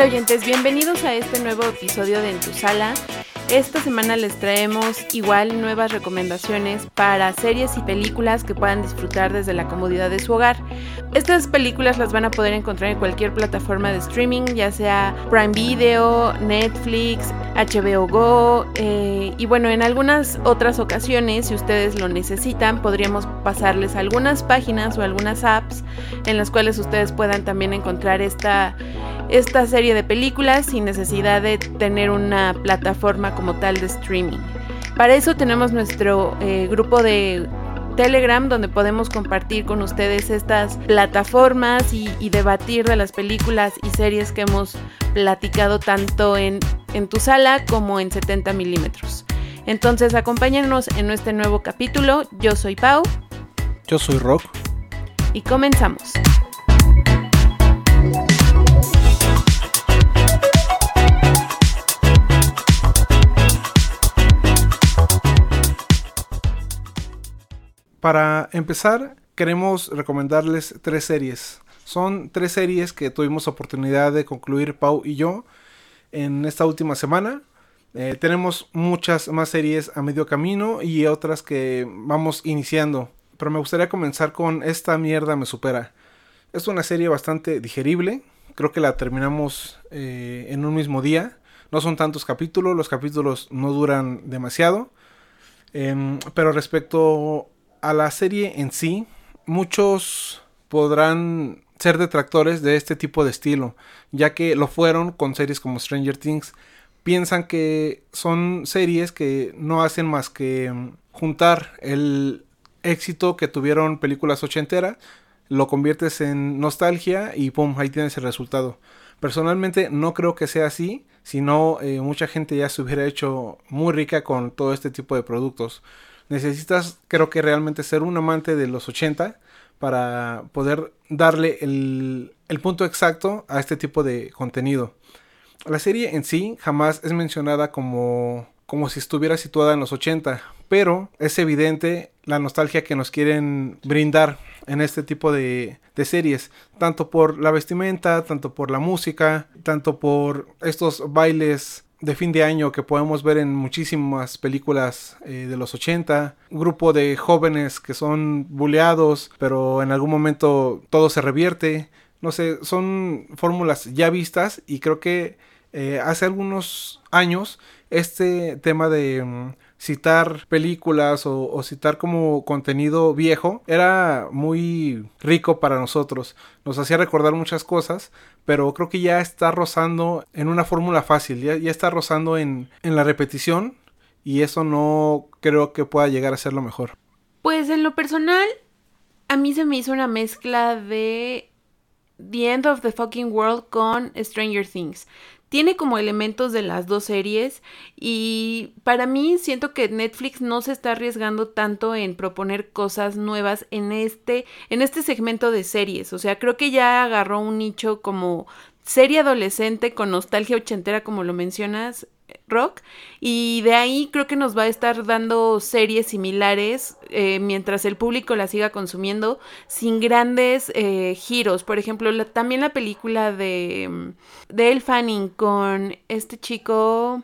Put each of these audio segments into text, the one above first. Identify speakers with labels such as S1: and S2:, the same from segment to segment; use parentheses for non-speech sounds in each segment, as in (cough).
S1: Hola oyentes, bienvenidos a este nuevo episodio de En tu sala. Esta semana les traemos igual nuevas recomendaciones para series y películas que puedan disfrutar desde la comodidad de su hogar. Estas películas las van a poder encontrar en cualquier plataforma de streaming, ya sea Prime Video, Netflix, HBO Go eh, y bueno, en algunas otras ocasiones, si ustedes lo necesitan, podríamos pasarles algunas páginas o algunas apps en las cuales ustedes puedan también encontrar esta esta serie de películas sin necesidad de tener una plataforma como tal de streaming. Para eso tenemos nuestro eh, grupo de Telegram donde podemos compartir con ustedes estas plataformas y, y, debatir de las películas y series que hemos platicado tanto en, en tu sala como en 70 milímetros. Entonces acompáñanos en este nuevo capítulo. Yo soy Pau.
S2: Yo soy Rock.
S1: Y comenzamos.
S2: Para empezar, queremos recomendarles tres series. Son tres series que tuvimos oportunidad de concluir Pau y yo en esta última semana. Eh, tenemos muchas más series a medio camino y otras que vamos iniciando. Pero me gustaría comenzar con Esta mierda me supera. Es una serie bastante digerible. Creo que la terminamos eh, en un mismo día. No son tantos capítulos, los capítulos no duran demasiado. Eh, pero respecto a la serie en sí, muchos podrán ser detractores de este tipo de estilo, ya que lo fueron con series como Stranger Things. Piensan que son series que no hacen más que mm, juntar el éxito que tuvieron películas ochenteras, lo conviertes en nostalgia y pum, ahí tienes el resultado. Personalmente no creo que sea así, sino eh, mucha gente ya se hubiera hecho muy rica con todo este tipo de productos necesitas creo que realmente ser un amante de los 80 para poder darle el, el, punto exacto a este tipo de contenido. La serie en sí jamás es mencionada como, como si estuviera situada en los 80, pero es evidente la nostalgia que nos quieren brindar en este tipo de, de series, tanto por la vestimenta, tanto por la música, tanto por estos bailes de fin de año que podemos ver en muchísimas películas eh, de los 80. Un grupo de jóvenes que son buleados, pero en algún momento todo se revierte. No sé, son fórmulas ya vistas y creo que eh, hace algunos años este tema de mm, citar películas o, citar como contenido viejo era muy rico para nosotros. Nos hacía recordar muchas cosas, pero creo que ya está rozando en una fórmula fácil, ya, ya está rozando en, en la repetición y eso no creo que pueda llegar a ser lo mejor.
S1: Pues en lo personal, a mí se me hizo una mezcla de The End of the Fucking World con Stranger Things tiene como elementos de las dos series y para mí siento que Netflix no se está arriesgando tanto en proponer cosas nuevas en este en este segmento de series, o sea, creo que ya agarró un nicho como serie adolescente con nostalgia ochentera como lo mencionas rock y de ahí creo que nos va a estar dando series similares eh, mientras el público la siga consumiendo sin grandes eh, giros. Por ejemplo también la película de de El Fanning con este chico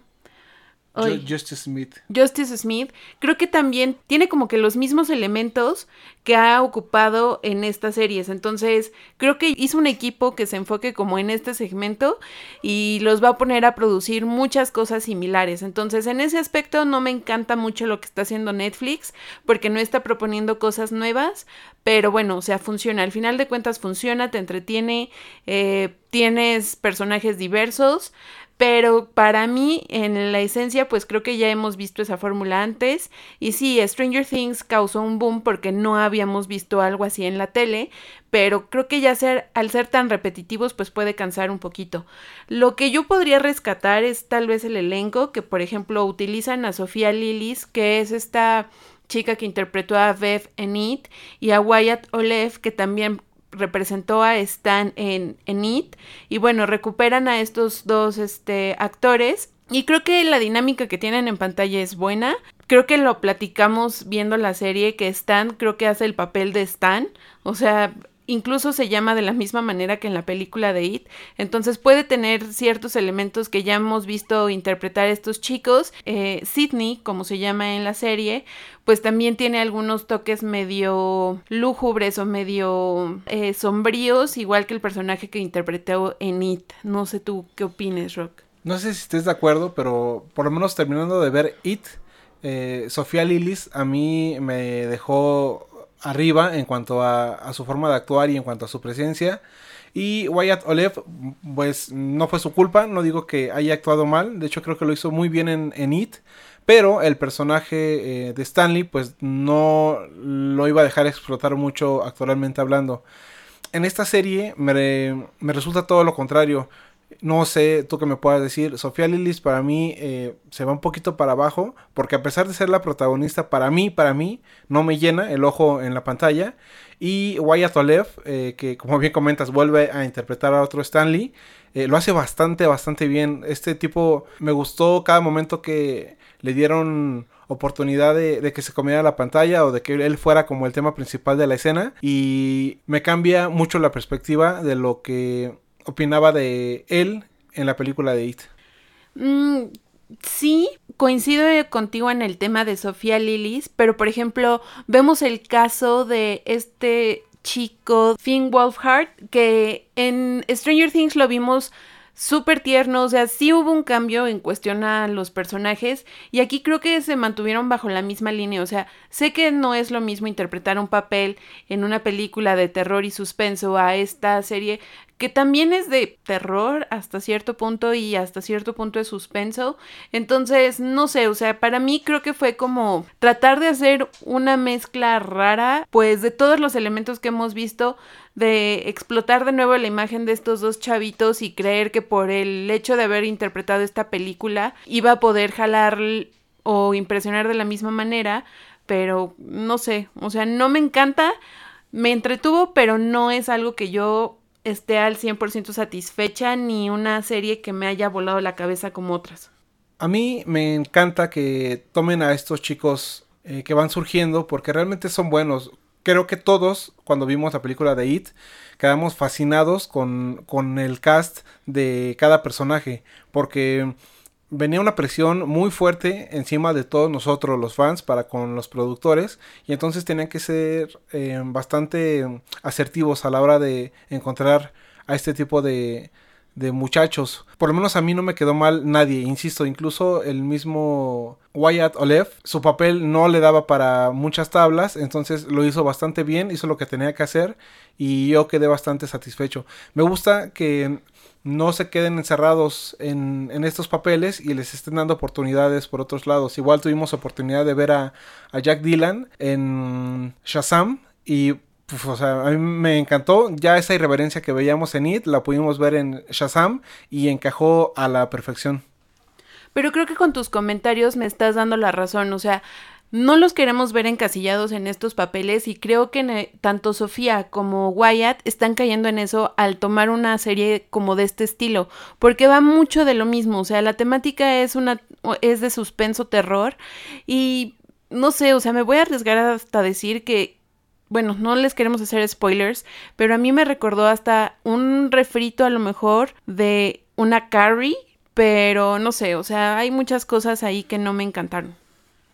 S2: Justice Smith.
S1: Justice Smith, creo que también tiene como que los mismos elementos que ha ocupado en estas series. Entonces, creo que hizo un equipo que se enfoque como en este segmento y los va a poner a producir muchas cosas similares. Entonces, en ese aspecto no me encanta mucho lo que está haciendo Netflix porque no está proponiendo cosas nuevas, pero bueno, o sea, funciona. Al final de cuentas funciona, te entretiene, eh, tienes personajes diversos. Pero para mí, en la esencia, pues creo que ya hemos visto esa fórmula antes. Y sí, Stranger Things causó un boom porque no habíamos visto algo así en la tele. Pero creo que ya ser, al ser tan repetitivos, pues puede cansar un poquito. Lo que yo podría rescatar es tal vez el elenco, que por ejemplo utilizan a Sofía Lillis, que es esta chica que interpretó a Bev en It, y a Wyatt Olev, que también representó a Stan en, en It. Y bueno, recuperan a estos dos este, actores. Y creo que la dinámica que tienen en pantalla es buena. Creo que lo platicamos viendo la serie, que Stan creo que hace el papel de Stan. O sea, incluso se llama de la misma manera que en la película de It. Entonces puede tener ciertos elementos que ya hemos visto interpretar estos chicos. Eh, Sidney, como se llama en la serie, pues también tiene algunos toques medio lúgubres o medio eh, sombríos, igual que el personaje que interpretó en It. No sé tú qué opines, Rock.
S2: No sé si estés de acuerdo, pero por lo menos terminando de ver It, eh, Sofía Lillis a mí me dejó arriba en cuanto a, su forma de actuar y en cuanto a su presencia. Y Wyatt Olev, pues no fue su culpa, no digo que haya actuado mal, de hecho creo que lo hizo muy bien en, It, pero el personaje eh, de Stanley pues no lo iba a dejar explotar mucho actualmente hablando. En esta serie me, me resulta todo lo contrario. No sé, tú que me puedas decir, Sofía Lillis para mí eh, se va un poquito para abajo, porque a pesar de ser la protagonista, para mí, para mí, no me llena el ojo en la pantalla. Y Wyatt Olev, eh, que como bien comentas, vuelve a interpretar a otro Stanley, eh, lo hace bastante, bastante bien. Este tipo, me gustó cada momento que le dieron oportunidad de, de, que se comiera la pantalla o de que él fuera como el tema principal de la escena y me cambia mucho la perspectiva de lo que opinaba de él en la película de It.
S1: Mm, sí, coincido contigo en el tema de Sofía Lillis, pero por ejemplo, vemos el caso de este chico Finn Wolfhard, que en Stranger Things lo vimos súper tierno, o sea, sí hubo un cambio en cuestión a los personajes y aquí creo que se mantuvieron bajo la misma línea, o sea, sé que no es lo mismo interpretar un papel en una película de terror y suspenso a esta serie que también es de terror hasta cierto punto y hasta cierto punto de suspenso. Entonces, no sé, o sea, para mí creo que fue como tratar de hacer una mezcla rara, pues de todos los elementos que hemos visto, de explotar de nuevo la imagen de estos dos chavitos y creer que por el hecho de haber interpretado esta película iba a poder jalar o impresionar de la misma manera, pero no sé, o sea, no me encanta, me entretuvo, pero no es algo que yo esté al 100% satisfecha ni una serie que me haya volado la cabeza como otras.
S2: A mí me encanta que tomen a estos chicos eh, que van surgiendo porque realmente son buenos. Creo que todos, cuando vimos la película de It, quedamos fascinados con, con el cast de cada personaje. Porque venía una presión muy fuerte encima de todos nosotros los fans para con los productores y entonces tenían que ser eh, bastante asertivos a la hora de encontrar a este tipo de, de muchachos. Por lo menos a mí no me quedó mal nadie, insisto, incluso el mismo Wyatt Olev, su papel no le daba para muchas tablas, entonces lo hizo bastante bien, hizo lo que tenía que hacer y yo quedé bastante satisfecho. Me gusta que no se queden encerrados en, estos papeles y les estén dando oportunidades por otros lados. Igual tuvimos oportunidad de ver a, Jack Dylan en Shazam y o sea, a mí me encantó. Ya esa irreverencia que veíamos en It la pudimos ver en Shazam y encajó a la perfección.
S1: Pero creo que con tus comentarios me estás dando la razón. O sea, no los queremos ver encasillados en estos papeles y creo que tanto Sofía como Wyatt están cayendo en eso al tomar una serie como de este estilo, porque va mucho de lo mismo, o sea, la temática es una es de suspenso terror y no sé, o sea, me voy a arriesgar hasta decir que bueno, no les queremos hacer spoilers, pero a mí me recordó hasta un refrito a lo mejor de una Carrie, pero no sé, o sea, hay muchas cosas ahí que no me encantaron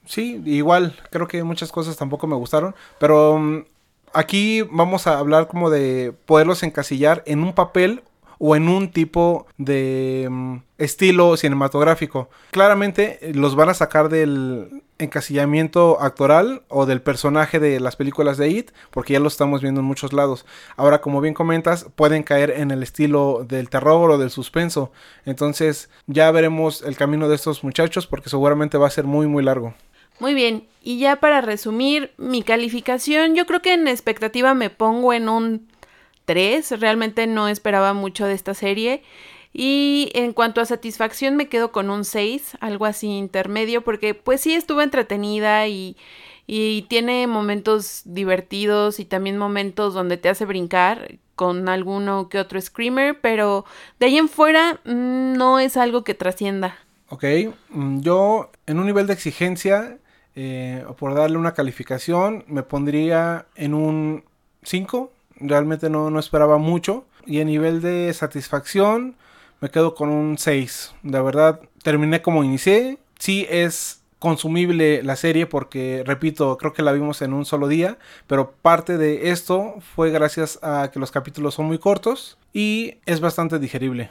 S2: sí, igual, creo que muchas cosas tampoco me gustaron, pero mm, aquí vamos a hablar como de poderlos encasillar en un papel o en un tipo de mm, estilo cinematográfico. Claramente eh, los van a sacar del encasillamiento actoral o del personaje de las películas de It, porque ya lo estamos viendo en muchos lados. Ahora, como bien comentas, pueden caer en el estilo del terror o del suspenso. Entonces, ya veremos el camino de estos muchachos porque seguramente va a ser muy muy largo.
S1: Muy bien, y ya para resumir mi calificación, yo creo que en expectativa me pongo en un 3, realmente no esperaba mucho de esta serie. Y en cuanto a satisfacción me quedo con un 6, algo así intermedio, porque pues sí estuvo entretenida y, y tiene momentos divertidos y también momentos donde te hace brincar con alguno que otro screamer, pero de ahí en fuera mm, no es algo que trascienda.
S2: Ok, mm, yo en un nivel de exigencia eh, por darle una calificación, me pondría en un 5. realmente no, no esperaba mucho. Y a nivel de satisfacción, me quedo con un 6. De verdad, terminé como inicié. Sí es consumible la serie porque, repito, creo que la vimos en un solo día, pero parte de esto fue gracias a que los capítulos son muy cortos y es bastante digerible.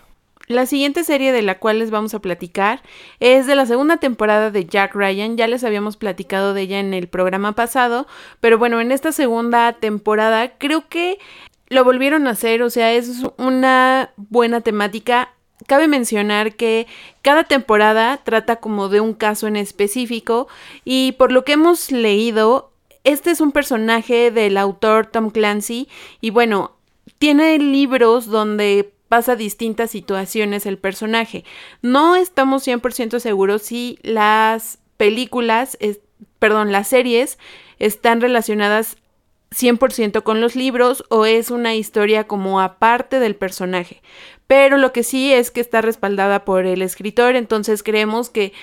S1: La siguiente serie de la cual les vamos a platicar es de la segunda temporada de Jack Ryan. Ya les habíamos platicado de ella en el programa pasado, pero bueno, en esta segunda temporada creo que lo volvieron a hacer, o sea, es una buena temática. Cabe mencionar que cada temporada trata como de un caso en específico y por lo que hemos leído, este es un personaje del autor Tom Clancy y bueno, tiene libros donde pasa distintas situaciones el personaje. No estamos 100% seguros si las películas, perdón, las series están relacionadas 100% con los libros o es una historia como aparte del personaje. Pero lo que sí es que está respaldada por el escritor, entonces creemos que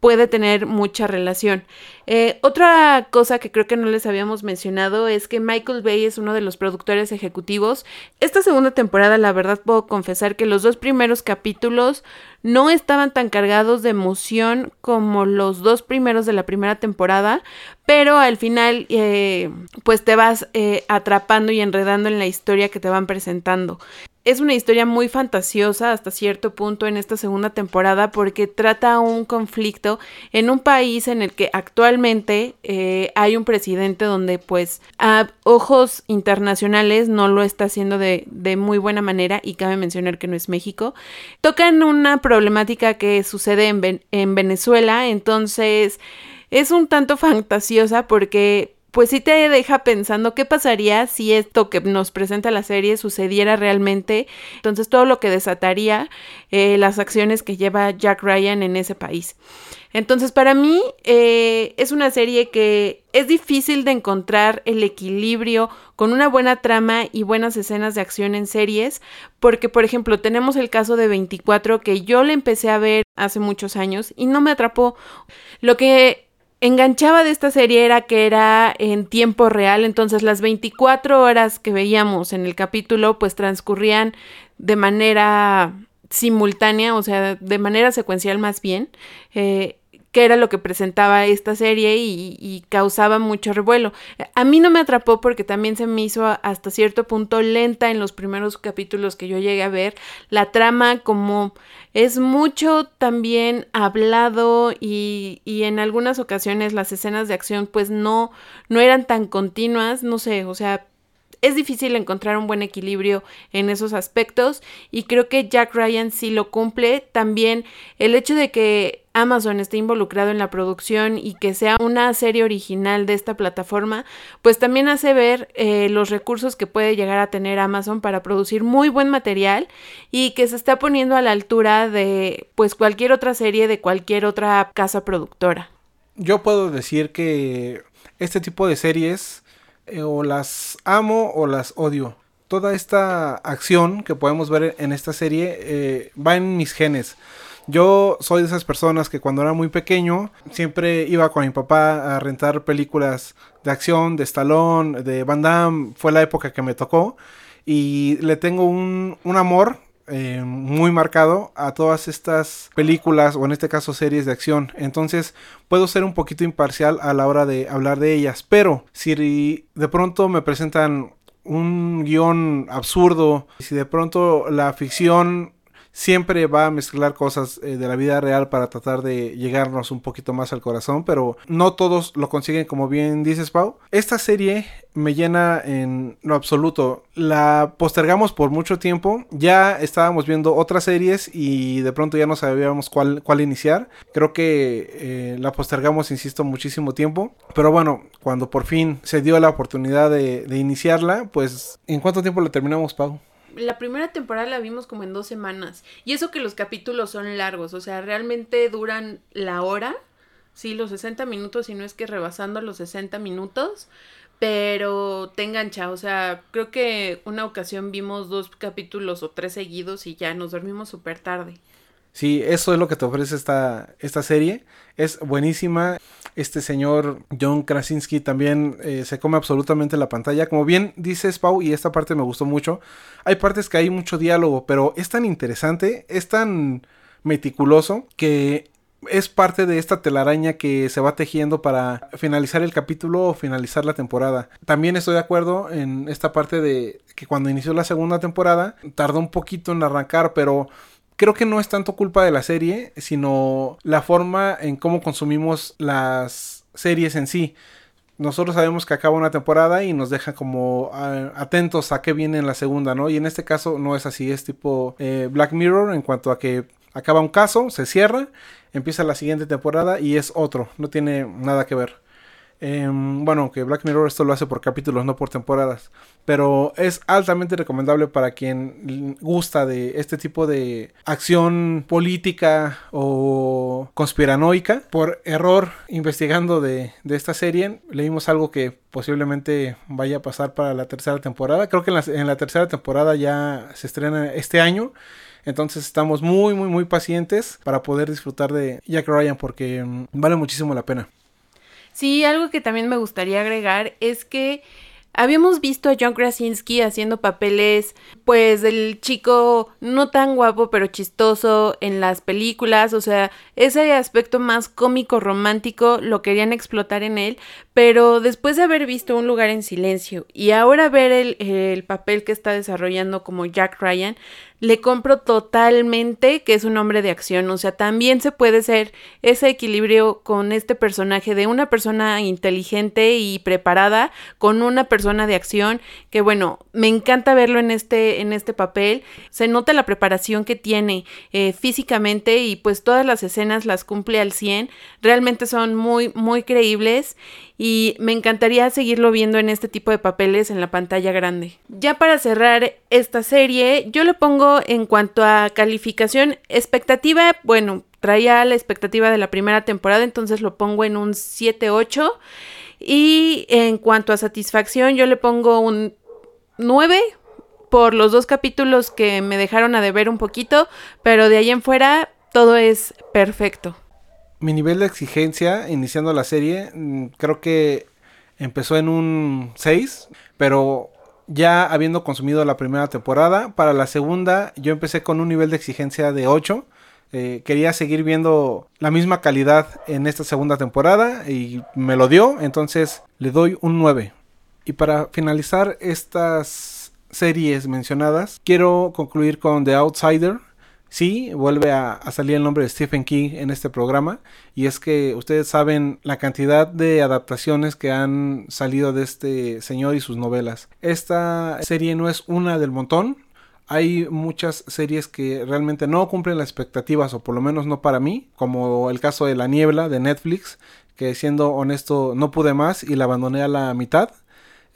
S1: puede tener mucha relación. Eh, otra cosa que creo que no les habíamos mencionado es que Michael Bay es uno de los productores ejecutivos. Esta segunda temporada, la verdad, puedo confesar que los dos primeros capítulos no estaban tan cargados de emoción como los dos primeros de la primera temporada, pero al final, eh, pues te vas eh, atrapando y enredando en la historia que te van presentando. Es una historia muy fantasiosa hasta cierto punto en esta segunda temporada porque trata un conflicto en un país en el que actualmente eh, hay un presidente donde pues a ojos internacionales no lo está haciendo de, de muy buena manera y cabe mencionar que no es México. Tocan una problemática que sucede en, en Venezuela, entonces es un tanto (laughs) fantasiosa porque pues sí te deja pensando qué pasaría si esto que nos presenta la serie sucediera realmente. Entonces todo lo que desataría eh, las acciones que lleva Jack Ryan en ese país. Entonces para mí eh, es una serie que es difícil de encontrar el equilibrio con una buena trama y buenas escenas de acción en series, porque por ejemplo tenemos el caso de 24 que yo le empecé a ver hace muchos años y no me atrapó. Lo que enganchaba de esta serie era que era en tiempo real, entonces las 24 horas que veíamos en el capítulo pues transcurrían de manera simultánea, o sea, de manera secuencial más bien. Eh, que era lo que presentaba esta serie y, causaba mucho revuelo. A mí no me atrapó porque también se me hizo hasta cierto punto lenta en los primeros capítulos que yo llegué a ver. La trama como es mucho también hablado y, y en algunas ocasiones las escenas de acción pues no, no eran tan continuas, no sé, o sea, es difícil encontrar un buen equilibrio en esos aspectos y creo que Jack Ryan sí lo cumple. También el hecho de que Amazon esté involucrado en la producción y que sea una serie original de esta plataforma, pues también hace ver eh, los recursos que puede llegar a tener Amazon para producir muy buen material y que se está poniendo a la altura de pues cualquier otra serie de cualquier otra casa productora.
S2: Yo puedo decir que este tipo de series eh, o las amo o las odio. Toda esta acción que podemos ver en esta serie eh, va en mis genes. Yo soy de esas personas que cuando era muy pequeño siempre iba con mi papá a rentar películas de acción, de Stallone, de Van Damme. Fue la época que me tocó. Y le tengo un, un amor eh, muy marcado a todas estas películas o en este caso series de acción. Entonces puedo ser un poquito imparcial a la hora de hablar de ellas. Pero si de pronto me presentan un guion absurdo, si de pronto la ficción siempre va a mezclar cosas eh, de la vida real para tratar de llegarnos un poquito más al corazón, pero no todos lo consiguen como bien dices Pau. Esta serie me llena en lo absoluto. La postergamos por mucho tiempo, ya estábamos viendo otras series y de pronto ya no sabíamos cuál, cuál iniciar. Creo que eh, la postergamos, insisto, muchísimo tiempo, pero bueno, cuando por fin se dio la oportunidad de, de iniciarla, pues ¿en cuánto tiempo la terminamos Pau?
S1: La primera temporada la vimos como en dos semanas. Y eso que los capítulos son largos, o sea, realmente duran la hora, sí, los 60 minutos, y no es que rebasando los 60 minutos, pero te engancha, o sea, creo que una ocasión vimos dos capítulos o tres seguidos y ya nos dormimos súper tarde.
S2: Sí, eso es lo que te ofrece esta, esta serie. Es buenísima. Este señor John Krasinski también eh, se come absolutamente la pantalla. Como bien dices, Pau, y esta parte me gustó mucho. Hay partes que hay mucho diálogo, pero es tan interesante, es tan meticuloso que es parte de esta telaraña que se va tejiendo para finalizar el capítulo o finalizar la temporada. También estoy de acuerdo en esta parte de que cuando inició la segunda temporada tardó un poquito en arrancar, pero creo que no es tanto culpa de la serie, sino la forma en cómo consumimos las series en sí. Nosotros sabemos que acaba una temporada y nos deja como atentos a qué viene en la segunda, ¿no? Y en este caso no es así, es tipo eh, Black Mirror en cuanto a que acaba un caso, se cierra, empieza la siguiente temporada y es otro, no tiene nada que ver. Em, bueno, que Black Mirror esto lo hace por capítulos, no por temporadas. Pero es altamente recomendable para quien gusta de este tipo de acción política o conspiranoica. Por error, investigando de, esta serie, leímos algo que posiblemente vaya a pasar para la tercera temporada. Creo que en la, en la tercera temporada ya se estrena este año. Entonces estamos muy, muy, muy pacientes para poder disfrutar de Jack Ryan porque mm, vale muchísimo la pena.
S1: Sí, algo que también me gustaría agregar es que habíamos visto a John Krasinski haciendo papeles, pues, del chico no tan guapo, pero chistoso en las películas, o sea, ese aspecto más cómico, romántico, lo querían explotar en él, pero después de haber visto Un lugar en silencio y ahora ver el, el papel que está desarrollando como Jack Ryan, le compro totalmente que es un hombre de acción. O sea, también se puede ser ese equilibrio con este personaje de una persona inteligente y preparada con una persona de acción. Que bueno, me encanta verlo en este, en este papel. Se nota la preparación que tiene eh, físicamente y pues todas las escenas las cumple al 100. Realmente son muy, muy creíbles y me encantaría seguirlo viendo en este tipo de papeles en la pantalla grande. Ya para cerrar esta serie, yo le pongo en cuanto a calificación. Expectativa, bueno, traía la expectativa de la primera temporada, entonces lo pongo en un 7-8 y en cuanto a satisfacción, yo le pongo un 9 por los dos capítulos que me dejaron a deber un poquito, pero de ahí en fuera todo es perfecto
S2: mi nivel de exigencia iniciando la serie mm, creo que empezó en un 6, pero ya habiendo consumido la primera temporada, para la segunda yo empecé con un nivel de exigencia de 8. Eh, quería seguir viendo la misma calidad en esta segunda temporada y me lo dio, entonces le doy un 9. Y para finalizar estas series mencionadas, quiero concluir con The Outsider, Sí, vuelve a, salir el nombre de Stephen King en este programa y es que ustedes saben la cantidad de adaptaciones que han salido de este señor y sus novelas. Esta serie no es una del montón, hay muchas series que realmente no cumplen las expectativas o por lo menos no para mí, como el caso de La Niebla de Netflix, que siendo honesto no pude más y la abandoné a la mitad.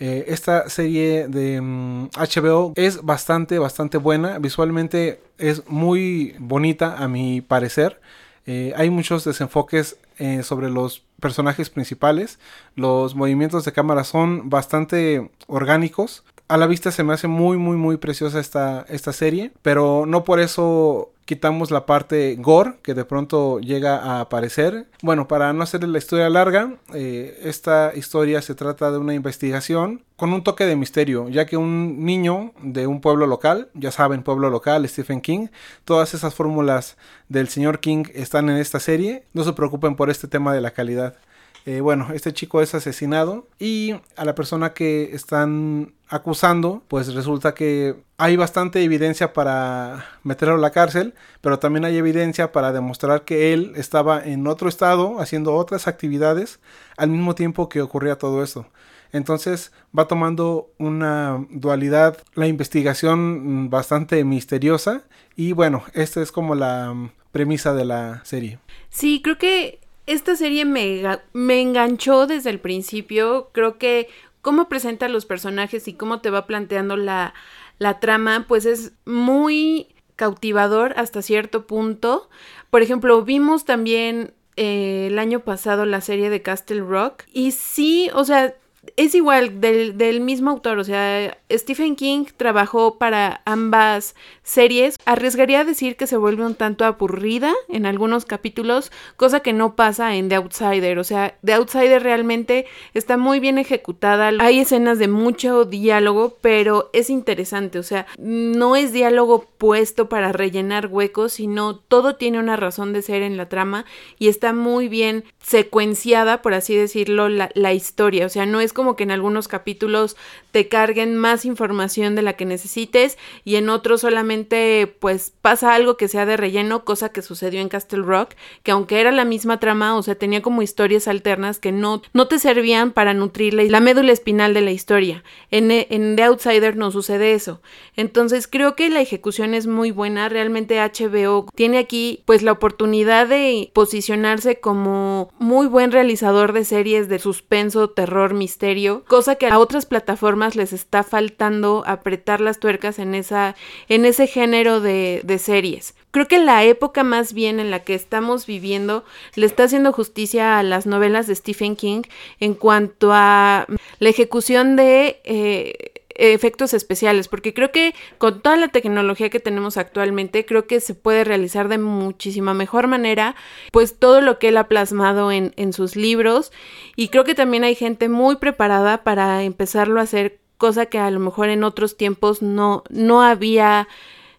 S2: Eh, esta serie de HBO mm, es bastante, bastante buena. Visualmente es muy bonita a mi parecer. Eh, hay muchos desenfoques eh, sobre los personajes principales. Los movimientos de cámara son bastante orgánicos. A la vista se me hace muy, muy, muy preciosa esta, esta serie. Pero no por eso quitamos la parte gore que de pronto llega a aparecer. Bueno, para no hacer la historia larga, eh, esta historia se trata de una investigación con un toque de misterio, ya que un niño de un pueblo local, ya saben, pueblo local, Stephen King, todas esas fórmulas del señor King están en esta serie, no se preocupen por este tema de la calidad. Eh, bueno, este chico es asesinado y a la persona que están acusando, pues resulta que hay bastante evidencia para meterlo a la cárcel, pero también hay evidencia para demostrar que él estaba en otro estado haciendo otras actividades al mismo tiempo que ocurría todo esto. Entonces va tomando una dualidad, la investigación bastante misteriosa y bueno, esta es como la premisa de la serie.
S1: Sí, creo que esta serie me, me enganchó desde el principio. Creo que cómo presenta los personajes y cómo te va planteando la, la trama, pues es muy cautivador hasta cierto punto. Por ejemplo, vimos también eh, el año pasado la serie de Castle Rock y sí, o sea, es igual del, del, mismo autor, o sea, Stephen King trabajó para ambas series. Arriesgaría a decir que se vuelve un tanto aburrida en algunos capítulos, cosa que no pasa en The Outsider, o sea, The Outsider realmente está muy bien ejecutada, hay escenas de mucho diálogo, pero es interesante, o sea, no es diálogo puesto para rellenar huecos, sino todo tiene una razón de ser en la trama y está muy bien secuenciada, por así decirlo, la, la historia, o sea, no es como como que en algunos capítulos te carguen más información de la que necesites y en otros solamente pues pasa algo que sea de relleno, cosa que sucedió en Castle Rock, que aunque era la misma trama, o sea, tenía como historias alternas que no, no te servían para nutrir la, médula espinal de la historia. En, en The Outsider no sucede eso. Entonces creo que la ejecución es muy buena, realmente HBO tiene aquí pues la oportunidad de posicionarse como muy buen realizador de series de suspenso, terror, misterio cosa que a otras plataformas les está faltando apretar las tuercas en, esa, en ese género de, series. Creo que la época más bien en la que estamos viviendo le está haciendo justicia a las novelas de Stephen King en cuanto a la ejecución de... Eh, efectos especiales, porque creo que con toda la tecnología que tenemos actualmente, creo que se puede realizar de muchísima mejor manera, pues todo lo que él ha plasmado en, en sus libros, y creo que también hay gente muy preparada para empezarlo a hacer, cosa que a lo mejor en otros tiempos no, no había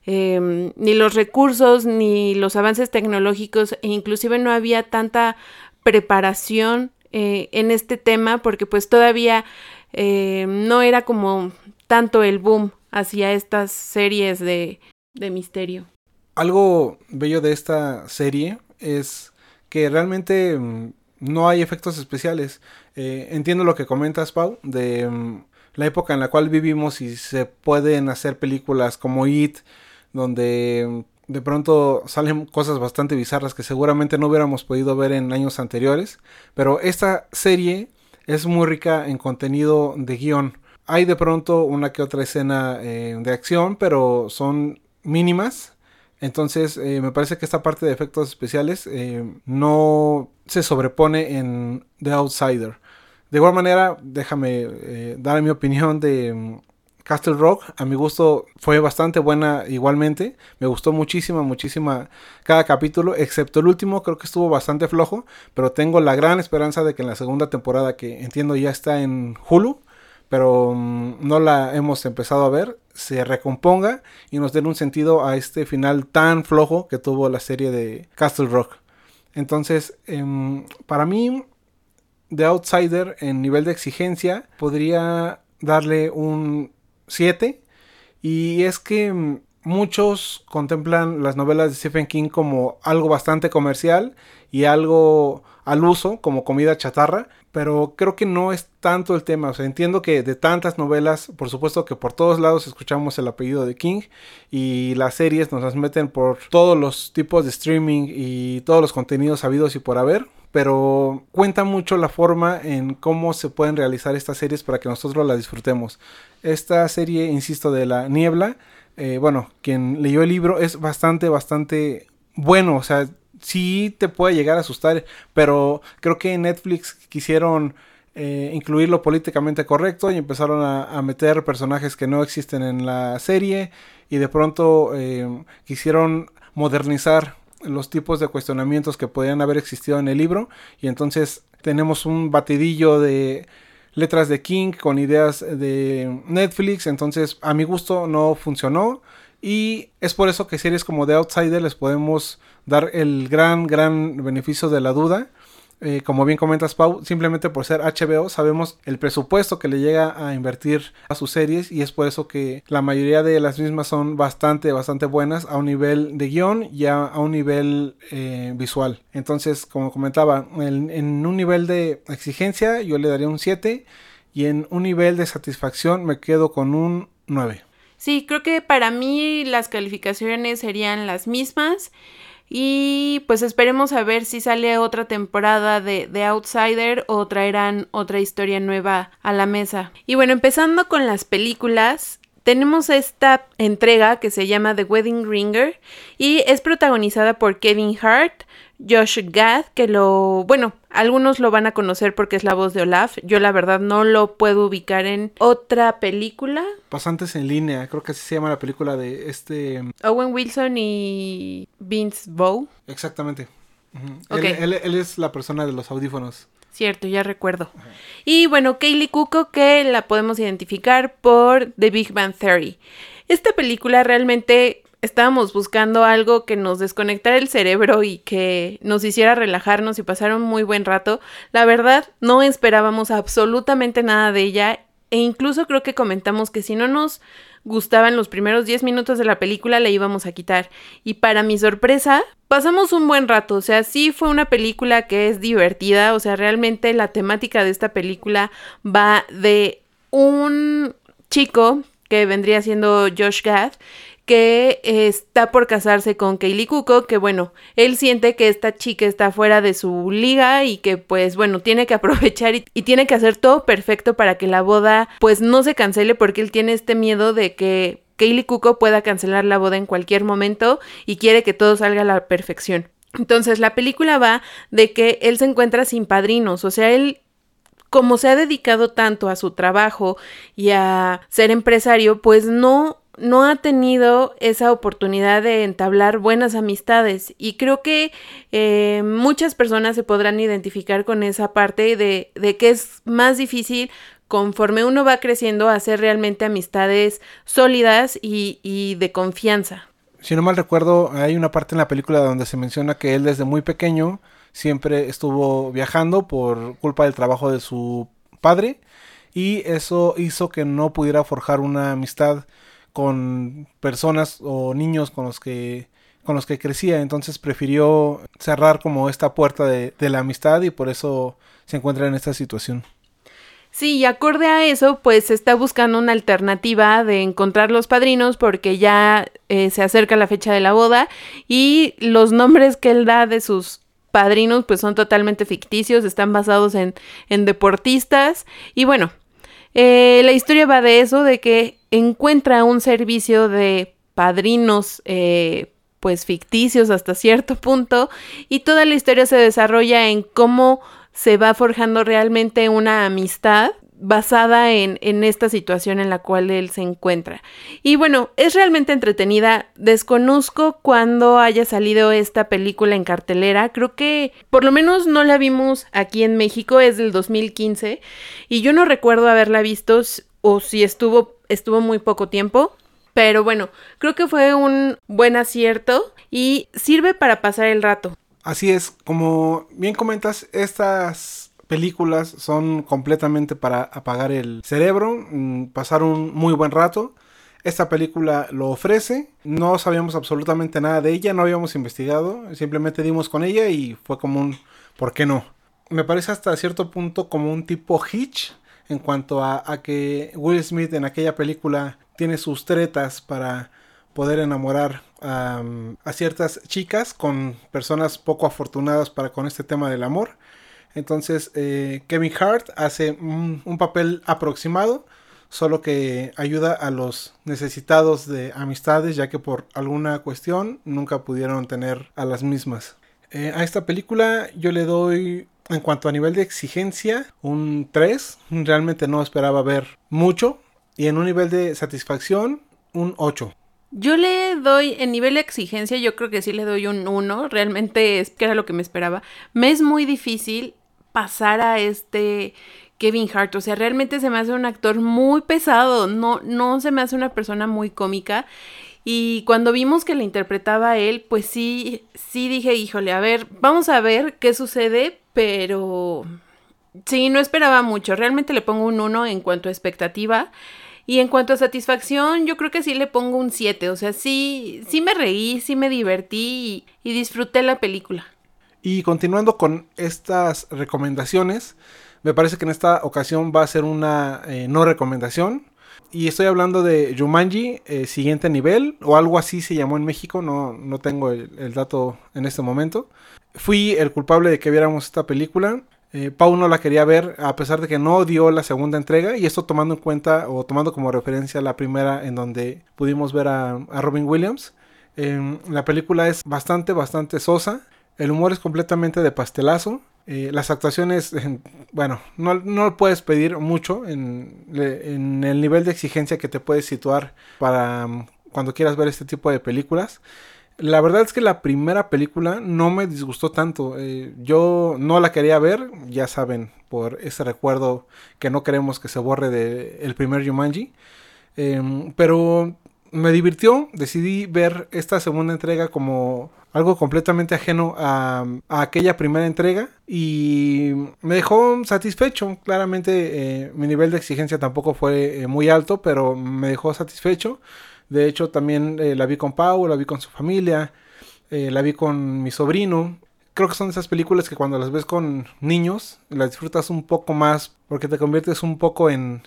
S1: em, ni los recursos, ni los avances tecnológicos, e inclusive no había tanta preparación eh, en este tema, porque pues todavía eh, no era como tanto el boom hacia estas series de, de misterio.
S2: Algo bello de esta serie es que realmente mm, no hay efectos especiales. Eh, entiendo lo que comentas, Pau, de mm, la época en la cual vivimos y se pueden hacer películas como It, donde mm, de pronto salen cosas bastante bizarras que seguramente no hubiéramos podido ver en años anteriores. Pero esta serie es muy rica en contenido de guion. Hay de pronto una que otra escena eh, de acción, pero son mínimas. Entonces eh, me parece que esta parte de efectos especiales eh, no se sobrepone en The Outsider. De igual manera, déjame dar mi opinión de mm, Castle Rock. A mi gusto fue bastante buena igualmente. Me gustó muchísima, muchísima cada capítulo, excepto el último, creo que estuvo bastante flojo. Pero tengo la gran esperanza de que en la segunda temporada, que entiendo ya está en Hulu, pero mm, no la hemos empezado a ver, se recomponga y nos den un sentido a este final tan flojo que tuvo la serie de Castle Rock. Entonces, em, para mí, The Outsider en nivel de exigencia podría darle un 7. Y es que muchos contemplan las novelas de Stephen King como algo bastante comercial y algo al uso, como comida chatarra, pero creo que no es tanto el tema. O entiendo que de tantas novelas, por supuesto que por todos lados escuchamos el apellido de King y las series nos las meten por todos los tipos de streaming y todos los contenidos habidos y por haber. Pero cuenta mucho la forma en cómo se pueden realizar estas series para que nosotros las disfrutemos. Esta serie, insisto, de la niebla, eh, bueno, quien leyó el libro es bastante, bastante bueno. O sea, sí te puede llegar a asustar, pero creo que Netflix quisieron eh, incluir lo políticamente correcto y empezaron a, meter personajes que no existen en la serie y de pronto eh, quisieron modernizar los tipos de cuestionamientos que podían haber existido en el libro y entonces tenemos un batidillo de letras de King con ideas de Netflix entonces a mi gusto no funcionó y es por eso que series como The Outsider les podemos dar el gran, gran beneficio de la duda. Eh, como bien comentas, Pau, simplemente por ser HBO sabemos el presupuesto que le llega a invertir a sus series y es por eso que la mayoría de las mismas son bastante, bastante buenas a un nivel de guion y a, un nivel eh, visual. Entonces, como comentaba, en, en un nivel de exigencia yo le daría un 7 y en un nivel de satisfacción me quedo con un 9.
S1: Sí, creo que para mí las calificaciones serían las mismas. Y pues esperemos a ver si sale otra temporada de, The Outsider o traerán otra historia nueva a la mesa. Y bueno, empezando con las películas, tenemos esta entrega que se llama The Wedding Ringer y es protagonizada por Kevin Hart, Josh Gad, que lo, bueno, Algunos lo van a conocer porque es la voz de Olaf. Yo la verdad no lo puedo ubicar en otra película.
S2: Pasantes en línea, creo que así se llama la película de este...
S1: Owen Wilson y Vince Vaughn.
S2: Exactamente. él, es la persona de los audífonos.
S1: Cierto, ya recuerdo. Y bueno, Kaylee Cuoco que la podemos identificar por The Big Bang Theory. Esta película realmente estábamos buscando algo que nos desconectara el cerebro y que nos hiciera relajarnos y pasar un muy buen rato. La verdad, no esperábamos absolutamente nada de ella e incluso creo que comentamos que si no nos gustaban los primeros 10 minutos de la película la íbamos a quitar. Y para mi sorpresa, pasamos un buen rato. O sea, sí fue una película que es divertida. O sea, realmente la temática de esta película va de un chico que vendría siendo Josh Gad, que está por casarse con Kaylee Cuoco, que bueno, él siente que esta chica está fuera de su liga y que pues bueno, tiene que (laughs) aprovechar y, tiene que hacer todo perfecto para que la boda pues no se cancele porque él tiene este miedo de que Kaylee Cuoco pueda cancelar la boda en cualquier momento y quiere que todo salga a la perfección. Entonces la película va de que él se encuentra sin padrinos, o sea, él como se ha dedicado tanto a su trabajo y a ser empresario, pues no no ha tenido esa oportunidad de entablar buenas amistades y creo que eh, muchas personas se podrán identificar con esa parte de, de que es más difícil conforme uno va creciendo hacer realmente amistades sólidas y, y de confianza.
S2: Si no mal recuerdo, hay una parte en la película donde se menciona que él desde muy pequeño siempre estuvo viajando por culpa del trabajo de su padre y eso hizo que no pudiera forjar una amistad con personas o niños con los que con los que crecía, entonces prefirió cerrar como esta puerta de, la amistad y por eso se encuentra en esta situación.
S1: Sí, y acorde a eso, pues está buscando una alternativa de encontrar los padrinos porque ya eh, se acerca la fecha de la boda y los nombres que él da de sus padrinos pues son totalmente ficticios, están basados en, en deportistas y bueno, eh, la historia va de eso, de que encuentra un servicio de padrinos eh, pues ficticios hasta cierto punto y toda la historia se desarrolla en cómo se va forjando realmente una amistad basada en, en, esta situación en la cual él se encuentra. Y bueno, es realmente entretenida. Desconozco cuándo haya salido esta película en cartelera. Creo que por lo menos no la vimos aquí en México, es del 2015. Y yo no recuerdo haberla visto o si estuvo, estuvo muy poco tiempo. Pero bueno, creo que fue un buen acierto y sirve para pasar el rato.
S2: Así es, como bien comentas, estas películas son completamente para apagar el cerebro, mm, pasar un muy buen rato. Esta película lo ofrece, no sabíamos absolutamente nada de ella, no habíamos investigado, simplemente dimos con ella y fue como un ¿por qué no? Me parece hasta cierto punto como un tipo Hitch en cuanto a, que Will Smith en aquella película tiene sus tretas para poder enamorar a ciertas chicas con personas poco afortunadas para con este tema del amor. Entonces eh, Kevin Hart hace un, papel aproximado, solo que ayuda a los necesitados de amistades, ya que por alguna cuestión nunca pudieron tener a las mismas. Eh, a esta película yo le doy, en cuanto a nivel de exigencia, un 3. Realmente no esperaba ver mucho. Y en un nivel de satisfacción, un 8.
S1: Yo le doy, en nivel de exigencia, yo creo que sí le doy un 1. Realmente es que era lo que me esperaba. Me es muy difícil pasar a este Kevin Hart. O sea, realmente se me hace un actor muy pesado. No, no se me hace una persona muy cómica. Y cuando vimos que le interpretaba él, pues sí, sí dije, híjole, a ver, vamos a ver qué sucede, pero sí, no esperaba mucho. Realmente le pongo un 1 en cuanto a expectativa. Y en cuanto a satisfacción, yo creo que sí le pongo un 7. O sea, sí, sí me reí, sí me divertí y, y disfruté la película.
S2: Y continuando con estas recomendaciones, me parece que en esta ocasión va a ser una eh, no recomendación. Y estoy hablando de Jumanji, eh, siguiente nivel, o algo así se llamó en México, no, no tengo el, dato en este momento. Fui el culpable de que viéramos esta película. Eh, Pau no la quería ver, a pesar de que no dio la segunda entrega, y esto tomando en cuenta o tomando como referencia la primera en donde pudimos ver a, Robin Williams. la película es bastante, bastante sosa. El humor es completamente de pastelazo. Eh, las actuaciones, (laughs) bueno, no, no puedes pedir mucho en, el nivel de exigencia que te puedes situar para um, cuando quieras ver este tipo de películas. La verdad es que la primera película no me disgustó tanto. Eh, yo no la quería ver, ya saben, por ese recuerdo que no queremos que se borre del el primer Jumanji. Em, pero me divirtió, decidí ver esta segunda entrega como algo completamente ajeno a, aquella primera entrega y me dejó satisfecho. Claramente eh, mi nivel de exigencia tampoco fue eh, muy alto, pero me dejó satisfecho. De hecho, también eh, la vi con Pau, la vi con su familia, la vi con mi sobrino. Creo que son esas películas que cuando las ves con niños, las disfrutas un poco más porque te conviertes un poco en,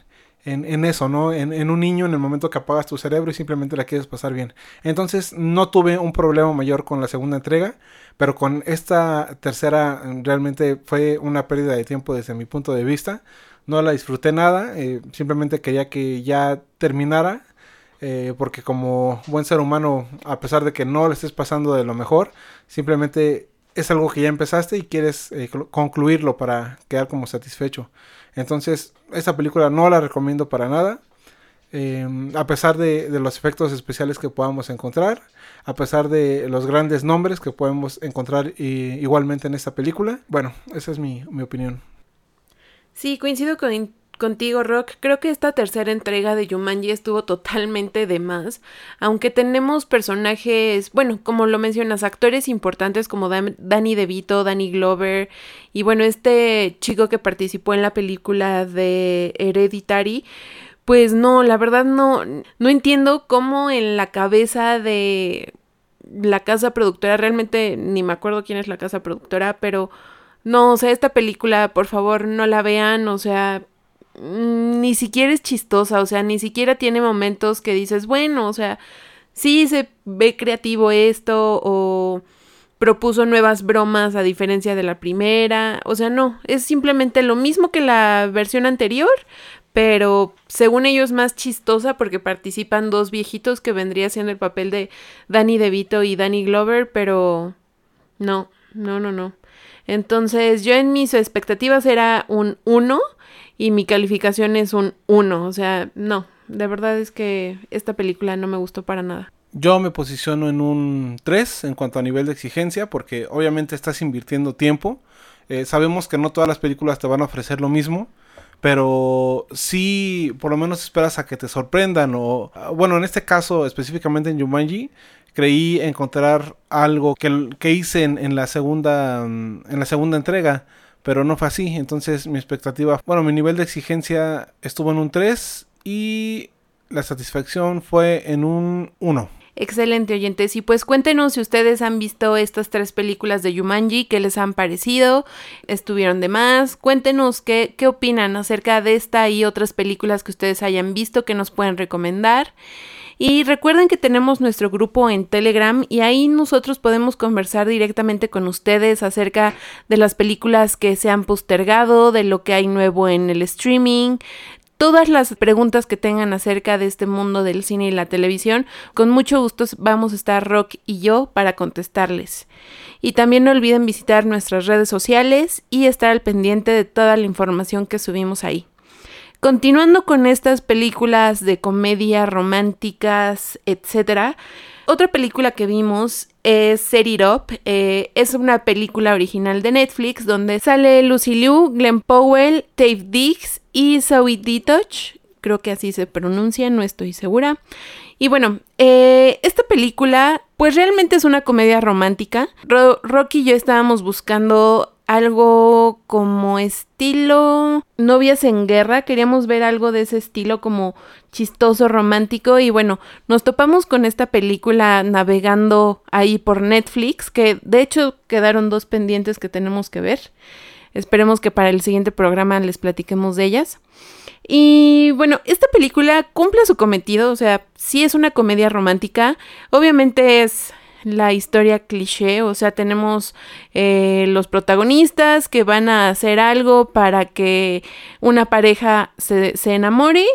S2: en, eso, ¿no? En, un niño en el momento que apagas tu cerebro y simplemente la quieres pasar bien. Entonces no tuve un problema mayor con la segunda entrega, pero con esta tercera realmente fue una pérdida de tiempo desde mi punto de vista. No la disfruté nada, eh, simplemente quería que ya terminara. Eh, porque como buen ser humano, a pesar de que no le estés pasando de lo mejor, simplemente es algo que ya empezaste y quieres eh, concluirlo para quedar como satisfecho. Entonces, esta película no la recomiendo para nada. Em, a pesar de, los efectos especiales que podamos encontrar, a pesar de los grandes nombres que podemos encontrar igualmente en esta película. Bueno, esa es mi, mi opinión.
S1: Sí, coincido con, contigo, Rock. Creo que esta tercera entrega de Yumanji estuvo totalmente de más. Aunque tenemos personajes, bueno, como lo mencionas, actores importantes como Danny DeVito, Danny Glover y bueno, este chico que participó en la película de Hereditary. Pues no, la verdad no, no entiendo cómo en la cabeza de la casa productora, realmente ni me acuerdo quién es la casa productora, pero no, o sea, esta película, por favor, no la vean, o sea, ni siquiera es chistosa, o sea, ni siquiera tiene momentos que dices, bueno, o sea, sí se ve creativo esto o propuso nuevas bromas a diferencia de la primera, o sea, no, es simplemente lo mismo que la versión anterior, pero según ellos más chistosa porque participan dos viejitos que vendría siendo el papel de Danny DeVito y Danny Glover, pero no, no, no, no. Entonces yo en mis expectativas era un 1 y mi calificación es un 1. O sea, no, de verdad es que esta película no me gustó para nada.
S2: Yo me posiciono en un 3 en cuanto a nivel de exigencia porque obviamente estás invirtiendo tiempo. Eh, sabemos que no todas las películas te van a ofrecer lo mismo, pero sí por lo menos esperas a que te sorprendan o bueno, en este caso específicamente en Jumanji creí encontrar algo que, que hice en, en, la segunda en la segunda entrega pero no fue así. Entonces mi expectativa, bueno, mi nivel de exigencia estuvo en un 3 y la satisfacción fue en un 1.
S1: Excelente, oyentes. Y pues cuéntenos si ustedes han visto estas tres películas de Yumanji, qué les han parecido, estuvieron de más. Cuéntenos qué, qué opinan acerca de esta y otras películas que ustedes hayan visto que nos pueden recomendar. Y recuerden que tenemos nuestro grupo en Telegram y ahí nosotros podemos conversar directamente con ustedes acerca de las películas que se han postergado, de lo que hay nuevo en el streaming, todas las preguntas que tengan acerca de este mundo del cine y la televisión. Con mucho gusto vamos a estar Rock y yo para contestarles. Y también no olviden visitar nuestras redes sociales y estar al pendiente de toda la información que subimos ahí. Continuando con estas películas de comedia románticas, etc. Otra película que vimos es Set It Up. Eh, es una película original de Netflix donde sale Lucy Liu, Glenn Powell, Dave Diggs y Zoe Ditoch. Creo que así se pronuncia, no estoy segura. Y bueno, eh, esta película pues realmente es una comedia romántica. Rocky y yo estábamos buscando algo como estilo novias en guerra, queríamos ver algo de ese estilo como chistoso, romántico y bueno, nos topamos con esta película navegando ahí por Netflix, que de hecho quedaron dos pendientes que tenemos que ver. Esperemos que para el siguiente programa les platiquemos de ellas. Y bueno, esta película cumple su cometido, o sea, sí es una comedia romántica, obviamente es la historia cliché, o sea, tenemos eh, los protagonistas que van a hacer algo para que una pareja se, se enamore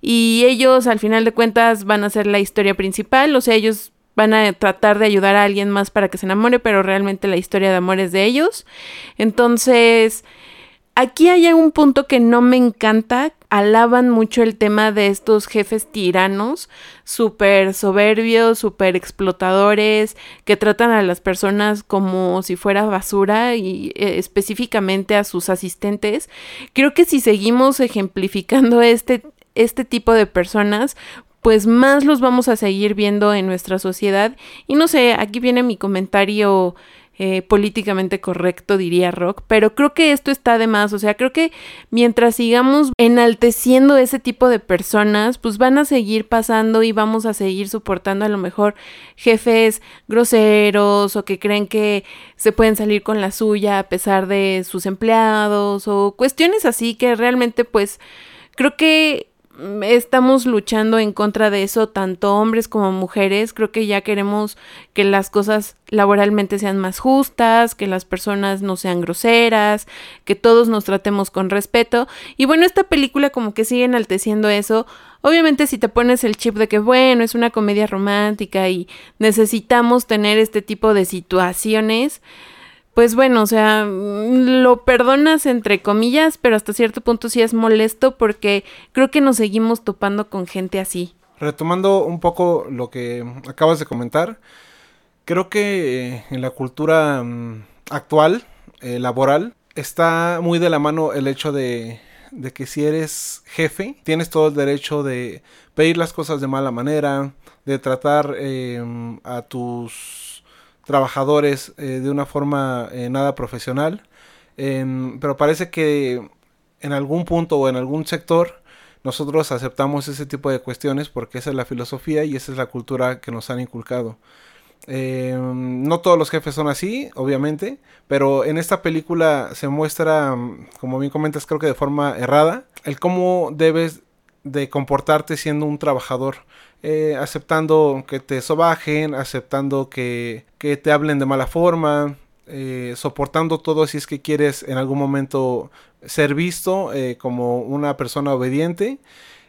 S1: y ellos al final de cuentas van a ser la historia principal, o sea, ellos van a tratar de ayudar a alguien más para que se enamore, pero realmente la historia de amor es de ellos. Entonces, aquí hay un punto que no me encanta. Alaban mucho el tema de estos jefes tiranos, súper soberbios, súper explotadores, que tratan a las personas como si fuera basura y eh, específicamente a sus asistentes. Creo que si seguimos ejemplificando este, este tipo de personas, pues más los vamos a seguir viendo en nuestra sociedad. Y no sé, aquí viene mi comentario eh, políticamente correcto, diría Rock, pero creo que esto está de más, o sea, creo que mientras sigamos enalteciendo ese tipo de personas, pues van a seguir pasando y vamos a seguir soportando a lo mejor jefes groseros o que creen que se pueden salir con la suya a pesar de sus empleados o cuestiones así que realmente pues creo que estamos luchando en contra de eso, tanto hombres como mujeres. Creo que ya queremos que las cosas laboralmente sean más justas, que las personas no sean groseras, que todos nos tratemos con respeto. Y bueno, esta película como que sigue enalteciendo eso. Obviamente si te pones el chip de que bueno, es una comedia romántica y necesitamos tener este tipo de situaciones, pues bueno, o sea, mm, lo perdonas entre comillas, pero hasta cierto punto sí es molesto porque creo que nos seguimos topando con gente así.
S2: Retomando un poco lo que acabas de comentar, creo que eh, en la cultura mm, actual, eh, laboral, está muy de la mano el hecho de, que si eres jefe, tienes todo el derecho de pedir las cosas de mala manera, de tratar eh, a tus trabajadores eh, de una forma eh, nada profesional. pero parece que en algún punto o en algún sector nosotros aceptamos ese tipo de cuestiones porque esa es la filosofía y esa es la cultura que nos han inculcado. Em, no todos los jefes son así, obviamente, pero en esta película se muestra, como bien comentas, creo que de forma errada, el cómo debes de comportarte siendo un trabajador. Eh, aceptando que te sobajen, aceptando que, que te hablen de mala forma, eh, soportando todo si es que quieres en algún momento ser visto eh, como una persona obediente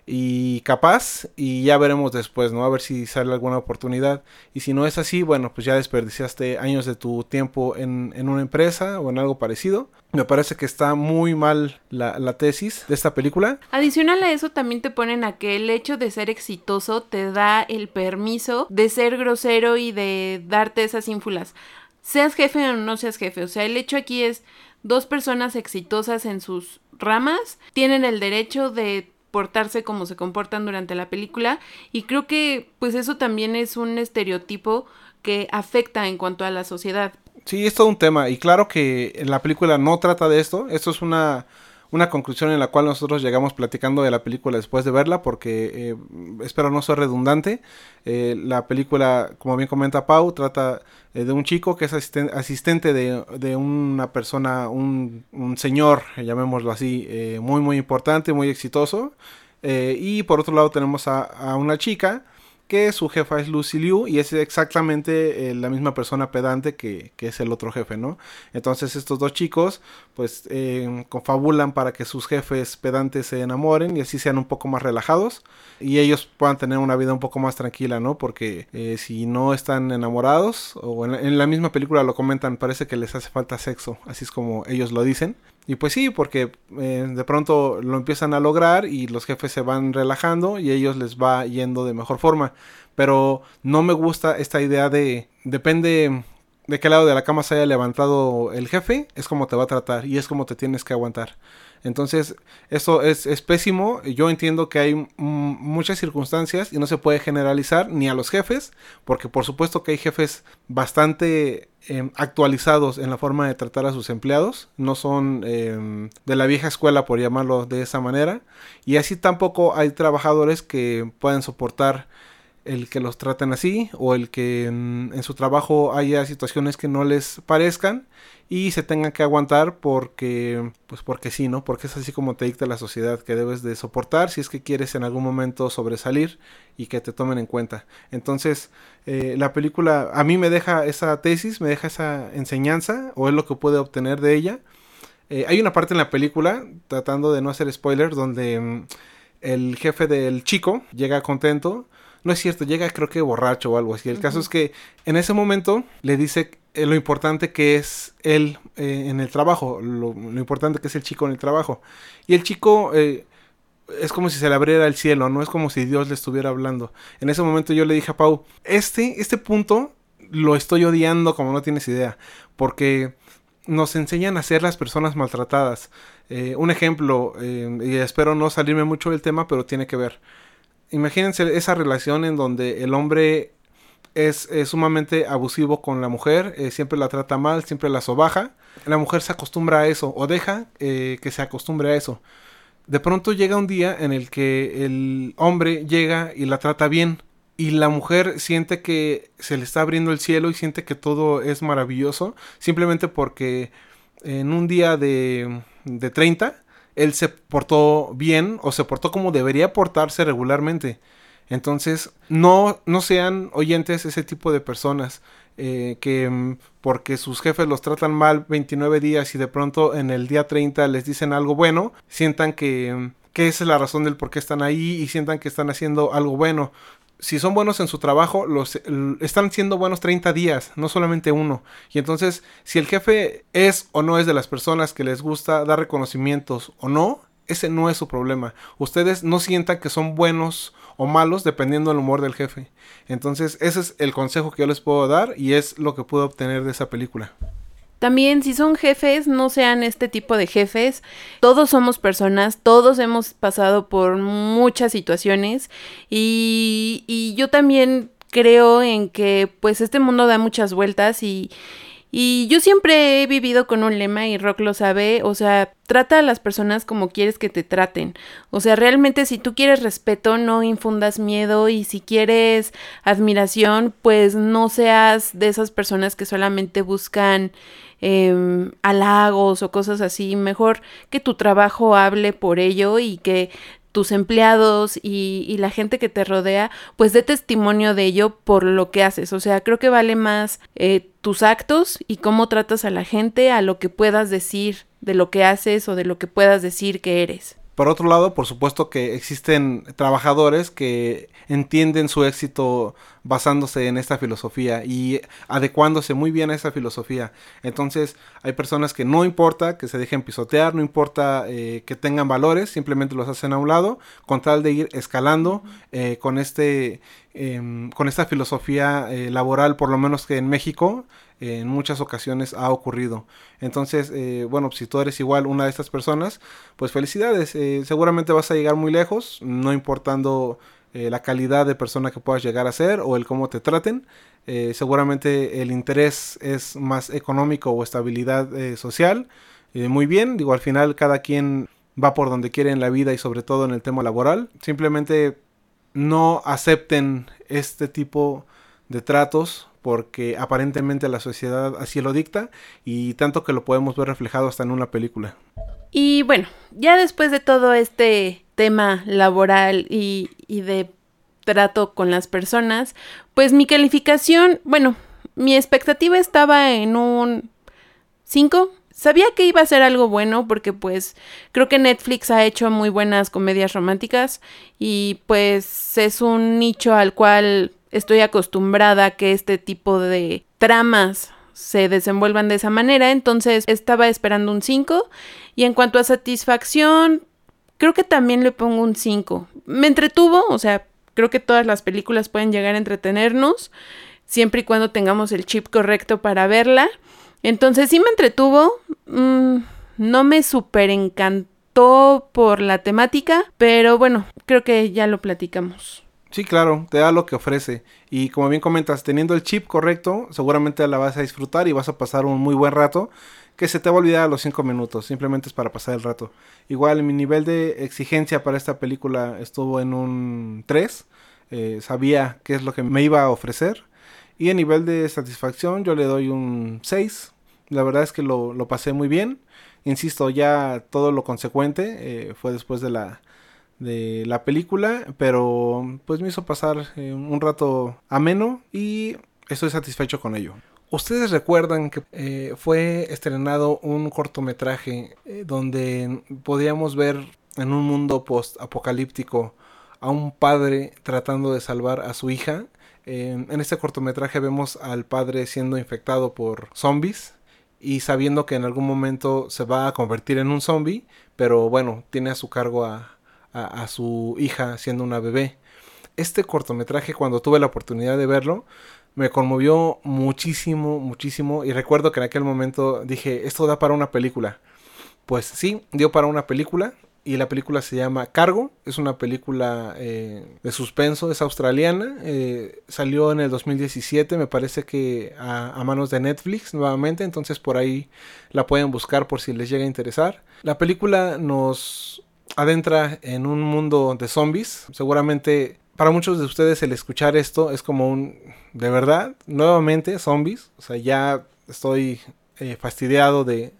S2: y capaz y ya veremos después, ¿no? A ver si sale alguna oportunidad. Y si no es así, bueno, pues ya desperdiciaste años de tu tiempo en, en una empresa o en algo parecido. Me parece que está muy mal la, la, tesis de esta película.
S1: Adicional a eso también te ponen a que el hecho de ser exitoso te da el permiso de ser grosero y de darte esas ínfulas. Seas jefe o no seas jefe. O sea, el hecho aquí es dos personas exitosas en sus ramas tienen el derecho de portarse como se comportan durante la película y creo que pues eso también es un estereotipo que afecta en cuanto a la sociedad.
S2: Sí, es todo un tema y claro que la película no trata de esto, esto es una una conclusión en la cual nosotros llegamos platicando de la película después de verla, porque eh, espero no ser redundante. Eh, la película, como bien comenta Pau, trata eh, de un chico que es asistente de, de, una persona, un, señor, llamémoslo así, muy, muy importante, muy exitoso. y por otro lado tenemos a una chica que su jefa es Lucy Liu y es exactamente eh, la misma persona pedante que, que, es el otro jefe, ¿no? Entonces estos dos chicos pues eh, confabulan para que sus jefes pedantes se enamoren y así sean un poco más relajados y ellos puedan tener una vida un poco más tranquila, ¿no? Porque eh, si no están enamorados o en en la misma película lo comentan, parece que les hace falta sexo, así es como ellos lo dicen. Y pues sí, porque eh, de pronto lo empiezan a lograr y los jefes se van relajando y ellos les va yendo de mejor forma. Pero no me gusta esta idea de depende de qué lado de la cama se haya levantado el jefe, es como te va a tratar y es como te tienes que aguantar. Entonces, eso es, es pésimo. Yo entiendo que hay muchas circunstancias y no se puede generalizar ni a los jefes, porque por supuesto que hay jefes bastante em, actualizados en la forma de tratar a sus empleados, no son em, de la vieja escuela, por llamarlo de esa manera, y así tampoco hay trabajadores que pueden soportar el que los traten así o el que en, su trabajo haya situaciones que no les parezcan y se tengan que aguantar porque pues porque sí, ¿no? Porque es así como te dicta la sociedad que debes de soportar si es que quieres en algún momento sobresalir y que te tomen en cuenta. Entonces, eh, la película a mí me deja esa tesis, me deja esa enseñanza o es lo que puede obtener de ella. Eh, hay una parte en la película, tratando de no hacer spoilers, donde mm, el jefe del chico llega contento No es cierto, llega creo que borracho o algo así. El caso es que en ese momento le dice eh, lo importante que es él eh, en el trabajo, lo, importante que es el chico en el trabajo. Y el chico eh, es como si se le abriera el cielo, no es como si Dios le estuviera hablando. En ese momento yo le dije a Pau, este, este punto lo estoy odiando como no tienes idea, porque nos enseñan a ser las personas maltratadas. un ejemplo, y espero no salirme mucho del tema, pero tiene que ver. Imagínense esa relación en donde el hombre es, sumamente abusivo con la mujer, eh, siempre la trata mal, siempre la sobaja. La mujer se acostumbra a eso o deja eh, que se acostumbre a eso. De pronto llega un día en el que el hombre llega y la trata bien y la mujer siente que se le está abriendo el cielo y siente que todo es maravilloso simplemente porque en un día de, de 30 él se portó bien o se portó como debería portarse regularmente. Entonces, no, no sean oyentes ese tipo de personas eh, que mm, porque sus jefes los tratan mal 29 días y de pronto en el día 30 les dicen algo bueno, sientan que, mm, que esa es la razón del por qué están ahí y sientan que están haciendo algo bueno. Si son buenos en su trabajo, los, están siendo buenos 30 días, no solamente uno. Y entonces, si el jefe es o no es de las personas que les gusta dar reconocimientos o no, ese no es su problema. Ustedes no sientan que son buenos o malos dependiendo del humor del jefe. Entonces, ese es el consejo que yo les puedo dar y es lo que puedo obtener de esa película.
S1: También si son jefes, no sean este tipo de jefes. Todos somos personas, todos hemos pasado por muchas situaciones y, y yo también creo en que pues este mundo da muchas vueltas y, y yo siempre he vivido con un lema y Rock lo sabe, o sea, trata a las personas como quieres que te traten. O sea, realmente si tú quieres respeto, no infundas miedo y si quieres admiración, pues no seas de esas personas que solamente buscan eh, halagos o cosas así. Mejor que tu trabajo hable por ello y que tus empleados y, la gente que te rodea, pues dé testimonio de ello por lo que haces. O sea, creo que vale más eh, tus actos y cómo tratas a la gente a lo que puedas decir de lo que haces o de lo que puedas decir que eres.
S2: Por otro lado, por supuesto que existen trabajadores que entienden su éxito basándose en esta filosofía y adecuándose muy bien a esa filosofía. Entonces, hay personas que no importa que se dejen pisotear, no importa eh, que tengan valores, simplemente los hacen a un lado, con tal de ir escalando eh, con este em, con esta filosofía eh, laboral, por lo menos que en México en muchas ocasiones ha ocurrido. Entonces, eh, bueno, si tú eres igual una de estas personas, pues felicidades. Eh, seguramente vas a llegar muy lejos, no importando eh, la calidad de persona que puedas llegar a ser o el cómo te traten. seguramente el interés es más económico o estabilidad social. muy bien, digo, al final cada quien va por donde quiere en la vida y sobre todo en el tema laboral. Simplemente no acepten este tipo de tratos porque aparentemente la sociedad así lo dicta y tanto que lo podemos ver reflejado hasta en una película.
S1: Y bueno, ya después de todo este tema laboral y, y de trato con las personas, pues mi calificación, bueno, mi expectativa estaba en un 5. Sabía que iba a ser algo bueno porque pues creo que Netflix ha hecho muy buenas comedias románticas y pues es un nicho al cual estoy acostumbrada a que este tipo de tramas se desenvuelvan de esa manera, entonces estaba esperando un 5 y en cuanto a satisfacción, creo que también le pongo un 5. Me entretuvo, o sea, creo que todas las películas pueden llegar a entretenernos, siempre y cuando tengamos el chip correcto para verla. Entonces sí me entretuvo, mm, no me super encantó por la temática, pero bueno, creo que ya lo platicamos.
S2: Sí, claro, te da lo que ofrece. Y como bien comentas, teniendo el chip correcto, seguramente la vas a disfrutar y vas a pasar un muy buen rato. Que se te va a olvidar a los 5 minutos, simplemente es para pasar el rato. Igual mi nivel de exigencia para esta película estuvo en un 3. Eh, sabía qué es lo que me iba a ofrecer. Y a nivel de satisfacción yo le doy un 6. La verdad es que lo, pasé muy bien. Insisto, ya todo lo consecuente eh, fue después de la de la película, pero pues me hizo pasar eh, un rato ameno y estoy satisfecho con ello. Ustedes recuerdan que eh, fue estrenado un cortometraje eh, donde podíamos ver en un mundo post-apocalíptico a un padre tratando de salvar a su hija. en este cortometraje vemos al padre siendo infectado por zombies y sabiendo que en algún momento se va a convertir en un zombie, pero bueno, tiene a su cargo a, a, su hija siendo una bebé. Este cortometraje, cuando tuve la oportunidad de verlo, me conmovió muchísimo, muchísimo. Y recuerdo que en aquel momento dije, esto da para una película. Pues sí, dio para una película. Y la película se llama Cargo. Es una película eh, de suspenso, es australiana. Eh, salió en el 2017, me parece que a, a, manos de Netflix nuevamente. Entonces por ahí la pueden buscar por si les llega a interesar. La película nos adentra en un mundo de zombies. Seguramente para muchos de ustedes el escuchar esto es como un... De verdad, nuevamente zombies. O sea, ya estoy eh, fastidiado de,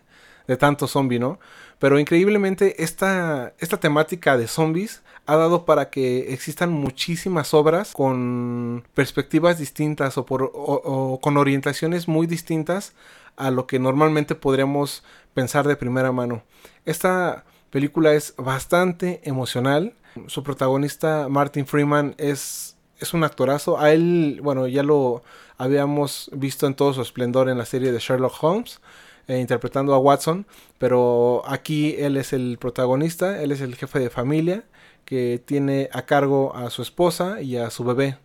S2: de tanto zombie, ¿no? Pero increíblemente esta, esta temática de zombies ha dado para que existan muchísimas obras con perspectivas distintas o, por, o con orientaciones muy distintas a lo que normalmente podríamos pensar de primera mano. Esta película es bastante emocional. Su protagonista, Martin Freeman, es, es un actorazo. A él, bueno, ya lo habíamos visto en todo su esplendor en la serie de Sherlock Holmes. Eh, interpretando a Watson, pero aquí él es el protagonista, él es el jefe de familia que tiene a cargo a su esposa y a su bebé.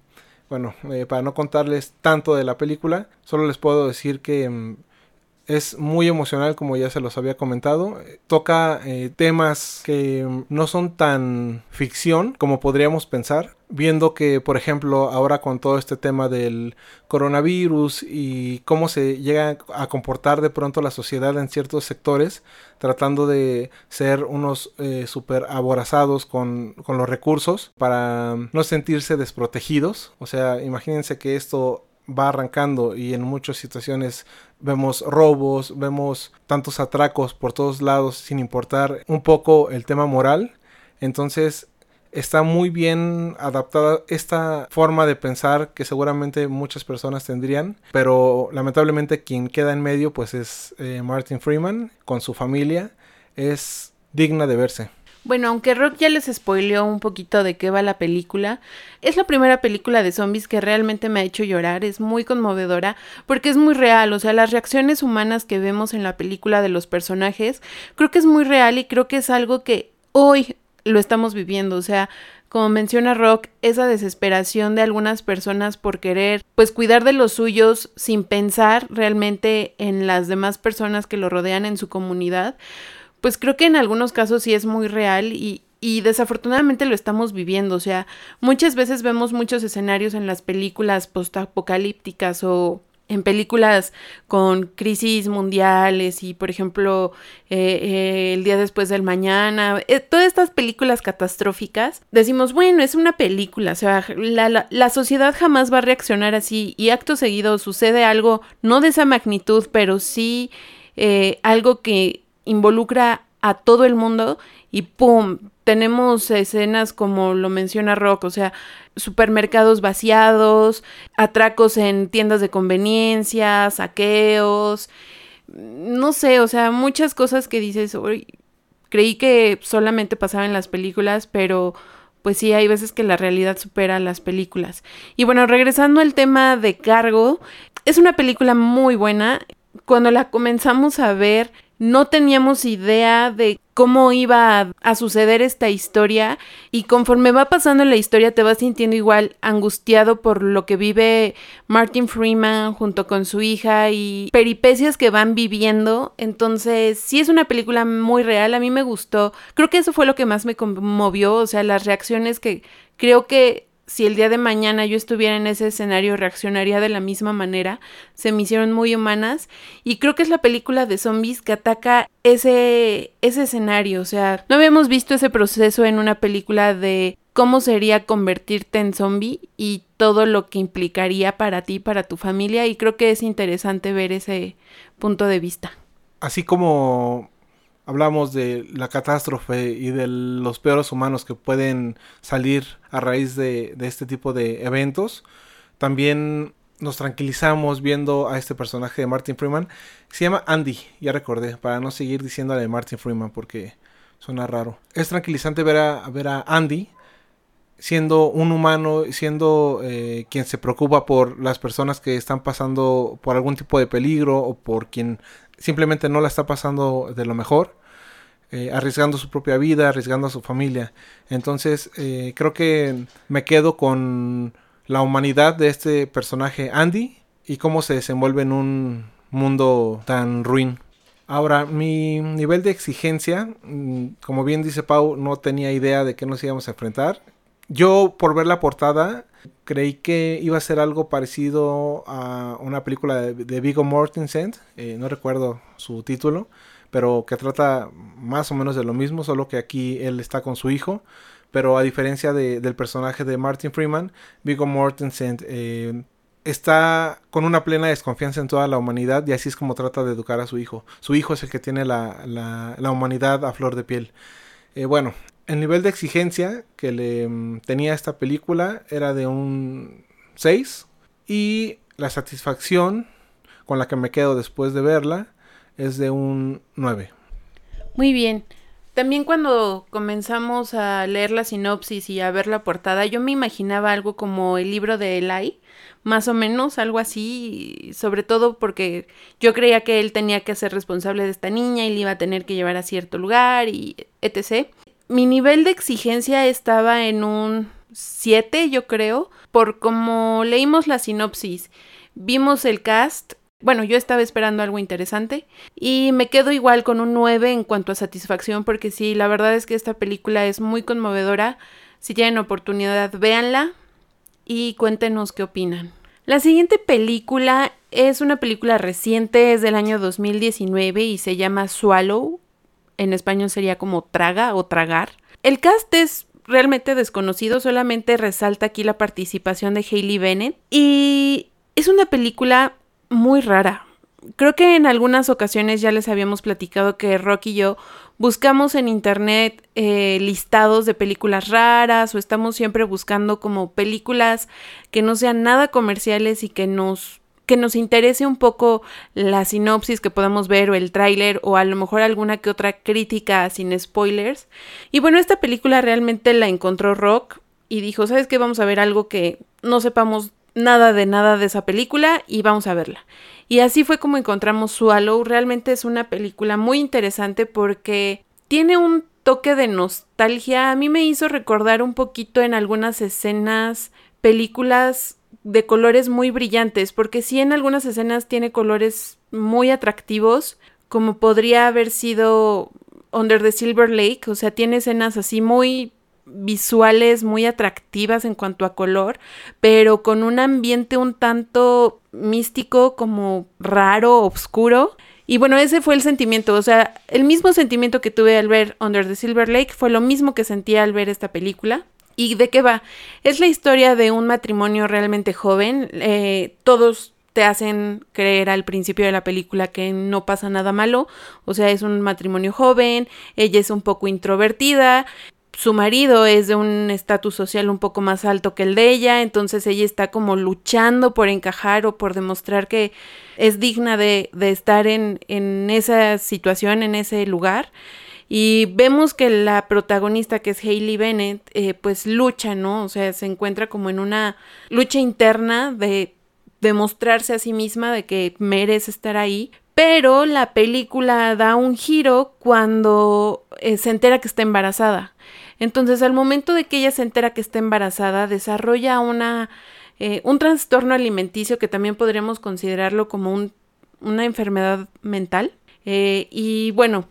S2: Bueno, eh, para no contarles tanto de la película, solo les puedo decir que mm, es muy emocional, como ya se los había comentado. Toca eh, temas que no son tan ficción como podríamos pensar. Viendo que, por ejemplo, ahora con todo este tema del coronavirus y cómo se llega a comportar de pronto la sociedad en ciertos sectores, tratando de ser unos eh, súper aborazados con, con los recursos para no sentirse desprotegidos. O sea, imagínense que esto va arrancando y en muchas situaciones vemos robos, vemos tantos atracos por todos lados sin importar un poco el tema moral. Entonces está muy bien adaptada esta forma de pensar que seguramente muchas personas tendrían, pero lamentablemente quien queda en medio pues es eh, Martin Freeman con su familia. Es digna de verse.
S1: Bueno, aunque Rock ya les spoileó un poquito de qué va la película, es la primera película de zombies que realmente me ha hecho llorar, es muy conmovedora porque es muy real, o sea, las reacciones humanas que vemos en la película de los personajes, creo que es muy real y creo que es algo que hoy lo estamos viviendo, o sea, como menciona Rock, esa desesperación de algunas personas por querer pues cuidar de los suyos sin pensar realmente en las demás personas que lo rodean en su comunidad pues creo que en algunos casos sí es muy real y, y desafortunadamente lo estamos viviendo. O sea, muchas veces vemos muchos escenarios en las películas postapocalípticas o en películas con crisis mundiales y por ejemplo eh, eh, el día después del mañana, eh, todas estas películas catastróficas, decimos, bueno, es una película, o sea, la, la, la, sociedad jamás va a reaccionar así y acto seguido sucede algo, no de esa magnitud, pero sí algo que involucra a todo el mundo y ¡pum! Tenemos escenas como lo menciona Rock, o sea, supermercados vaciados, atracos en tiendas de conveniencia, saqueos, no sé, o sea, muchas cosas que dices, creí que solamente pasaban en las películas, pero pues sí, hay veces que la realidad supera las películas. Y bueno, regresando al tema de cargo, es una película muy buena. Cuando la comenzamos a ver, no teníamos idea de cómo iba a, suceder esta historia y conforme va pasando la historia te vas sintiendo igual angustiado por lo que vive Martin Freeman junto con su hija y peripecias que van viviendo. Entonces, sí es una película muy real, a mí me gustó. Creo que eso fue lo que más me conmovió, o sea, las reacciones que creo que si el día de mañana yo estuviera en ese escenario reaccionaría de la misma manera. Se me hicieron muy humanas y creo que es la película de zombies que ataca ese ese escenario, o sea, no habíamos visto ese proceso en una película de cómo sería convertirte en zombie y todo lo que implicaría para ti, para tu familia y creo que es interesante ver ese punto de vista.
S2: Así como hablamos de la catástrofe y de los peores humanos que pueden salir a raíz de, de, este tipo de eventos. También nos tranquilizamos viendo a este personaje de Martin Freeman. Se llama Andy, ya recordé, para no seguir diciéndole Martin Freeman porque suena raro. Es tranquilizante ver a, ver a Andy siendo un humano, siendo eh, quien se preocupa por las personas que están pasando por algún tipo de peligro o por quien simplemente no la está pasando de lo mejor, eh, arriesgando su propia vida, arriesgando a su familia. Entonces eh, creo que me quedo con la humanidad de este personaje Andy y cómo se desenvuelve en un mundo tan ruin. Ahora, mi nivel de exigencia, mm, como bien dice Pau, no tenía idea de qué nos íbamos a enfrentar. Yo, por ver la portada, creí que iba a ser algo parecido a una película de, Vigo Mortensen, eh, no recuerdo su título, pero que trata más o menos de lo mismo, solo que aquí él está con su hijo. Pero a diferencia del personaje de Martin Freeman, Vigo Mortensen eh, está con una plena desconfianza en toda la humanidad y así es como trata de educar a su hijo. Su hijo es el que tiene la, humanidad a flor de piel. Eh, bueno, el nivel de exigencia que le mm, tenía esta película era de un 6 y la satisfacción con la que me quedo después de verla es de un 9.
S1: Muy bien. También cuando comenzamos a leer la sinopsis y a ver la portada, yo me imaginaba algo como el libro de Eli, más o menos, algo así, sobre todo porque yo creía que él tenía que ser responsable de esta niña y le iba a tener que llevar a cierto lugar y etc. Mi nivel de exigencia estaba en un 7, yo creo, por como leímos la sinopsis, vimos el cast bueno, yo estaba esperando algo interesante y me quedo igual con un 9 en cuanto a satisfacción porque sí, la verdad es que esta película es muy conmovedora. Si tienen oportunidad, véanla y cuéntenos qué opinan. La siguiente película es una película reciente, es del año 2019 y se llama Swallow. En español sería como traga o tragar. El cast es realmente desconocido, solamente resalta aquí la participación de Hailey Bennett y es una película muy rara. Creo que en algunas ocasiones ya les habíamos platicado que Rock y yo buscamos en internet eh, listados de películas raras o estamos siempre buscando como películas que no sean nada comerciales y que nos que nos interese un poco la sinopsis que podamos ver o el tráiler o a lo mejor alguna que otra crítica sin spoilers. Y bueno, esta película realmente la encontró Rock y dijo, ¿sabes qué? Vamos a ver algo que no sepamos nada de nada de esa película y vamos a verla. Y así fue como encontramos Swallow. Realmente es una película muy interesante porque tiene un toque de nostalgia. A mí me hizo recordar un poquito en algunas escenas películas de colores muy brillantes, porque sí en algunas escenas tiene colores muy atractivos, como podría haber sido Under the Silver Lake, o sea, tiene escenas así muy visuales muy atractivas en cuanto a color, pero con un ambiente un tanto místico, como raro, oscuro. Y bueno, ese fue el sentimiento, o sea, el mismo sentimiento que tuve al ver Under the Silver Lake fue lo mismo que sentía al ver esta película. ¿Y de qué va? Es la historia de un matrimonio realmente joven. Eh, todos te hacen creer al principio de la película que no pasa nada malo, o sea, es un matrimonio joven, ella es un poco introvertida, su marido es de un estatus social un poco más alto que el de ella, entonces ella está como luchando por encajar o por demostrar que es digna de, de estar en, en esa situación, en ese lugar. Y vemos que la protagonista, que es Hailey Bennett, eh, pues lucha, ¿no? O sea, se encuentra como en una lucha interna de demostrarse a sí misma de que merece estar ahí. Pero la película da un giro cuando eh, se entera que está embarazada. Entonces, al momento de que ella se entera que está embarazada, desarrolla una, eh, un trastorno alimenticio que también podríamos considerarlo como un, una enfermedad mental. Y bueno,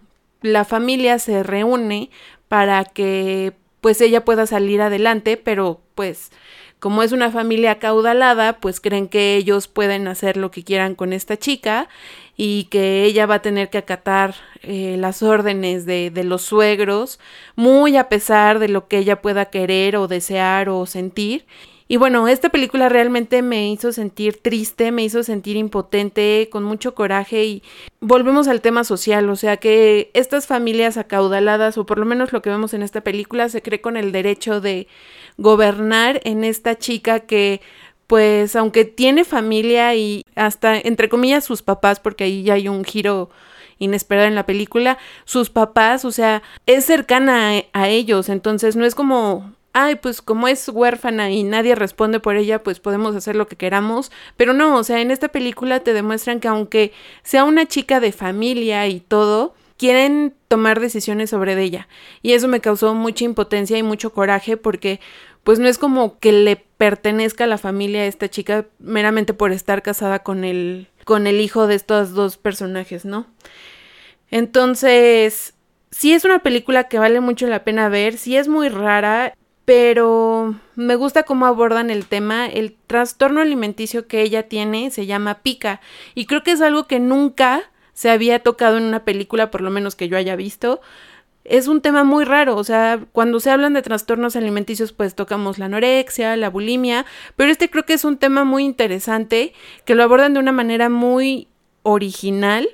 S1: la familia se reúne para que pues ella pueda salir adelante, pero pues como es una familia acaudalada, pues creen que ellos pueden hacer lo que quieran con esta chica y que ella va a tener que acatar eh, las órdenes de, de los suegros, muy a pesar de lo que ella pueda querer o desear o sentir. Y bueno, esta película realmente me hizo sentir triste, me hizo sentir impotente, con mucho coraje y volvemos al tema social, o sea que estas familias acaudaladas, o por lo menos lo que vemos en esta película, se cree con el derecho de gobernar en esta chica que pues aunque tiene familia y hasta entre comillas sus papás, porque ahí ya hay un giro inesperado en la película, sus papás, o sea, es cercana a, ellos, entonces no es como ay, pues como es huérfana y nadie responde por ella, pues podemos hacer lo que queramos. Pero no, o sea, en esta película te demuestran que aunque sea una chica de familia y todo, quieren tomar decisiones sobre ella. Y eso me causó mucha impotencia y mucho coraje porque pues no es como que le pertenezca a la familia a esta chica meramente por estar casada con el, con el hijo de estos dos personajes, ¿no? Entonces, sí es una película que vale mucho la pena ver, sí es muy rara, pero me gusta cómo abordan el tema. El trastorno alimenticio que ella tiene se llama pica y creo que es algo que nunca se había tocado en una película, por lo menos que yo haya visto. Es un tema muy raro, o sea, cuando se hablan de trastornos alimenticios, pues tocamos la anorexia, la bulimia, pero este creo que es un tema muy interesante, que lo abordan de una manera muy original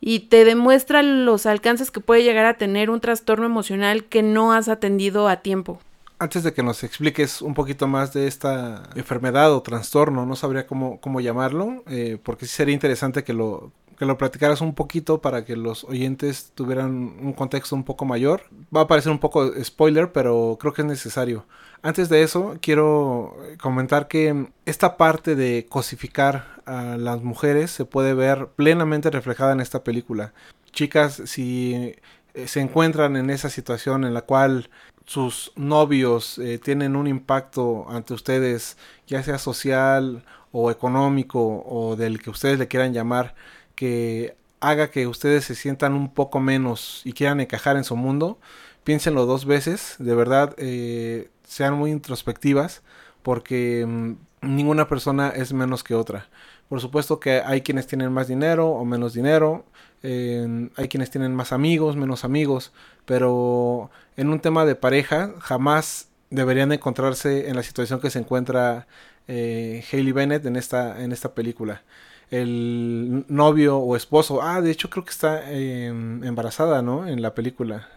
S1: y te demuestra los alcances que puede llegar a tener un trastorno emocional que no has atendido a tiempo.
S2: Antes de que nos expliques un poquito más de esta enfermedad o trastorno, no sabría cómo, cómo llamarlo, eh, porque sí sería interesante que lo, que lo platicaras un poquito para que los oyentes tuvieran un contexto un poco mayor. Va a parecer un poco spoiler, pero creo que es necesario. Antes de eso, quiero comentar que esta parte de cosificar a las mujeres se puede ver plenamente reflejada en esta película. Chicas, si eh, se encuentran en esa situación en la cual sus novios eh, tienen un impacto ante ustedes, ya sea social o económico o del que ustedes le quieran llamar, que haga que ustedes se sientan un poco menos y quieran encajar en su mundo, piénsenlo dos veces, de verdad, eh, sean muy introspectivas, porque mm, ninguna persona es menos que otra. Por supuesto que hay quienes tienen más dinero o menos dinero, hay quienes tienen más amigos, menos amigos, pero en un tema de pareja jamás deberían encontrarse en la situación que se encuentra eh, Hailey Bennett en esta, en esta película el novio o esposo. Ah, de hecho creo que está em, embarazada, ¿no? En la película.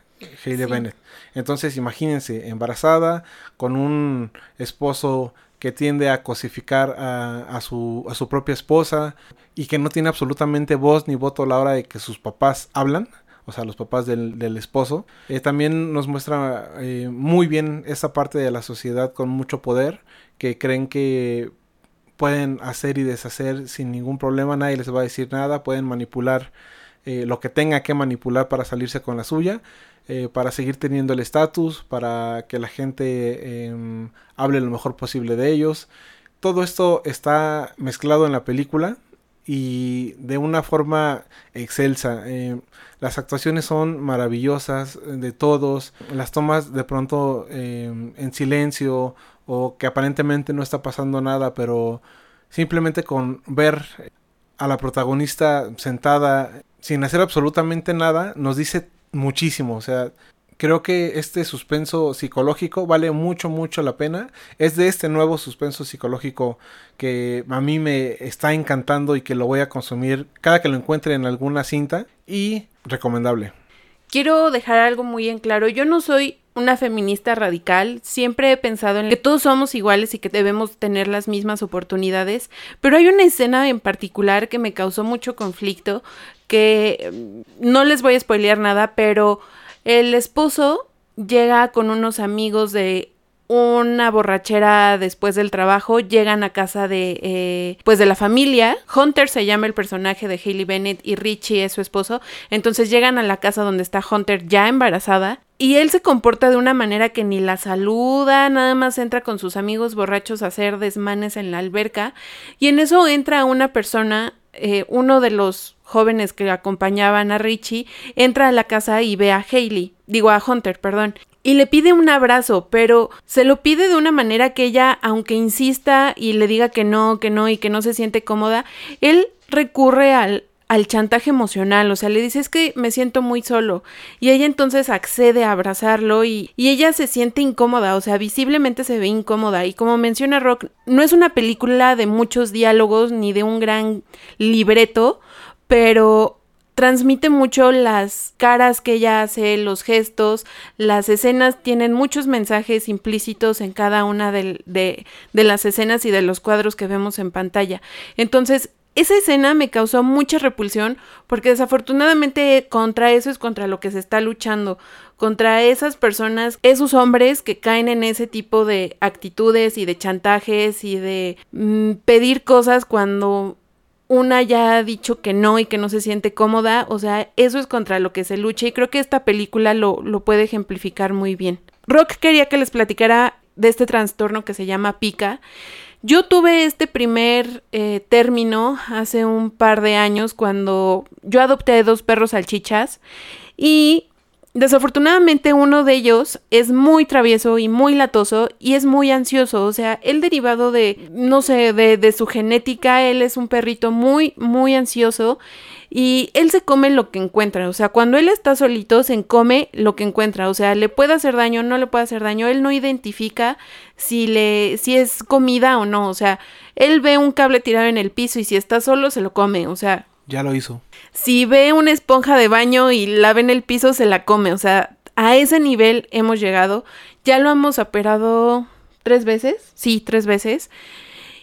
S2: Hayley Bennett. Entonces, imagínense, embarazada, con un esposo que tiende a cosificar a, su, a su propia esposa y que no tiene absolutamente voz ni voto a la hora de que sus papás hablan, o sea, los papás del, esposo. Eh, también nos muestra eh, muy bien esa parte de la sociedad con mucho poder, que creen que pueden hacer y deshacer sin ningún problema, nadie les va a decir nada, pueden manipular eh, lo que tenga que manipular para salirse con la suya, eh, para seguir teniendo el estatus, para que la gente em, hable lo mejor posible de ellos. Todo esto está mezclado en la película y de una forma excelsa. Eh, las actuaciones son maravillosas de todos, las tomas de pronto em, en silencio o que aparentemente no está pasando nada, pero simplemente con ver a la protagonista sentada sin hacer absolutamente nada nos dice muchísimo, o sea, creo que este suspenso psicológico vale mucho, mucho la pena. Es de este nuevo suspenso psicológico que a mí me está encantando y que lo voy a consumir cada que lo encuentre en alguna cinta y recomendable.
S1: Quiero dejar algo muy en claro, yo no soy una feminista radical, siempre he pensado en que todos somos iguales y que debemos tener las mismas oportunidades, pero hay una escena en particular que me causó mucho conflicto, que mm, no les voy a spoilear nada, pero el esposo llega con unos amigos de una borrachera después del trabajo, llegan a casa de, eh, pues de la familia. Hunter se llama el personaje de Hailey Bennett y Richie es su esposo. Entonces llegan a la casa donde está Hunter ya embarazada y él se comporta de una manera que ni la saluda, nada más entra con sus amigos borrachos a hacer desmanes en la alberca y en eso entra una persona, eh, uno de los jóvenes que acompañaban a Richie, entra a la casa y ve a Hailey, digo a Hunter, perdón, y le pide un abrazo, pero se lo pide de una manera que ella, aunque insista y le diga que no, que no y que no se siente cómoda, él recurre al, al chantaje emocional, o sea, le dice es que me siento muy solo y ella entonces accede a abrazarlo y, y, ella se siente incómoda, o sea, visiblemente se ve incómoda y como menciona Rock, no es una película de muchos diálogos ni de un gran libreto, pero transmite mucho las caras que ella hace, los gestos, las escenas tienen muchos mensajes implícitos en cada una de, de, las escenas y de los cuadros que vemos en pantalla. Entonces, esa escena me causó mucha repulsión porque desafortunadamente contra eso es contra lo que se está luchando, contra esas personas, esos hombres que caen en ese tipo de actitudes y de chantajes y de mm, pedir cosas cuando una ya ha dicho que no y que no se siente cómoda, o sea, eso es contra lo que se lucha y creo que esta película lo, lo puede ejemplificar muy bien. Rock quería que les platicara de este trastorno que se llama pica. Yo tuve este primer eh, término hace un par de años cuando yo adopté dos perros salchichas y desafortunadamente uno de ellos es muy travieso y muy latoso y es muy ansioso. O sea, él derivado de, no sé, de, de su genética, él es un perrito muy, muy ansioso y él se come lo que encuentra, o sea, cuando él está solito se come lo que encuentra, o sea, le puede hacer daño, no le puede hacer daño, él no identifica si le si es comida o no, o sea, él ve un cable tirado en el piso y si está solo se lo come, o sea,
S2: ya lo hizo.
S1: Si ve una esponja de baño y la ve en el piso se la come, o sea, a ese nivel hemos llegado, ya lo hemos operado tres veces, sí, tres veces.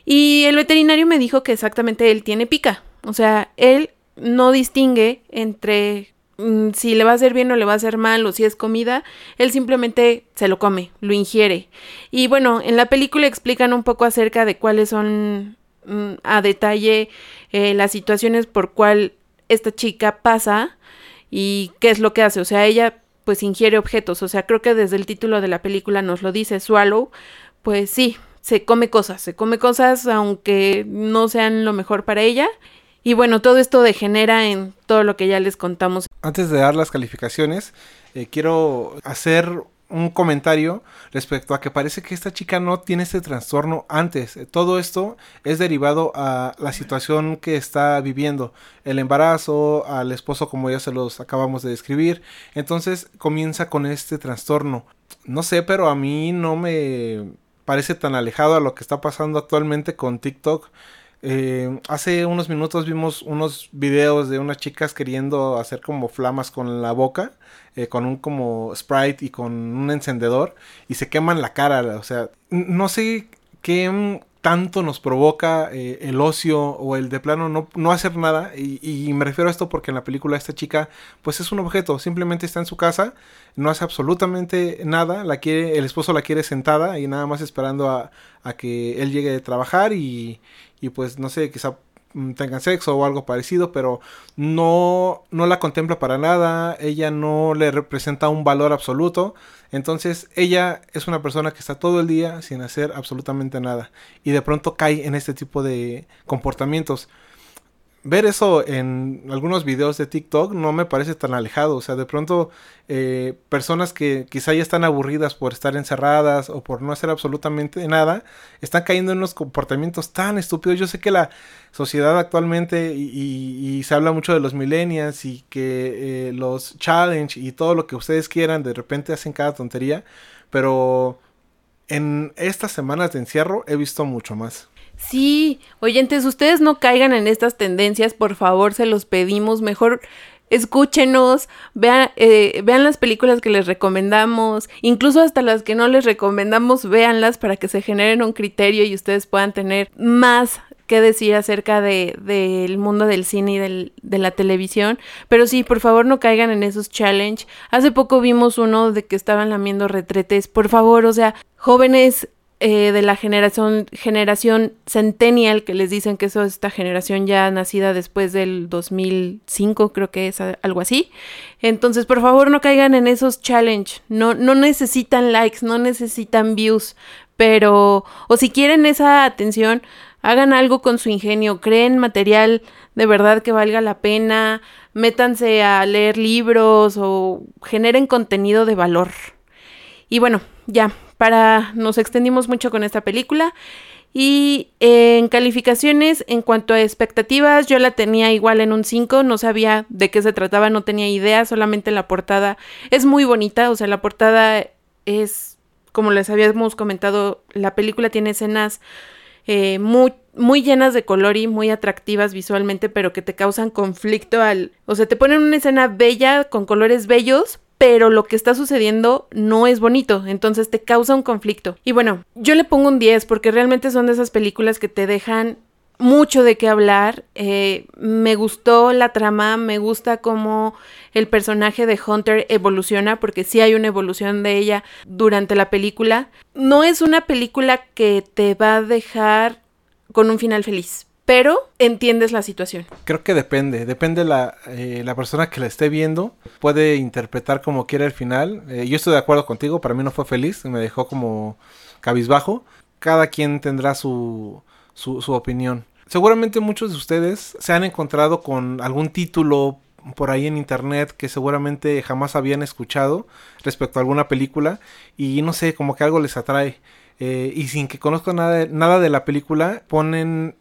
S1: Y el veterinario me dijo que exactamente él tiene pica. O sea, él no distingue entre mm, si le va a hacer bien o le va a hacer mal o si es comida, él simplemente se lo come, lo ingiere. Y bueno, en la película explican un poco acerca de cuáles son mm, a detalle eh, las situaciones por cual esta chica pasa y qué es lo que hace. O sea, ella pues ingiere objetos. O sea, creo que desde el título de la película nos lo dice Swallow. Pues sí, se come cosas, se come cosas aunque no sean lo mejor para ella. Y bueno, todo esto degenera en todo lo que ya les contamos.
S2: Antes de dar las calificaciones, eh, quiero hacer un comentario respecto a que parece que esta chica no tiene este trastorno antes. Todo esto es derivado a la situación que está viviendo, el embarazo, al esposo como ya se los acabamos de describir. Entonces comienza con este trastorno. No sé, pero a mí no me parece tan alejado a lo que está pasando actualmente con TikTok. Eh, hace unos minutos vimos unos videos de unas chicas queriendo hacer como flamas con la boca, eh, con un como sprite y con un encendedor y se queman la cara. O sea, no sé qué tanto nos provoca eh, el ocio o el de plano no, no hacer nada. Y, me refiero a esto porque en la película esta chica pues es un objeto, simplemente está en su casa, no hace absolutamente nada, la quiere, el esposo la quiere sentada y nada más esperando a, a que él llegue de trabajar y, y pues no sé, quizá mm, tengan sexo o algo parecido, pero no, no la contempla para nada, ella no le representa un valor absoluto, entonces ella es una persona que está todo el día sin hacer absolutamente nada y de pronto cae en este tipo de comportamientos ver eso en algunos videos de TikTok no me parece tan alejado. O sea, de pronto eh, personas que quizá ya están aburridas por estar encerradas o por no hacer absolutamente nada, están cayendo en unos comportamientos tan estúpidos. Yo sé que la sociedad actualmente y, se habla mucho de los millennials y que eh, los challenge y todo lo que ustedes quieran de repente hacen cada tontería, pero en estas semanas de encierro he visto mucho más.
S1: Sí, oyentes, ustedes no caigan en estas tendencias, por favor, se los pedimos. Mejor escúchenos, vean, eh, vean las películas que les recomendamos, incluso hasta las que no les recomendamos, véanlas para que se generen un criterio y ustedes puedan tener más que decir acerca del de, mundo del cine y del, de la televisión. Pero sí, por favor no caigan en esos challenge. Hace poco vimos uno de que estaban lamiendo retretes. Por favor, o sea, jóvenes, eh, de la generación, generación centennial, que les dicen que eso es esta generación ya nacida después del 2005, creo que es algo así. Entonces, por favor, no caigan en esos challenge. No, no necesitan likes, no necesitan views, pero, o si quieren esa atención, hagan algo con su ingenio, creen material de verdad que valga la pena, métanse a leer libros o generen contenido de valor. Y bueno, ya, para nos extendimos mucho con esta película. Y en calificaciones, en cuanto a expectativas, yo la tenía igual en un 5, no sabía de qué se trataba, no tenía idea, solamente la portada es muy bonita, o sea, la portada es, como les habíamos comentado, la película tiene escenas eh, muy, muy llenas de color y muy atractivas visualmente, pero que te causan conflicto al, o sea, te ponen una escena bella con colores bellos, pero lo que está sucediendo no es bonito, entonces te causa un conflicto. Y bueno, yo le pongo un 10 porque realmente son de esas películas que te dejan mucho de qué hablar. Eh, me gustó la trama, me gusta cómo el personaje de Hunter evoluciona, porque sí hay una evolución de ella durante la película. No es una película que te va a dejar con un final feliz. Pero entiendes la situación.
S2: Creo que depende, depende la, eh, la persona que la esté viendo, puede interpretar como quiera el final. Eh, yo estoy de acuerdo contigo, para mí no fue feliz, me dejó como cabizbajo. Cada quien tendrá su, su, opinión. Seguramente muchos de ustedes se han encontrado con algún título por ahí en internet que seguramente jamás habían escuchado respecto a alguna película y no sé, como que algo les atrae. Eh, y sin que conozcan nada, nada de la película, ponen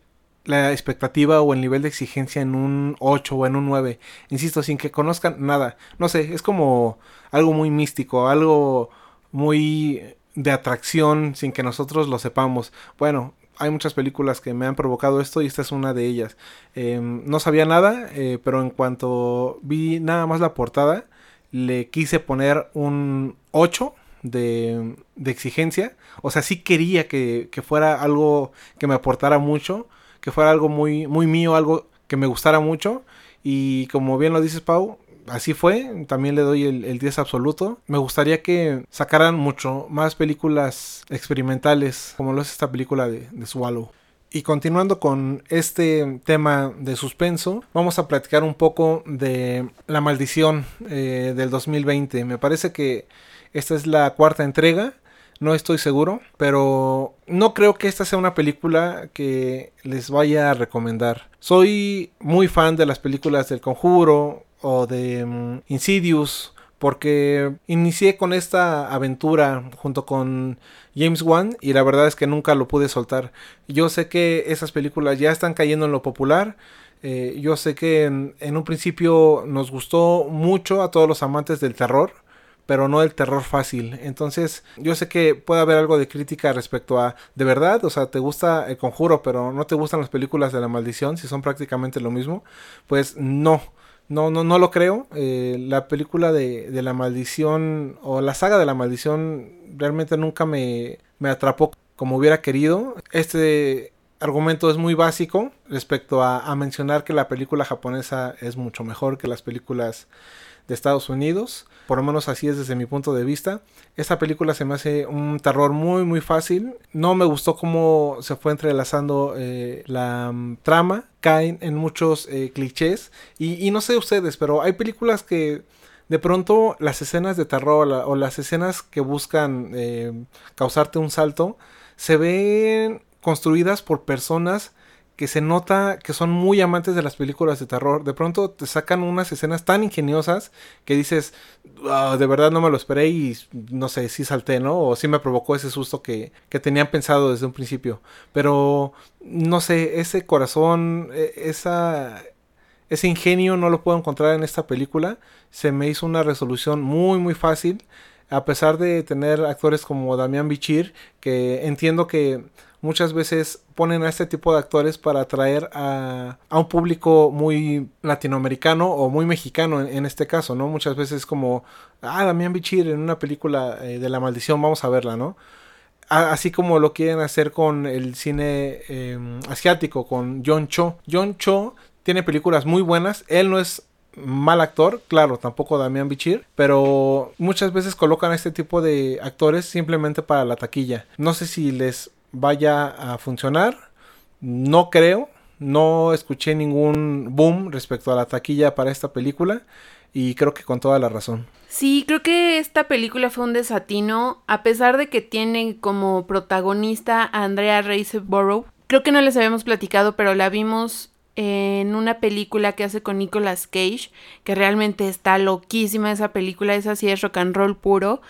S2: la expectativa o el nivel de exigencia en un 8 o en un 9. Insisto, sin que conozcan nada. No sé, es como algo muy místico, algo muy de atracción sin que nosotros lo sepamos. Bueno, hay muchas películas que me han provocado esto y esta es una de ellas. Em, no sabía nada, eh, pero en cuanto vi nada más la portada, le quise poner un 8 de, de exigencia. O sea, sí quería que, que, fuera algo que me aportara mucho, que fuera algo muy, muy mío, algo que me gustara mucho. Y como bien lo dices, Pau, así fue, también le doy el, 10 absoluto. Me gustaría que sacaran mucho más películas experimentales, como lo es esta película de, Swallow. Y continuando con este tema de suspenso, vamos a platicar un poco de La Maldición eh, del 2020. Me parece que esta es la cuarta entrega, no estoy seguro, pero no creo que esta sea una película que les vaya a recomendar. Soy muy fan de las películas del conjuro, o de um, Insidious porque inicié con esta aventura junto con James Wan y la verdad es que nunca lo pude soltar. Yo sé que esas películas ya están cayendo en lo popular. Eh, yo sé que en, un principio nos gustó mucho a todos los amantes del terror, pero no el terror fácil. Entonces, yo sé que puede haber algo de crítica respecto a, de verdad, o sea, te gusta el conjuro, pero no te gustan las películas de la maldición, si son prácticamente lo mismo. Pues no. No, no, no lo creo. Eh, la película de, de, la maldición o la saga de la maldición realmente nunca me, me atrapó como hubiera querido. Este argumento es muy básico respecto a, a, mencionar que la película japonesa es mucho mejor que las películas de Estados Unidos. Por lo menos así es desde mi punto de vista. Esta película se me hace un terror muy muy fácil. No me gustó cómo se fue entrelazando eh, la mm, trama. Caen en muchos eh, clichés. Y, no sé ustedes, pero hay películas que de pronto las escenas de terror o las escenas que buscan eh, causarte un salto se ven construidas por personas que se nota que son muy amantes de las películas de terror. De pronto te sacan unas escenas tan ingeniosas que dices, ah, de verdad no me lo esperé y no sé, si salté, ¿no? O sí me provocó ese susto que, que tenían pensado desde un principio. Pero, no sé, ese corazón, e, esa, ese ingenio no lo puedo encontrar en esta película. Se me hizo una resolución muy, muy fácil. A pesar de tener actores como Damián Bichir, que entiendo que muchas veces ponen a este tipo de actores para atraer a, un público muy latinoamericano o muy mexicano en, este caso, ¿no? Muchas veces como, ah, Damián Bichir en una película eh, de la maldición, vamos a verla, ¿no? así como lo quieren hacer con el cine em, asiático, con John Cho. John Cho tiene películas muy buenas, él no es mal actor, claro, tampoco Damián Bichir, pero muchas veces colocan a este tipo de actores simplemente para la taquilla. No sé si les vaya a funcionar. No creo. No escuché ningún boom respecto a la taquilla para esta película. Y creo que con toda la razón.
S1: Sí, creo que esta película fue un desatino. A pesar de que tiene como protagonista a Andrea Riseborough. Creo que no les habíamos platicado, pero la vimos en una película que hace con Nicolas Cage, que realmente está loquísima esa película, esa sí es rock and roll puro,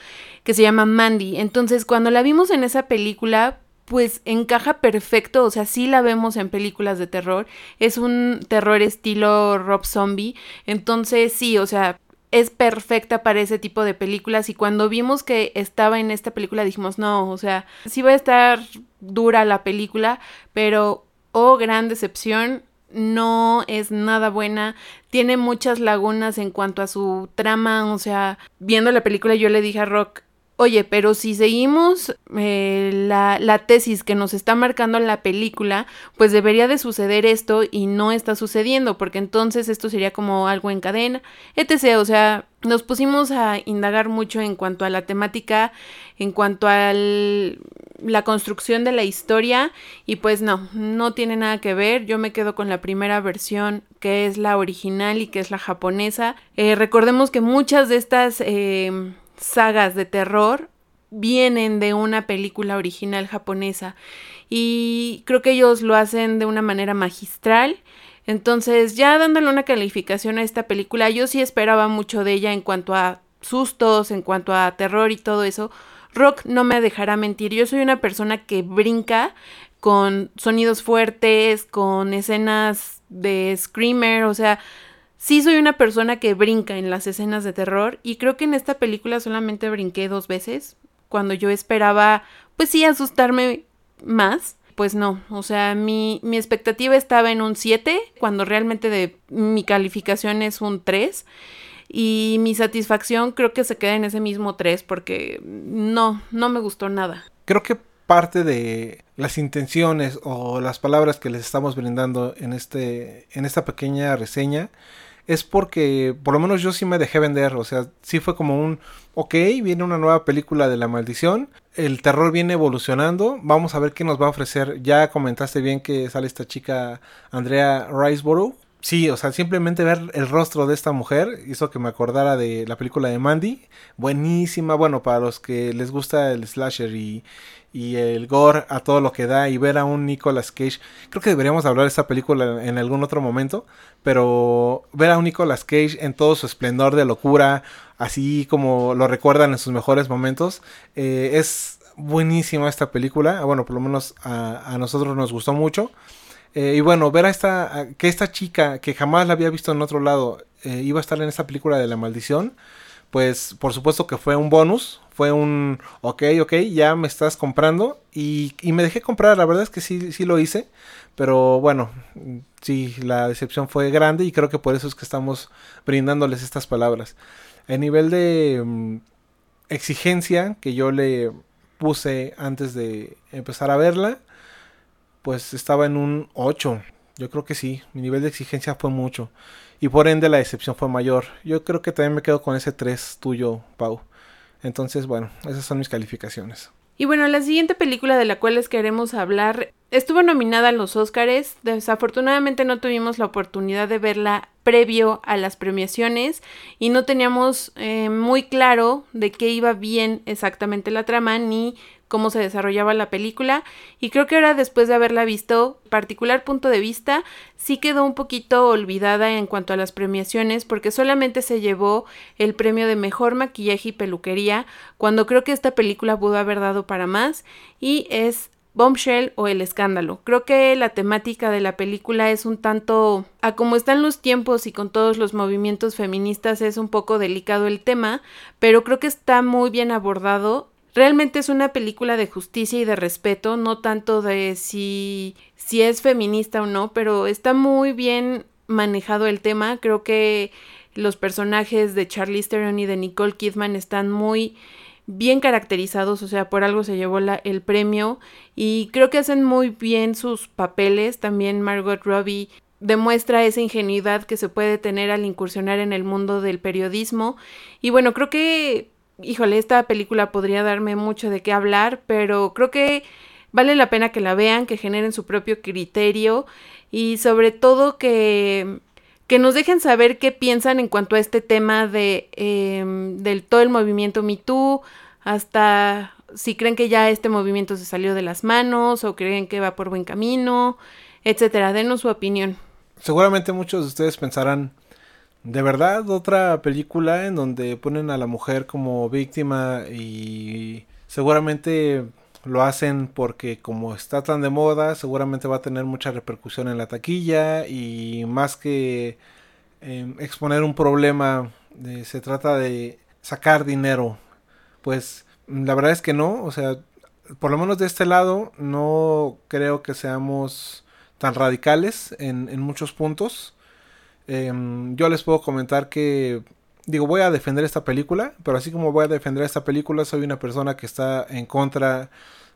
S1: que se llama Mandy. Entonces, cuando la vimos en esa película, pues encaja perfecto, o sea, sí la vemos en películas de terror, es un terror estilo Rob Zombie, entonces sí, o sea, es perfecta para ese tipo de películas. Y cuando vimos que estaba en esta película dijimos, no, o sea, sí va a estar dura la película, pero, oh, gran decepción, no es nada buena, tiene muchas lagunas en cuanto a su trama, o sea, viendo la película yo le dije a Rock, oye, pero si seguimos eh, la, tesis que nos está marcando la película, pues debería de suceder esto y no está sucediendo, porque entonces esto sería como algo en cadena, etc. O sea, nos pusimos a indagar mucho en cuanto a la temática, en cuanto a la construcción de la historia y pues no, no tiene nada que ver. Yo me quedo con la primera versión que es la original y que es la japonesa. Eh, recordemos que muchas de estas... Eh, sagas de terror vienen de una película original japonesa y creo que ellos lo hacen de una manera magistral. Entonces, ya dándole una calificación a esta película, yo sí esperaba mucho de ella en cuanto a sustos, en cuanto a terror y todo eso. Rock no me dejará mentir, yo soy una persona que brinca con sonidos fuertes, con escenas de screamer, o sea, sí soy una persona que brinca en las escenas de terror y creo que en esta película solamente brinqué dos veces, cuando yo esperaba, pues sí, asustarme más. Pues no, o sea, mi, mi expectativa estaba en un 7, cuando realmente de, mi calificación es un 3. Y mi satisfacción creo que se queda en ese mismo 3 porque no, no me gustó nada.
S2: Creo que parte de las intenciones o las palabras que les estamos brindando en, este, en esta pequeña reseña es porque por lo menos yo sí me dejé vender, o sea, sí fue como un, ok, viene una nueva película de la maldición, el terror viene evolucionando, vamos a ver qué nos va a ofrecer. Ya comentaste bien que sale esta chica Andrea Riceborough. Sí, o sea, simplemente ver el rostro de esta mujer hizo que me acordara de la película de Mandy. Buenísima, bueno, para los que les gusta el slasher y, y el gore a todo lo que da y ver a un Nicolas Cage. Creo que deberíamos hablar de esta película en algún otro momento, pero ver a un Nicolas Cage en todo su esplendor de locura, así como lo recuerdan en sus mejores momentos, eh, es buenísima esta película. Bueno, por lo menos a, nosotros nos gustó mucho. Eh, y bueno, ver a esta, que esta chica que jamás la había visto en otro lado eh, iba a estar en esta película de la maldición pues por supuesto que fue un bonus, fue un, ok, ok, ya me estás comprando y, y, me dejé comprar, la verdad es que sí, sí lo hice, pero bueno, sí, la decepción fue grande y creo que por eso es que estamos brindándoles estas palabras. El nivel de mm, exigencia que yo le puse antes de empezar a verla, pues estaba en un 8, yo creo que sí, mi nivel de exigencia fue mucho y por ende la decepción fue mayor. Yo creo que también me quedo con ese 3 tuyo, Pau. Entonces, bueno, esas son mis calificaciones.
S1: Y bueno, la siguiente película de la cual les queremos hablar estuvo nominada a los Oscars. Desafortunadamente no tuvimos la oportunidad de verla previo a las premiaciones y no teníamos eh, muy claro de qué iba bien exactamente la trama ni cómo se desarrollaba la película y creo que ahora después de haberla visto, particular punto de vista, sí quedó un poquito olvidada en cuanto a las premiaciones porque solamente se llevó el premio de mejor maquillaje y peluquería cuando creo que esta película pudo haber dado para más y es Bombshell o El Escándalo. Creo que la temática de la película es un tanto... a como están los tiempos y con todos los movimientos feministas es un poco delicado el tema, pero creo que está muy bien abordado Realmente es una película de justicia y de respeto, no tanto de si, si es feminista o no, pero está muy bien manejado el tema. Creo que los personajes de Charlize Theron y de Nicole Kidman están muy bien caracterizados, o sea, por algo se llevó el premio y creo que hacen muy bien sus papeles. También Margot Robbie demuestra esa ingenuidad que se puede tener al incursionar en el mundo del periodismo y bueno, creo que híjole, esta película podría darme mucho de qué hablar, pero creo que vale la pena que la vean, que generen su propio criterio y sobre todo que, que nos dejen saber qué piensan en cuanto a este tema de em, del todo el movimiento Me Too, hasta si creen que ya este movimiento se salió de las manos o creen que va por buen camino, etcétera. Denos su opinión.
S2: Seguramente muchos de ustedes pensarán de verdad otra película en donde ponen a la mujer como víctima y seguramente lo hacen porque como está tan de moda, seguramente va a tener mucha repercusión en la taquilla y más que em, exponer un problema, se trata de sacar dinero. Pues la verdad es que no, o sea, por lo menos de este lado no creo que seamos tan radicales en, en muchos puntos. Em, yo les puedo comentar que digo, voy a defender esta película, pero así como voy a defender esta película, soy una persona que está en contra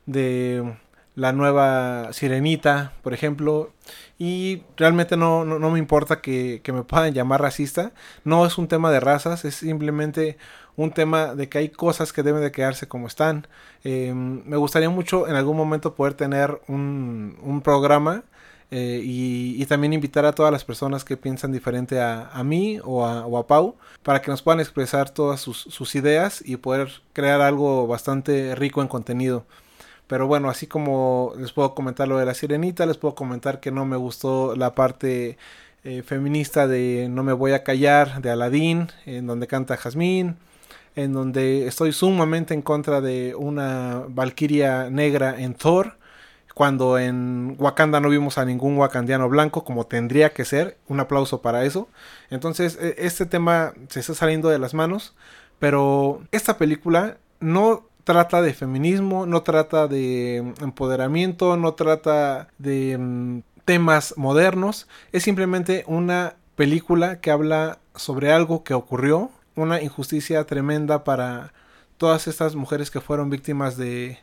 S2: de la nueva Sirenita, por ejemplo, y realmente no, no, me importa que, me puedan llamar racista, no es un tema de razas, es simplemente un tema de que hay cosas que deben de quedarse como están. Em, me gustaría mucho en algún momento poder tener un, un programa eh, y, también invitar a todas las personas que piensan diferente a, mí o a, Pau para que nos puedan expresar todas sus, ideas y poder crear algo bastante rico en contenido. Pero bueno, así como les puedo comentar lo de la sirenita, les puedo comentar que no me gustó la parte eh, feminista de No me voy a callar de Aladdin, en donde canta Jazmín, en donde estoy sumamente en contra de una Valquiria negra en Thor cuando en Wakanda no vimos a ningún wakandiano blanco como tendría que ser. Un aplauso para eso. Entonces, e, este tema se está saliendo de las manos. Pero esta película no trata de feminismo, no trata de empoderamiento, no trata de mm, temas modernos. Es simplemente una película que habla sobre algo que ocurrió, una injusticia tremenda para todas estas mujeres que fueron víctimas de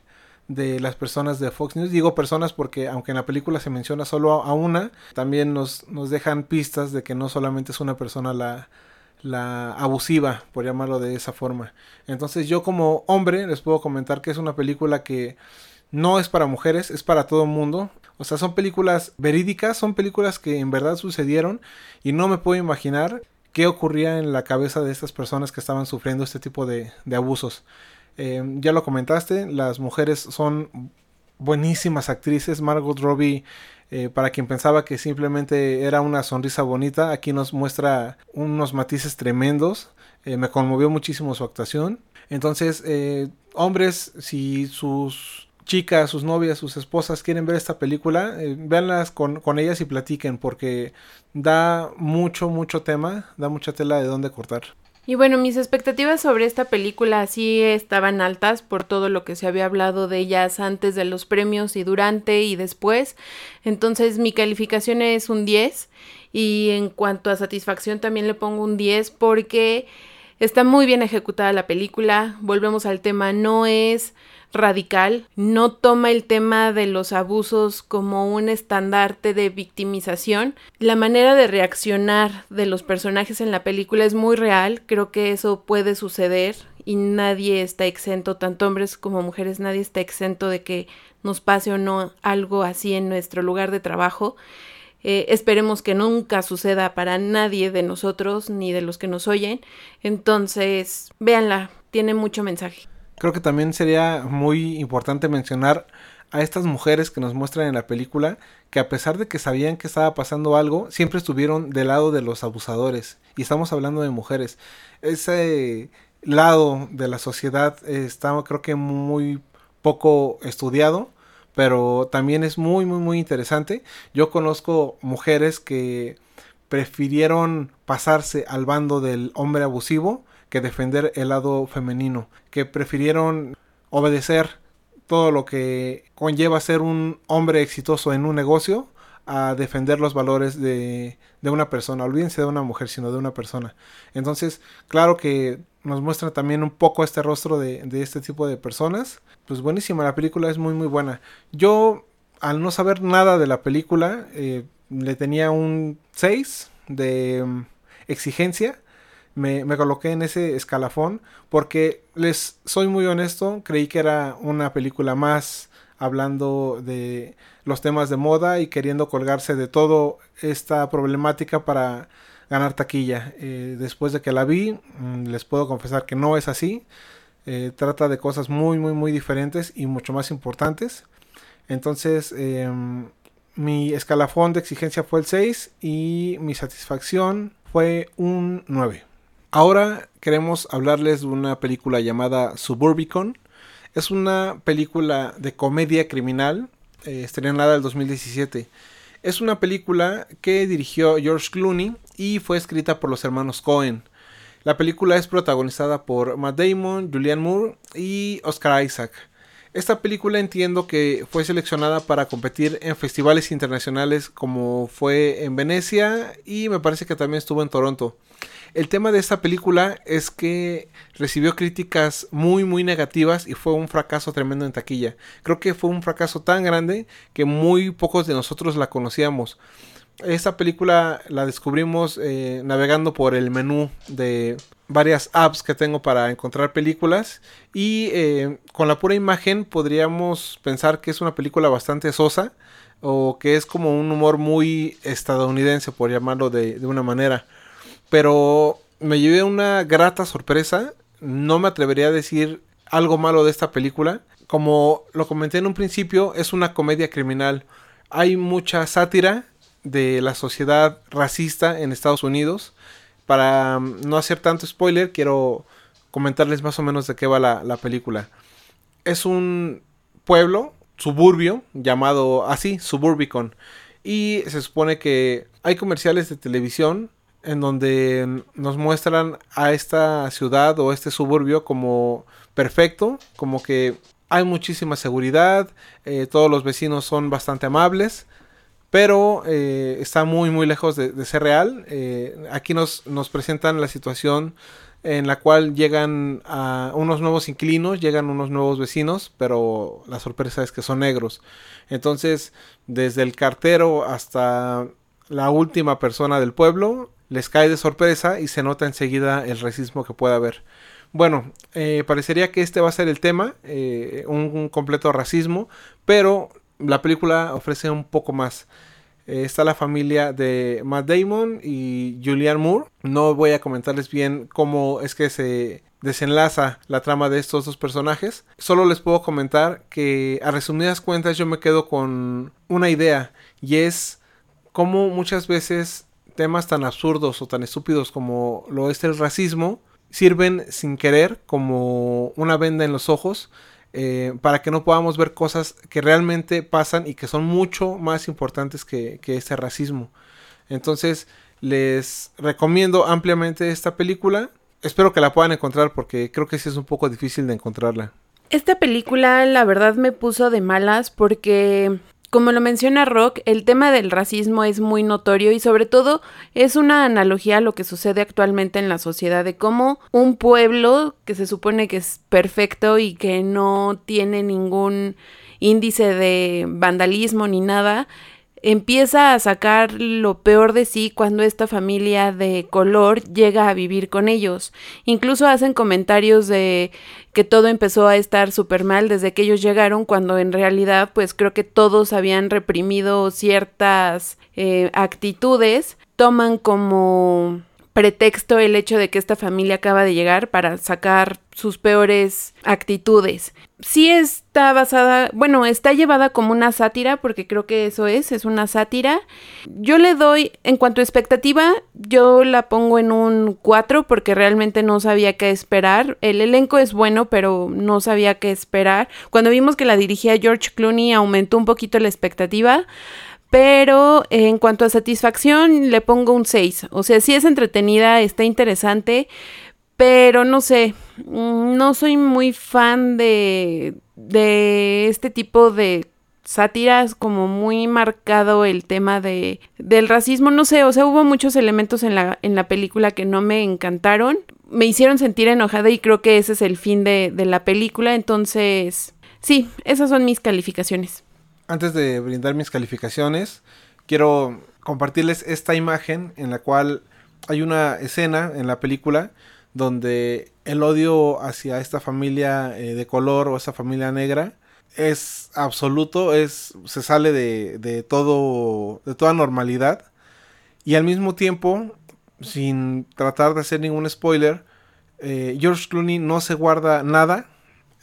S2: de las personas de Fox News. Digo personas porque aunque en la película se menciona solo a una, también nos, nos dejan pistas de que no solamente es una persona la, la abusiva, por llamarlo de esa forma. Entonces yo como hombre les puedo comentar que es una película que no es para mujeres, es para todo el mundo. O sea, son películas verídicas, son películas que en verdad sucedieron y no me puedo imaginar qué ocurría en la cabeza de estas personas que estaban sufriendo este tipo de, de abusos. Em, ya lo comentaste, las mujeres son buenísimas actrices. Margot Robbie, eh, para quien pensaba que simplemente era una sonrisa bonita, aquí nos muestra unos matices tremendos. Eh, me conmovió muchísimo su actuación. Entonces, eh, hombres, si sus chicas, sus novias, sus esposas quieren ver esta película, véanlas con, con ellas y platiquen porque da mucho, mucho tema, da mucha tela de dónde cortar.
S1: Y bueno, mis expectativas sobre esta película sí estaban altas por todo lo que se había hablado de ellas antes de los premios y durante y después. Entonces mi calificación es un 10 y en cuanto a satisfacción también le pongo un 10 porque está muy bien ejecutada la película. Volvemos al tema, no es radical, no toma el tema de los abusos como un estandarte de victimización. La manera de reaccionar de los personajes en la película es muy real, creo que eso puede suceder y nadie está exento, tanto hombres como mujeres, nadie está exento de que nos pase o no algo así en nuestro lugar de trabajo. Eh, esperemos que nunca suceda para nadie de nosotros ni de los que nos oyen. Entonces, véanla, tiene mucho mensaje
S2: creo que también sería muy importante mencionar a estas mujeres que nos muestran en la película que a pesar de que sabían que estaba pasando algo, siempre estuvieron del lado de los abusadores. Y estamos hablando de mujeres. Ese lado de la sociedad está creo que muy poco estudiado, pero también es muy muy muy interesante. Yo conozco mujeres que prefirieron pasarse al bando del hombre abusivo que defender el lado femenino, que prefirieron obedecer todo lo que conlleva ser un hombre exitoso en un negocio a defender los valores de, de una persona. Olvídense de una mujer, sino de una persona. Entonces, claro que nos muestra también un poco este rostro de, de este tipo de personas. Pues buenísima, la película es muy muy buena. Yo, al no saber nada de la película, eh, le tenía un 6 de mm, exigencia me, coloqué en ese escalafón porque les soy muy honesto, creí que era una película más hablando de los temas de moda y queriendo colgarse de toda esta problemática para ganar taquilla. Eh, después de que la vi, mm, les puedo confesar que no es así. Eh, trata de cosas muy, muy, muy diferentes y mucho más importantes. Entonces, em, mi escalafón de exigencia fue el 6 y mi satisfacción fue un 9. Ahora queremos hablarles de una película llamada Suburbicon. Es una película de comedia criminal eh, estrenada en 2017. Es una película que dirigió George Clooney y fue escrita por los hermanos Cohen. La película es protagonizada por Matt Damon, Julianne Moore y Oscar Isaac. Esta película entiendo que fue seleccionada para competir en festivales internacionales como fue en Venecia y me parece que también estuvo en Toronto. El tema de esta película es que recibió críticas muy muy negativas y fue un fracaso tremendo en taquilla. Creo que fue un fracaso tan grande que muy pocos de nosotros la conocíamos. Esta película la descubrimos eh, navegando por el menú de varias apps que tengo para encontrar películas y eh, con la pura imagen podríamos pensar que es una película bastante sosa o que es como un humor muy estadounidense por llamarlo de, de una manera pero me llevé una grata sorpresa no me atrevería a decir algo malo de esta película como lo comenté en un principio es una comedia criminal hay mucha sátira de la sociedad racista en Estados Unidos para mm, no hacer tanto spoiler, quiero comentarles más o menos de qué va la, película. Es un pueblo, suburbio, llamado así, Suburbicon. Y se supone que hay comerciales de televisión en donde nos muestran a esta ciudad o este suburbio como perfecto, como que hay muchísima seguridad, eh, todos los vecinos son bastante amables, pero eh, está muy muy lejos de, ser real. Eh, aquí nos, nos presentan la situación en la cual llegan a unos nuevos inquilinos, llegan unos nuevos vecinos, pero la sorpresa es que son negros. Entonces, desde el cartero hasta la última persona del pueblo, les cae de sorpresa y se nota enseguida el racismo que puede haber. Bueno, eh, parecería que este va a ser el tema, un completo racismo, pero la película ofrece un poco más. Eh, está la familia de Matt Damon y Julianne Moore. No voy a comentarles bien cómo es que se desenlaza la trama de estos dos personajes. Solo les puedo comentar que a resumidas cuentas yo me quedo con una idea y es cómo muchas veces temas tan absurdos o tan estúpidos como lo es el racismo sirven sin querer como una venda en los ojos eh, para que no podamos ver cosas que realmente pasan y que son mucho más importantes que, que este racismo. Entonces, les recomiendo ampliamente esta película. Espero que la puedan encontrar porque creo que sí es un poco difícil de encontrarla.
S1: Esta película la verdad me puso de malas porque como lo menciona Rock, el tema del racismo es muy notorio y sobre todo es una analogía a lo que sucede actualmente en la sociedad de cómo un pueblo que se supone que es perfecto y que no tiene ningún índice de vandalismo ni nada, empieza a sacar lo peor de sí cuando esta familia de color llega a vivir con ellos. Incluso hacen comentarios de que todo empezó a estar súper mal desde que ellos llegaron, cuando en realidad pues creo que todos habían reprimido ciertas eh, actitudes, toman como pretexto el hecho de que esta familia acaba de llegar para sacar sus peores actitudes. Sí está basada, bueno, está llevada como una sátira, porque creo que eso es, es una sátira. Yo le doy, en cuanto a expectativa, yo la pongo en un 4 porque realmente no sabía qué esperar. El elenco es bueno, pero no sabía qué esperar. Cuando vimos que la dirigía George Clooney aumentó un poquito la expectativa. Pero en cuanto a satisfacción, le pongo un 6. O sea, sí es entretenida, está interesante, pero no sé, mm, no soy muy fan de, de este tipo de sátiras, como muy marcado el tema de, del racismo, no sé, o sea, hubo muchos elementos en la, en la película que no me encantaron, me hicieron sentir enojada y creo que ese es el fin de, de la película, entonces, sí, esas son mis calificaciones
S2: antes de brindar mis calificaciones, quiero compartirles esta imagen en la cual hay una escena en la película donde el odio hacia esta familia eh, de color o esta familia negra es absoluto, es se sale de, todo de toda normalidad y al mismo tiempo sin tratar de hacer ningún spoiler eh, George Clooney no se guarda nada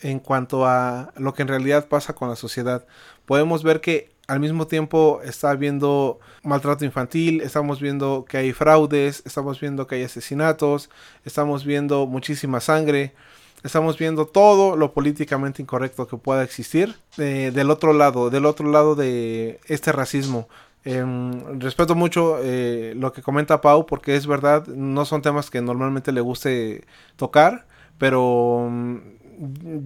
S2: en cuanto a lo que en realidad pasa con la sociedad podemos ver que al mismo tiempo está habiendo maltrato infantil, estamos viendo que hay fraudes, estamos viendo que hay asesinatos, estamos viendo muchísima sangre, estamos viendo todo lo políticamente incorrecto que pueda existir eh, del otro lado, del otro lado de este racismo. Em, respeto mucho eh, lo que comenta Pau porque es verdad, no son temas que normalmente le guste tocar, pero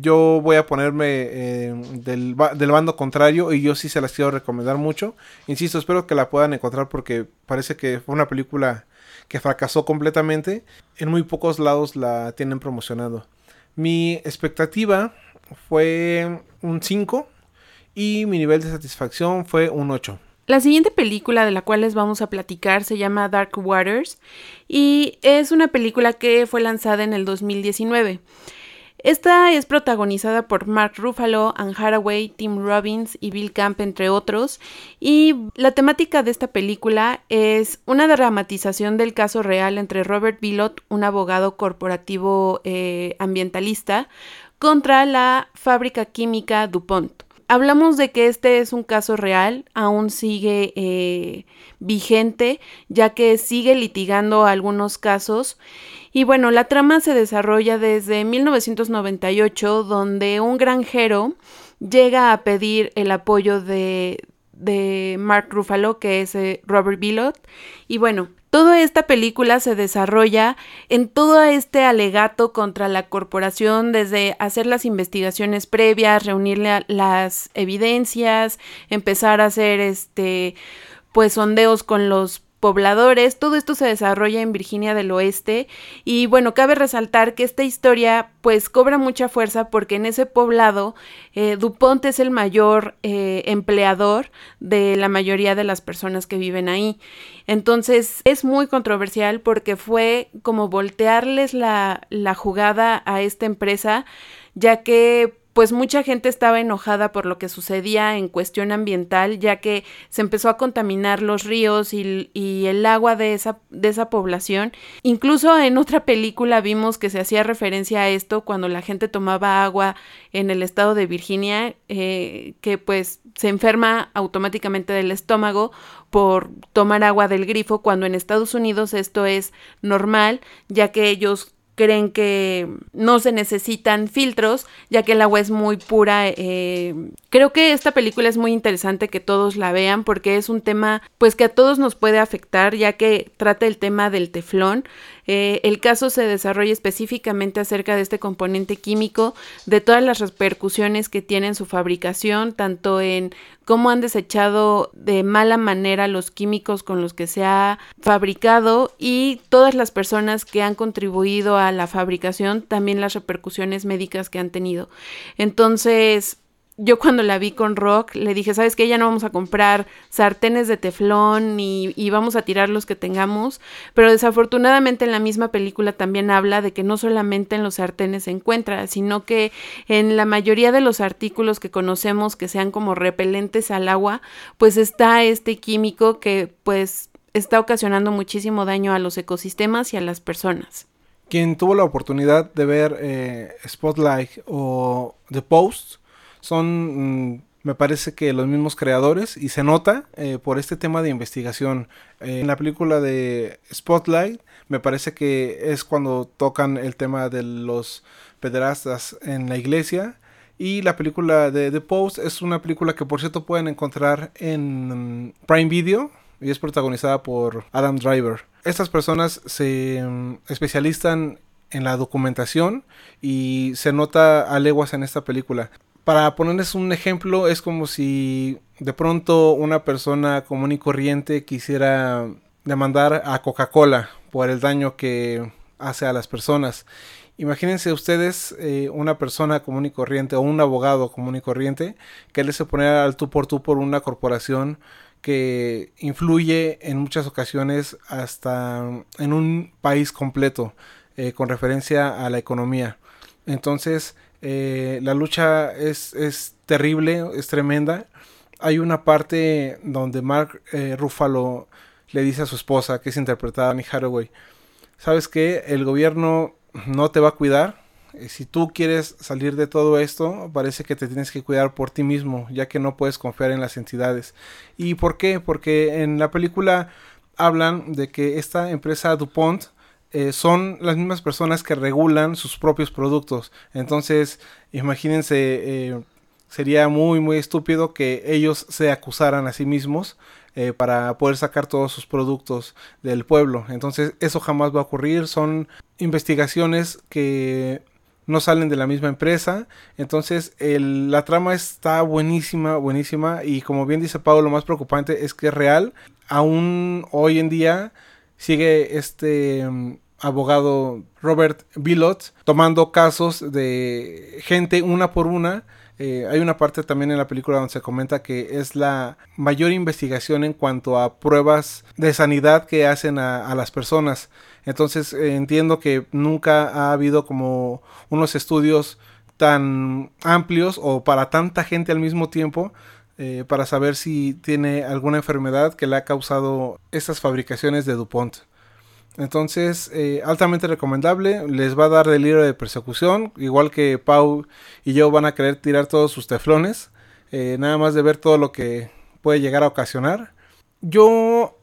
S2: yo voy a ponerme eh, del, del, bando contrario y yo sí se las quiero recomendar mucho. Insisto, espero que la puedan encontrar porque parece que fue una película que fracasó completamente. En muy pocos lados la tienen promocionado. Mi expectativa fue un 5 y mi nivel de satisfacción fue un 8.
S1: La siguiente película de la cual les vamos a platicar se llama Dark Waters y es una película que fue lanzada en el 2019. Esta es protagonizada por Mark Ruffalo, Anne Haraway, Tim Robbins y Bill Camp, entre otros. Y la temática de esta película es una dramatización del caso real entre Robert Billot, un abogado corporativo eh, ambientalista, contra la fábrica química DuPont. Hablamos de que este es un caso real, aún sigue eh, vigente, ya que sigue litigando algunos casos y bueno, la trama se desarrolla desde 1998, donde un granjero llega a pedir el apoyo de, Mark Ruffalo, que es eh, Robert Billot. Y bueno, Toda esta película se desarrolla en todo este alegato contra la corporación, desde hacer las investigaciones previas, reunir las evidencias, empezar a hacer este pues sondeos con los pobladores, todo esto se desarrolla en Virginia del Oeste y bueno, cabe resaltar que esta historia pues cobra mucha fuerza porque en ese poblado eh, DuPont es el mayor eh, empleador de la mayoría de las personas que viven ahí. Entonces es muy controversial porque fue como voltearles la, la jugada a esta empresa ya que pues mucha gente estaba enojada por lo que sucedía en cuestión ambiental, ya que se empezó a contaminar los ríos y, el agua de esa, de esa población. Incluso en otra película vimos que se hacía referencia a esto cuando la gente tomaba agua en el estado de Virginia, eh, que pues se enferma automáticamente del estómago por tomar agua del grifo, cuando en Estados Unidos esto es normal, ya que ellos creen que no se necesitan filtros, ya que el agua es muy pura. Eh, creo que esta película es muy interesante que todos la vean porque es un tema pues que a todos nos puede afectar, ya que trata el tema del teflón. Eh, el caso se desarrolla específicamente acerca de este componente químico, de todas las repercusiones que tiene en su fabricación, tanto en cómo han desechado de mala manera los químicos con los que se ha fabricado y todas las personas que han contribuido a la fabricación, también las repercusiones médicas que han tenido. Entonces, yo cuando la vi con Rock le dije, ¿sabes qué? Ya no vamos a comprar sartenes de teflón y, vamos a tirar los que tengamos. Pero desafortunadamente en la misma película también habla de que no solamente en los sartenes se encuentra, sino que en la mayoría de los artículos que conocemos que sean como repelentes al agua, pues está este químico que pues está ocasionando muchísimo daño a los ecosistemas y a las personas.
S2: Quien tuvo la oportunidad de ver eh, Spotlight o The Post, son, mm, me parece que los mismos creadores y se nota eh, por este tema de investigación. Eh, en la película de Spotlight, me parece que es cuando tocan el tema de los pederastas en la iglesia. Y la película de The Post es una película que por cierto pueden encontrar en mm, Prime Video y es protagonizada por Adam Driver. Estas personas se mm, especializan en la documentación y se nota a leguas en esta película. Para ponerles un ejemplo, es como si de pronto una persona común y corriente quisiera demandar a Coca-Cola por el daño que hace a las personas. Imagínense ustedes eh, una persona común y corriente o un abogado común y corriente que le se pone al tú por tú por una corporación que influye en muchas ocasiones hasta en un país completo eh, con referencia a la economía. Entonces, eh, la lucha es, es, terrible, es tremenda. Hay una parte donde Mark eh, Ruffalo le dice a su esposa, que es interpretada Annie Hathaway, ¿sabes qué? El gobierno no te va a cuidar. Si tú quieres salir de todo esto, parece que te tienes que cuidar por ti mismo, ya que no puedes confiar en las entidades. ¿Y por qué? Porque en la película hablan de que esta empresa DuPont eh, son las mismas personas que regulan sus propios productos. Entonces, imagínense, eh, sería muy, muy estúpido que ellos se acusaran a sí mismos eh, para poder sacar todos sus productos del pueblo. Entonces, eso jamás va a ocurrir. Son investigaciones que no salen de la misma empresa. Entonces, la trama está buenísima, buenísima. Y como bien dice Pablo, lo más preocupante es que es real. Aún hoy en día sigue este mm, abogado Robert Billot tomando casos de gente una por una. Eh, hay una parte también en la película donde se comenta que es la mayor investigación en cuanto a pruebas de sanidad que hacen a, las personas. Entonces eh, entiendo que nunca ha habido como unos estudios tan amplios o para tanta gente al mismo tiempo eh, para saber si tiene alguna enfermedad que le ha causado estas fabricaciones de DuPont. Entonces, eh, altamente recomendable. Les va a dar delirio de persecución. Igual que Pau y yo van a querer tirar todos sus teflones. Eh, nada más de ver todo lo que puede llegar a ocasionar. Yo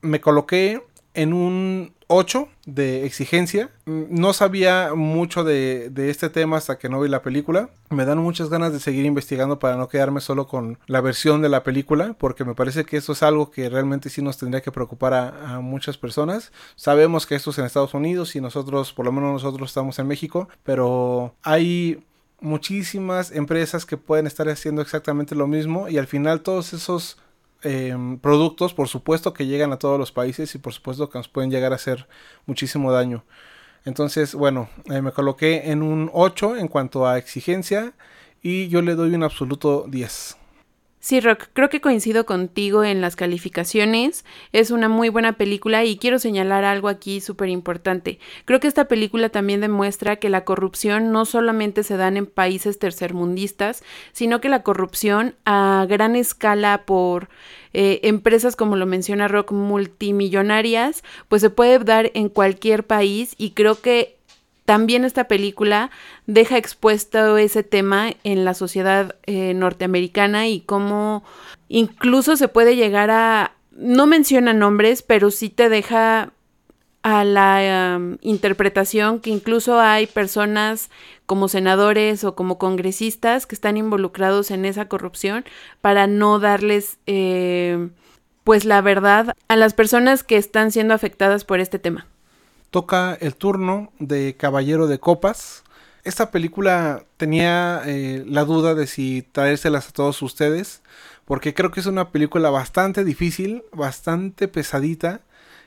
S2: me coloqué en un 8 de exigencia. No sabía mucho de, este tema hasta que no vi la película. Me dan muchas ganas de seguir investigando para no quedarme solo con la versión de la película, porque me parece que eso es algo que realmente sí nos tendría que preocupar a, muchas personas. Sabemos que esto es en Estados Unidos y nosotros, por lo menos nosotros estamos en México, pero hay muchísimas empresas que pueden estar haciendo exactamente lo mismo y al final todos esos Em, productos, por supuesto que llegan a todos los países y por supuesto que nos pueden llegar a hacer muchísimo daño. Entonces, bueno, eh, me coloqué en un 8 en cuanto a exigencia y yo le doy un absoluto 10.
S1: Sí, Rock, creo que coincido contigo en las calificaciones. Es una muy buena película y quiero señalar algo aquí súper importante. Creo que esta película también demuestra que la corrupción no solamente se da en países tercermundistas, sino que la corrupción a gran escala por eh, empresas, como lo menciona Rock, multimillonarias, pues se puede dar en cualquier país y creo que también esta película deja expuesto ese tema en la sociedad eh, norteamericana y cómo incluso se puede llegar a, no menciona nombres, pero sí te deja a la interpretación que incluso hay personas como senadores o como congresistas que están involucrados en esa corrupción para no darles eh, pues la verdad a las personas que están siendo afectadas por este tema
S2: toca el turno de Caballero de Copas. Esta película tenía eh, la duda de si traérselas a todos ustedes, porque creo que es una película bastante difícil, bastante pesadita.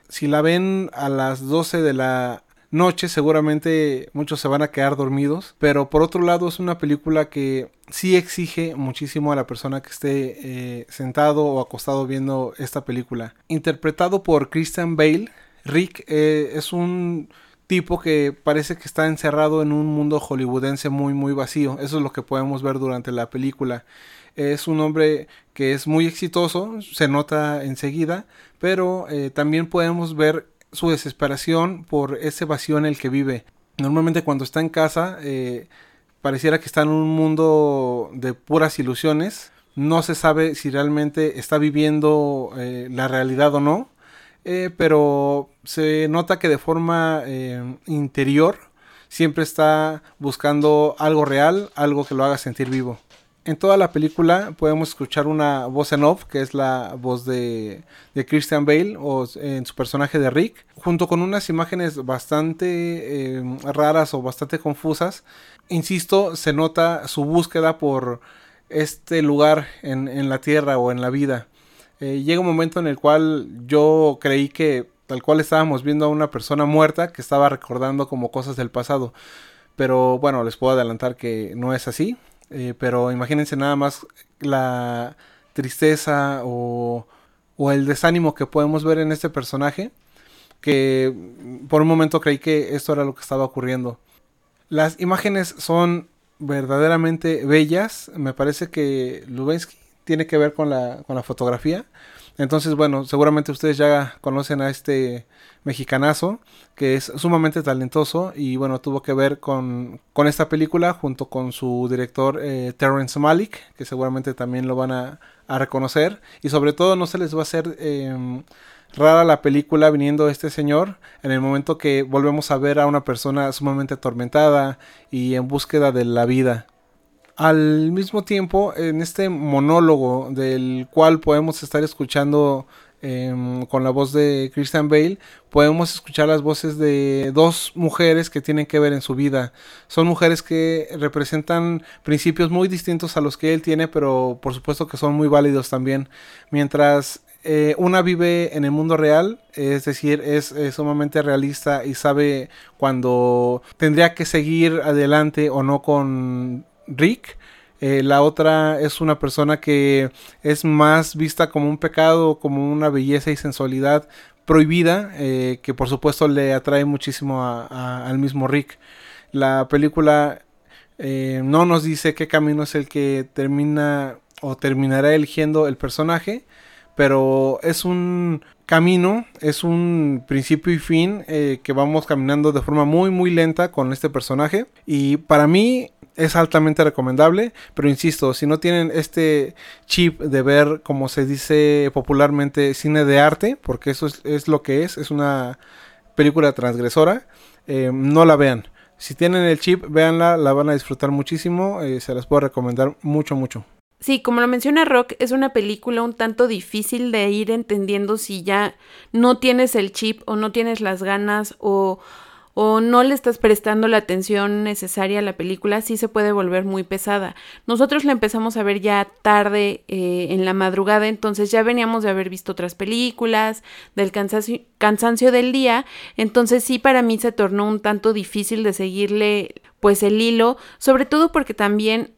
S2: Si la ven a las 12 de la noche seguramente muchos se van a quedar dormidos, pero por otro lado es una película que sí exige muchísimo a la persona que esté eh, sentado o acostado viendo esta película. Interpretado por Christian Bale, Rick eh, es un tipo que parece que está encerrado en un mundo hollywoodense muy muy vacío. Eso es lo que podemos ver durante la película. Es un hombre que es muy exitoso, se nota enseguida, pero eh, también podemos ver su desesperación por ese vacío en el que vive. Normalmente cuando está en casa eh, pareciera que está en un mundo de puras ilusiones. No se sabe si realmente está viviendo la realidad o no eh, pero se nota que de forma eh, interior siempre está buscando algo real, algo que lo haga sentir vivo. En toda la película podemos escuchar una voz en off, que es la voz de, Christian Bale, o en su personaje de Rick, junto con unas imágenes bastante eh, raras o bastante confusas. Insisto, se nota su búsqueda por este lugar en la tierra o en la vida. Eh, llega un momento en el cual yo creí que tal cual estábamos viendo a una persona muerta que estaba recordando como cosas del pasado. Pero bueno, les puedo adelantar que no es así. Eh, pero imagínense nada más la tristeza o, o el desánimo que podemos ver en este personaje. Que por un momento creí que esto era lo que estaba ocurriendo. Las imágenes son verdaderamente bellas. Me parece que Lubensky tiene que ver con la, con la fotografía. Entonces, bueno, seguramente ustedes ya conocen a este mexicanazo que es sumamente talentoso y bueno, tuvo que ver con, con esta película junto con su director eh, Terrence Malick, que seguramente también lo van a, reconocer y sobre todo no se les va a hacer em, rara la película viniendo este señor en el momento que volvemos a ver a una persona sumamente atormentada y en búsqueda de la vida. Al mismo tiempo, en este monólogo del cual podemos estar escuchando em, con la voz de Christian Bale, podemos escuchar las voces de dos mujeres que tienen que ver en su vida. Son mujeres que representan principios muy distintos a los que él tiene, pero por supuesto que son muy válidos también. Mientras eh, una vive en el mundo real, es decir, es, sumamente realista y sabe cuando tendría que seguir adelante o no con Rick. Eh, la otra es una persona que es más vista como un pecado, como una belleza y sensualidad prohibida, eh, que por supuesto le atrae muchísimo al mismo Rick. La película no nos dice qué camino es el que termina o terminará eligiendo el personaje, pero es un camino, es un principio y fin eh, que vamos caminando de forma muy muy lenta con este personaje y para mí es altamente recomendable, pero insisto, si no tienen este chip de ver, como se dice popularmente, cine de arte, porque eso es, lo que es, es una película transgresora, eh, no la vean. Si tienen el chip, véanla, la van a disfrutar muchísimo, eh, se las puedo recomendar mucho, mucho.
S1: Sí, como lo menciona Rock, es una película un tanto difícil de ir entendiendo si ya no tienes el chip o no tienes las ganas o, o no le estás prestando la atención necesaria a la película, sí se puede volver muy pesada. Nosotros la empezamos a ver ya tarde eh, en la madrugada, entonces ya veníamos de haber visto otras películas, del cansancio, cansancio del día, entonces sí para mí se tornó un tanto difícil de seguirle pues el hilo, sobre todo porque también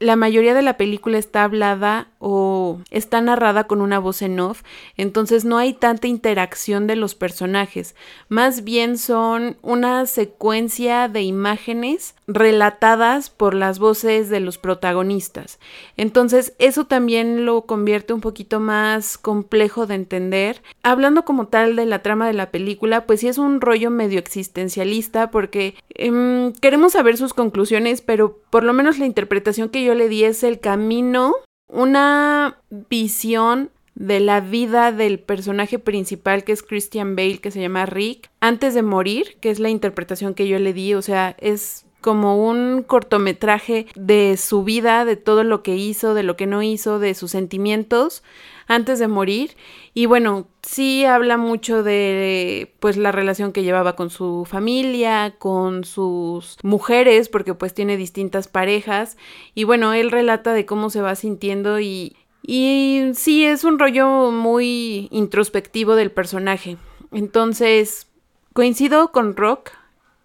S1: la mayoría de la película está hablada o está narrada con una voz en off, entonces no hay tanta interacción de los personajes, más bien son una secuencia de imágenes relatadas por las voces de los protagonistas. Entonces eso también lo convierte un poquito más complejo de entender. Hablando como tal de la trama de la película, pues sí es un rollo medio existencialista porque em, queremos saber sus conclusiones, pero por lo menos la interpretación que yo yo le di es el camino, una visión de la vida del personaje principal que es Christian Bale, que se llama Rick, antes de morir, que es la interpretación que yo le di, o sea, es como un cortometraje de su vida, de todo lo que hizo, de lo que no hizo, de sus sentimientos antes de morir. Y bueno, sí habla mucho de pues la relación que llevaba con su familia, con sus mujeres, porque pues tiene distintas parejas. Y bueno, él relata de cómo se va sintiendo y, y sí es un rollo muy introspectivo del personaje. Entonces, coincido con Rock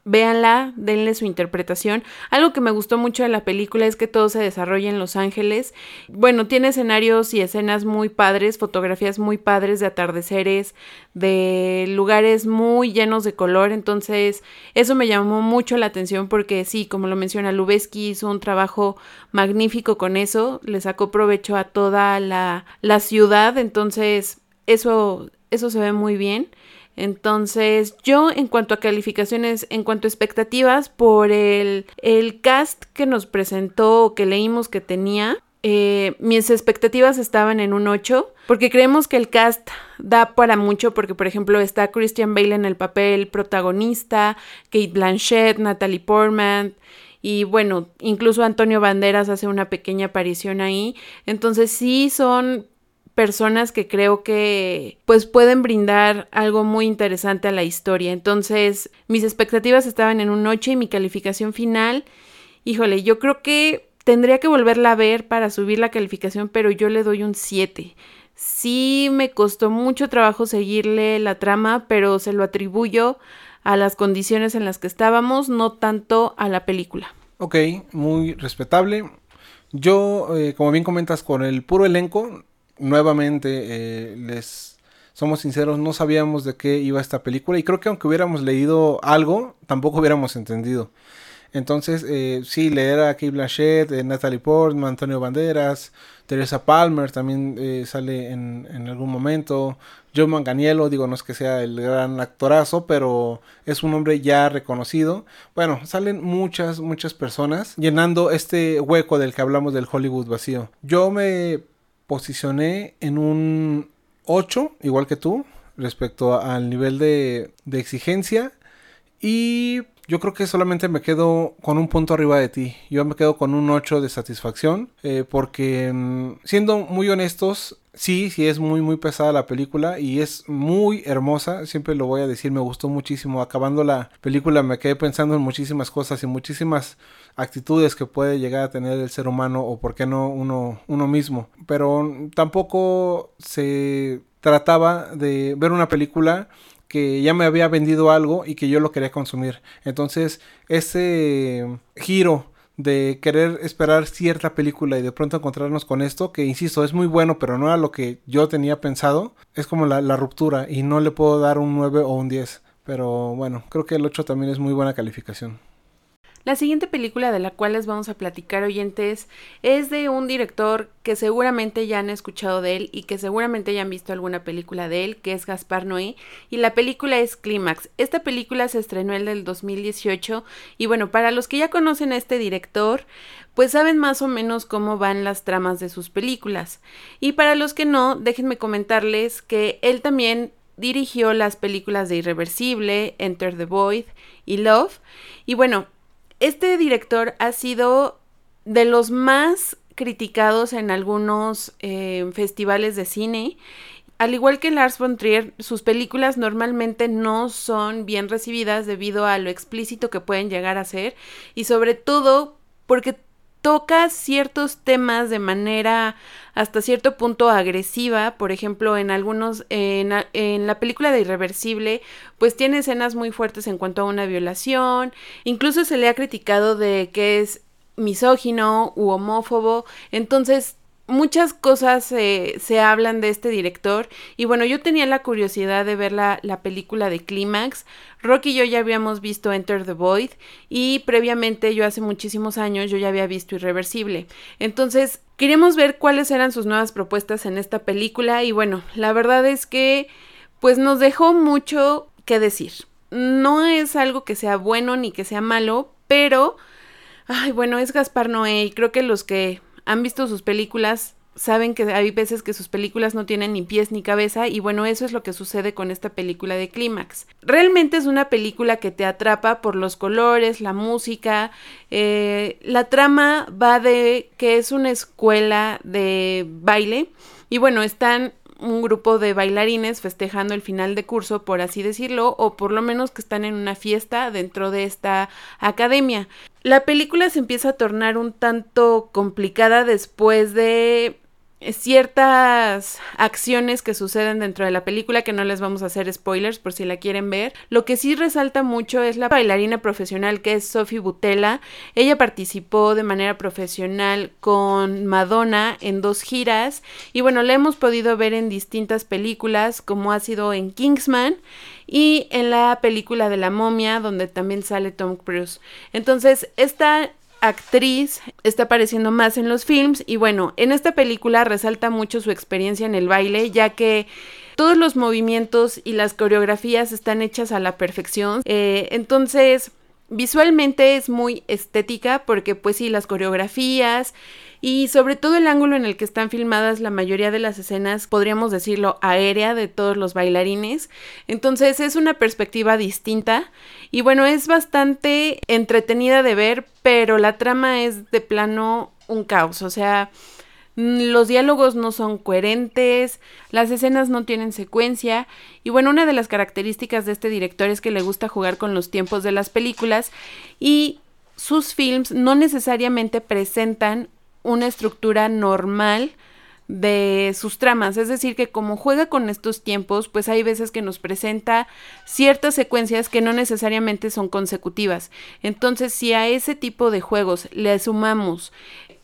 S1: véanla, denle su interpretación. Algo que me gustó mucho de la película es que todo se desarrolla en Los Ángeles. Bueno, tiene escenarios y escenas muy padres, fotografías muy padres de atardeceres, de lugares muy llenos de color. Entonces, eso me llamó mucho la atención porque sí, como lo menciona Lubeski, hizo un trabajo magnífico con eso. Le sacó provecho a toda la, la ciudad. Entonces, eso, eso se ve muy bien. Entonces, yo en cuanto a calificaciones, en cuanto a expectativas, por el, el cast que nos presentó o que leímos que tenía, eh, mis expectativas estaban en un 8, porque creemos que el cast da para mucho, porque por ejemplo está Christian Bale en el papel protagonista, Kate Blanchett, Natalie Portman, y bueno, incluso Antonio Banderas hace una pequeña aparición ahí. Entonces sí son personas que creo que pues pueden brindar algo muy interesante a la historia. Entonces, mis expectativas estaban en un 8 y mi calificación final, híjole, yo creo que tendría que volverla a ver para subir la calificación, pero yo le doy un 7. Sí me costó mucho trabajo seguirle la trama, pero se lo atribuyo a las condiciones en las que estábamos, no tanto a la película.
S2: Ok, muy respetable. Yo, eh, como bien comentas, con el puro elenco, nuevamente eh, les somos sinceros, no sabíamos de qué iba esta película y creo que aunque hubiéramos leído algo, tampoco hubiéramos entendido. Entonces, eh, sí, leer a Kate Blanchett, eh, Natalie Portman, Antonio Banderas, Teresa Palmer también sale en, en, algún momento. Joe Manganiello, digo, no es que sea el gran actorazo, pero es un hombre ya reconocido. Bueno, salen muchas, muchas personas llenando este hueco del que hablamos del Hollywood vacío. Yo me posicioné en un 8, igual que tú, respecto al nivel de, exigencia. Y yo creo que solamente me quedo con un punto arriba de ti. Yo me quedo con un 8 de satisfacción. Eh, porque, mm, siendo muy honestos, sí, sí es muy, muy pesada la película. Y es muy hermosa. Siempre lo voy a decir, me gustó muchísimo. Acabando la película me quedé pensando en muchísimas cosas y muchísimas actitudes que puede llegar a tener el ser humano o por qué no uno, uno mismo. Pero tampoco se trataba de ver una película que ya me había vendido algo y que yo lo quería consumir. Entonces, ese giro de querer esperar cierta película y de pronto encontrarnos con esto, que insisto, es muy bueno, pero no era lo que yo tenía pensado, es como la, la ruptura y no le puedo dar un 9 o un 10. Pero bueno, creo que el 8 también es muy buena calificación.
S1: La siguiente película de la cual les vamos a platicar oyentes es de un director que seguramente ya han escuchado de él y que seguramente ya han visto alguna película de él, que es Gaspar Noé, y la película es Clímax. Esta película se estrenó el del 2018 y bueno, para los que ya conocen a este director, pues saben más o menos cómo van las tramas de sus películas. Y para los que no, déjenme comentarles que él también dirigió las películas de Irreversible, Enter the Void y Love. Y bueno, este director ha sido de los más criticados en algunos eh, festivales de cine. Al igual que Lars von Trier, sus películas normalmente no son bien recibidas debido a lo explícito que pueden llegar a ser y sobre todo porque toca ciertos temas de manera hasta cierto punto agresiva. Por ejemplo, en algunos, en, la película de Irreversible, pues tiene escenas muy fuertes en cuanto a una violación. Incluso se le ha criticado de que es misógino u homófobo. Entonces, muchas cosas se hablan de este director y bueno, yo tenía la curiosidad de ver la, la película de Clímax. Rocky y yo ya habíamos visto Enter the Void y previamente yo hace muchísimos años yo ya había visto Irreversible. Entonces, queríamos ver cuáles eran sus nuevas propuestas en esta película y bueno, la verdad es que pues nos dejó mucho que decir. No es algo que sea bueno ni que sea malo, pero... Ay, bueno, es Gaspar Noé y creo que los que han visto sus películas saben que hay veces que sus películas no tienen ni pies ni cabeza y bueno, eso es lo que sucede con esta película de Clímax. Realmente es una película que te atrapa por los colores, la música, eh, la trama va de que es una escuela de baile y bueno, están un grupo de bailarines festejando el final de curso, por así decirlo, o por lo menos que están en una fiesta dentro de esta academia. La película se empieza a tornar un tanto complicada después de ciertas acciones que suceden dentro de la película que no les vamos a hacer spoilers por si la quieren ver. Lo que sí resalta mucho es la bailarina profesional que es Sophie Butella. Ella participó de manera profesional con Madonna en dos giras y bueno, la hemos podido ver en distintas películas como ha sido en Kingsman y en la película de la momia donde también sale Tom Cruise. Entonces, esta actriz está apareciendo más en los films y bueno, en esta película resalta mucho su experiencia en el baile, ya que todos los movimientos y las coreografías están hechas a la perfección. Eh, entonces, visualmente es muy estética porque pues sí, las coreografías y sobre todo el ángulo en el que están filmadas la mayoría de las escenas, podríamos decirlo, aérea de todos los bailarines. Entonces es una perspectiva distinta. Y bueno, es bastante entretenida de ver, pero la trama es de plano un caos, o sea, los diálogos no son coherentes, las escenas no tienen secuencia. Y bueno, una de las características de este director es que le gusta jugar con los tiempos de las películas y sus films no necesariamente presentan una estructura normal de sus tramas, es decir, que como juega con estos tiempos, pues hay veces que nos presenta ciertas secuencias que no necesariamente son consecutivas. Entonces, si a ese tipo de juegos le sumamos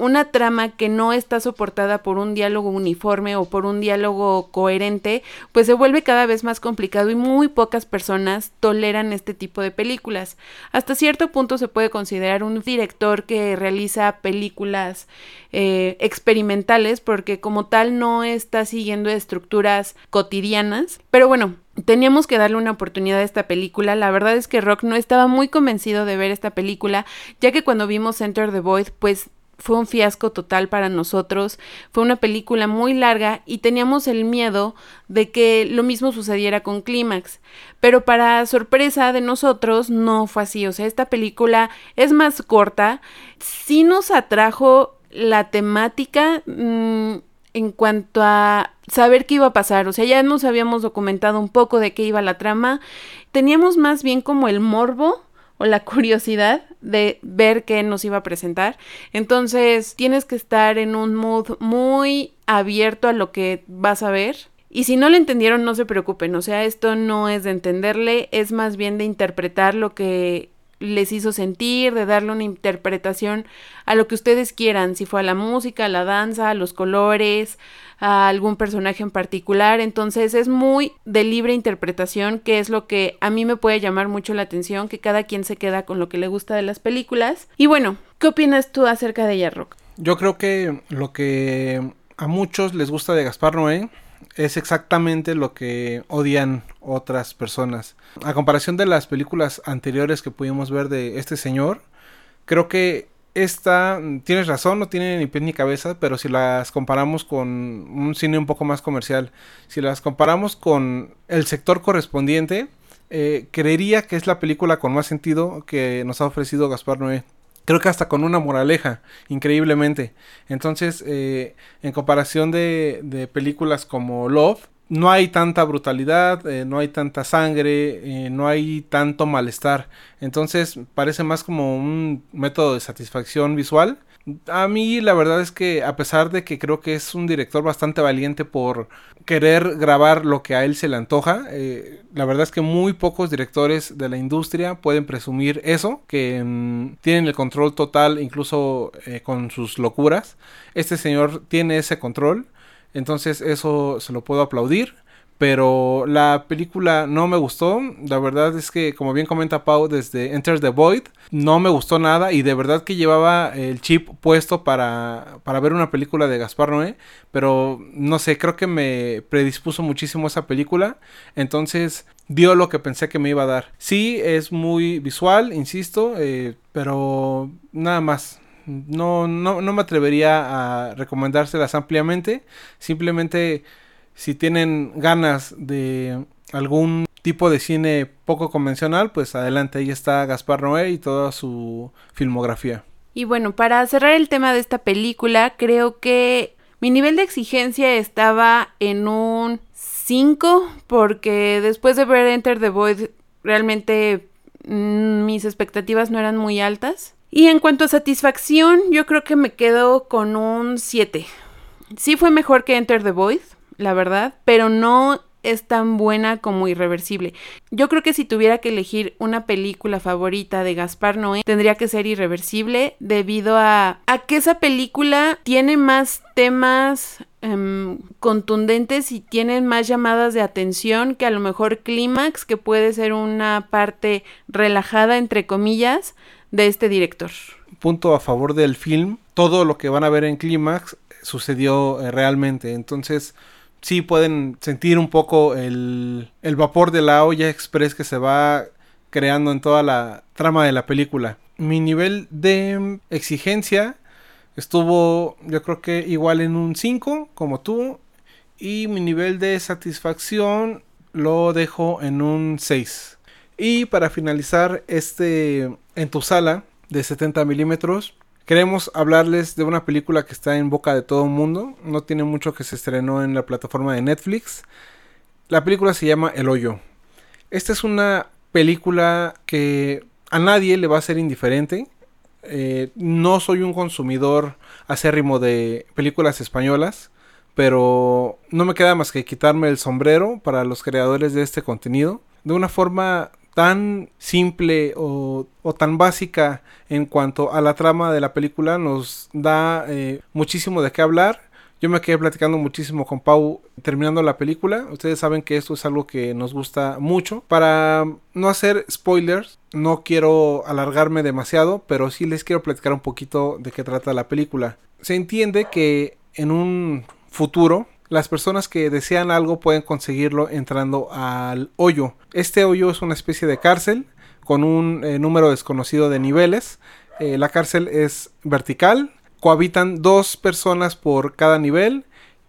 S1: una trama que no está soportada por un diálogo uniforme o por un diálogo coherente, pues se vuelve cada vez más complicado y muy pocas personas toleran este tipo de películas. Hasta cierto punto se puede considerar un director que realiza películas eh, experimentales porque como tal no está siguiendo estructuras cotidianas. Pero bueno, Teníamos que darle una oportunidad a esta película. La verdad es que Rock no estaba muy convencido de ver esta película, ya que cuando vimos Enter the Void, pues fue un fiasco total para nosotros. Fue una película muy larga y teníamos el miedo de que lo mismo sucediera con Clímax. Pero para sorpresa de nosotros no fue así. O sea, esta película es más corta. Sí nos atrajo la temática. Mm, en cuanto a saber qué iba a pasar, o sea, ya nos habíamos documentado un poco de qué iba la trama, teníamos más bien como el morbo o la curiosidad de ver qué nos iba a presentar. Entonces, tienes que estar en un mood muy abierto a lo que vas a ver. Y si no lo entendieron, no se preocupen, o sea, esto no es de entenderle, es más bien de interpretar lo que les hizo sentir, de darle una interpretación a lo que ustedes quieran, si fue a la música, a la danza, a los colores, a algún personaje en particular. Entonces es muy de libre interpretación, que es lo que a mí me puede llamar mucho la atención, que cada quien se queda con lo que le gusta de las películas. Y bueno, ¿qué opinas tú acerca de ella, Rock?
S2: Yo creo que lo que a muchos les gusta de Gaspar Noé es exactamente lo que odian otras personas. A comparación de las películas anteriores que pudimos ver de este señor, creo que esta, tienes razón, no tiene ni pie ni cabeza, pero si las comparamos con un cine un poco más comercial, si las comparamos con el sector correspondiente, eh, creería que es la película con más sentido que nos ha ofrecido Gaspar Noé. Creo que hasta con una moraleja, increíblemente. Entonces, eh, en comparación de, de, películas como Love, no hay tanta brutalidad, eh, no hay tanta sangre, eh, no hay tanto malestar. Entonces, parece más como un método de satisfacción visual a mí la verdad es que a pesar de que creo que es un director bastante valiente por querer grabar lo que a él se le antoja, eh, la verdad es que muy pocos directores de la industria pueden presumir eso, que mm, tienen el control total incluso eh, con sus locuras. Este señor tiene ese control, entonces eso se lo puedo aplaudir pero la película no me gustó. La verdad es que, como bien comenta Pau, desde Enter the Void, no me gustó nada y de verdad que llevaba el chip puesto para, para ver una película de Gaspar Noé, pero no sé, creo que me predispuso muchísimo esa película, entonces dio lo que pensé que me iba a dar. Sí, es muy visual, insisto, eh, pero nada más. No, no, no me atrevería a recomendárselas ampliamente. Simplemente si tienen ganas de algún tipo de cine poco convencional, pues adelante, ahí está Gaspar Noé y toda su filmografía.
S1: Y bueno, para cerrar el tema de esta película, creo que mi nivel de exigencia estaba en un 5, porque después de ver Enter the Void, realmente mm, mis expectativas no eran muy altas. Y en cuanto a satisfacción, yo creo que me quedo con un 7. Sí fue mejor que Enter the Void, la verdad, pero no es tan buena como irreversible. Yo creo que si tuviera que elegir una película favorita de Gaspar Noé, tendría que ser irreversible debido a, a que esa película tiene más temas em, contundentes y tiene más llamadas de atención que a lo mejor Clímax, que puede ser una parte relajada, entre comillas, de este director.
S2: Punto a favor del film, todo lo que van a ver en Clímax sucedió eh, realmente, entonces sí pueden sentir un poco el, el vapor de la olla express que se va creando en toda la trama de la película. Mi nivel de exigencia estuvo yo creo que igual en un 5 como tú y mi nivel de satisfacción lo dejo en un 6. Y para finalizar este en tu sala de 70 milímetros Queremos hablarles de una película que está en boca de todo el mundo. No tiene mucho que se estrenó en la plataforma de Netflix. La película se llama El Hoyo. Esta es una película que a nadie le va a ser indiferente. Eh, no soy un consumidor acérrimo de películas españolas, pero no me queda más que quitarme el sombrero para los creadores de este contenido. De una forma tan simple o, tan básica en cuanto a la trama de la película nos da eh, muchísimo de qué hablar. Yo me quedé platicando muchísimo con Pau terminando la película. Ustedes saben que esto es algo que nos gusta mucho. Para no hacer spoilers, no quiero alargarme demasiado, pero sí les quiero platicar un poquito de qué trata la película. Se entiende que en un futuro las personas que desean algo pueden conseguirlo entrando al hoyo. Este hoyo es una especie de cárcel con un eh, número desconocido de niveles. Eh, la cárcel es vertical cohabitan dos personas por cada nivel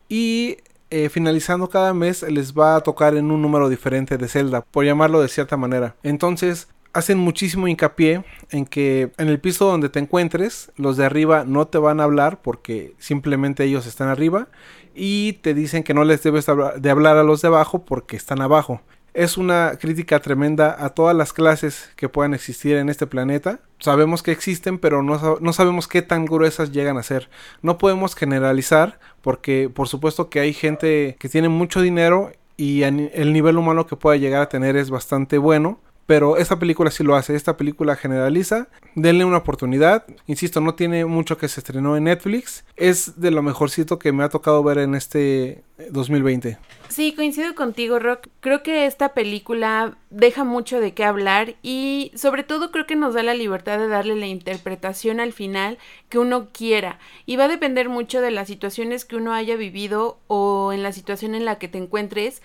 S2: y eh, finalizando cada mes les va a tocar en un número diferente de celda, por llamarlo de cierta manera. Entonces hacen muchísimo hincapié en que en el piso donde te encuentres, los de arriba no te van a hablar porque simplemente ellos están arriba y te dicen que no les debes de hablar a los de abajo porque están abajo. Es una crítica tremenda a todas las clases que puedan existir en este planeta. Sabemos que existen, pero no, no, sabemos qué tan gruesas llegan a ser. No podemos generalizar, porque por supuesto que hay gente que tiene mucho dinero y el nivel humano que pueda llegar a tener es bastante bueno. Pero esta película sí lo hace, esta película generaliza, denle una oportunidad, insisto, no tiene mucho que se estrenó en Netflix, es de lo mejorcito que me ha tocado ver en este 2020.
S1: Sí, coincido contigo, Rock. Creo que esta película deja mucho de qué hablar y sobre todo creo que nos da la libertad de darle la interpretación al final que uno quiera. Y va a depender mucho de las situaciones que uno haya vivido o en la situación en la que te encuentres.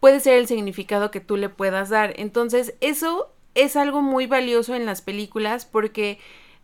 S1: Puede ser el significado que tú le puedas dar. Entonces, eso es algo muy valioso en las películas porque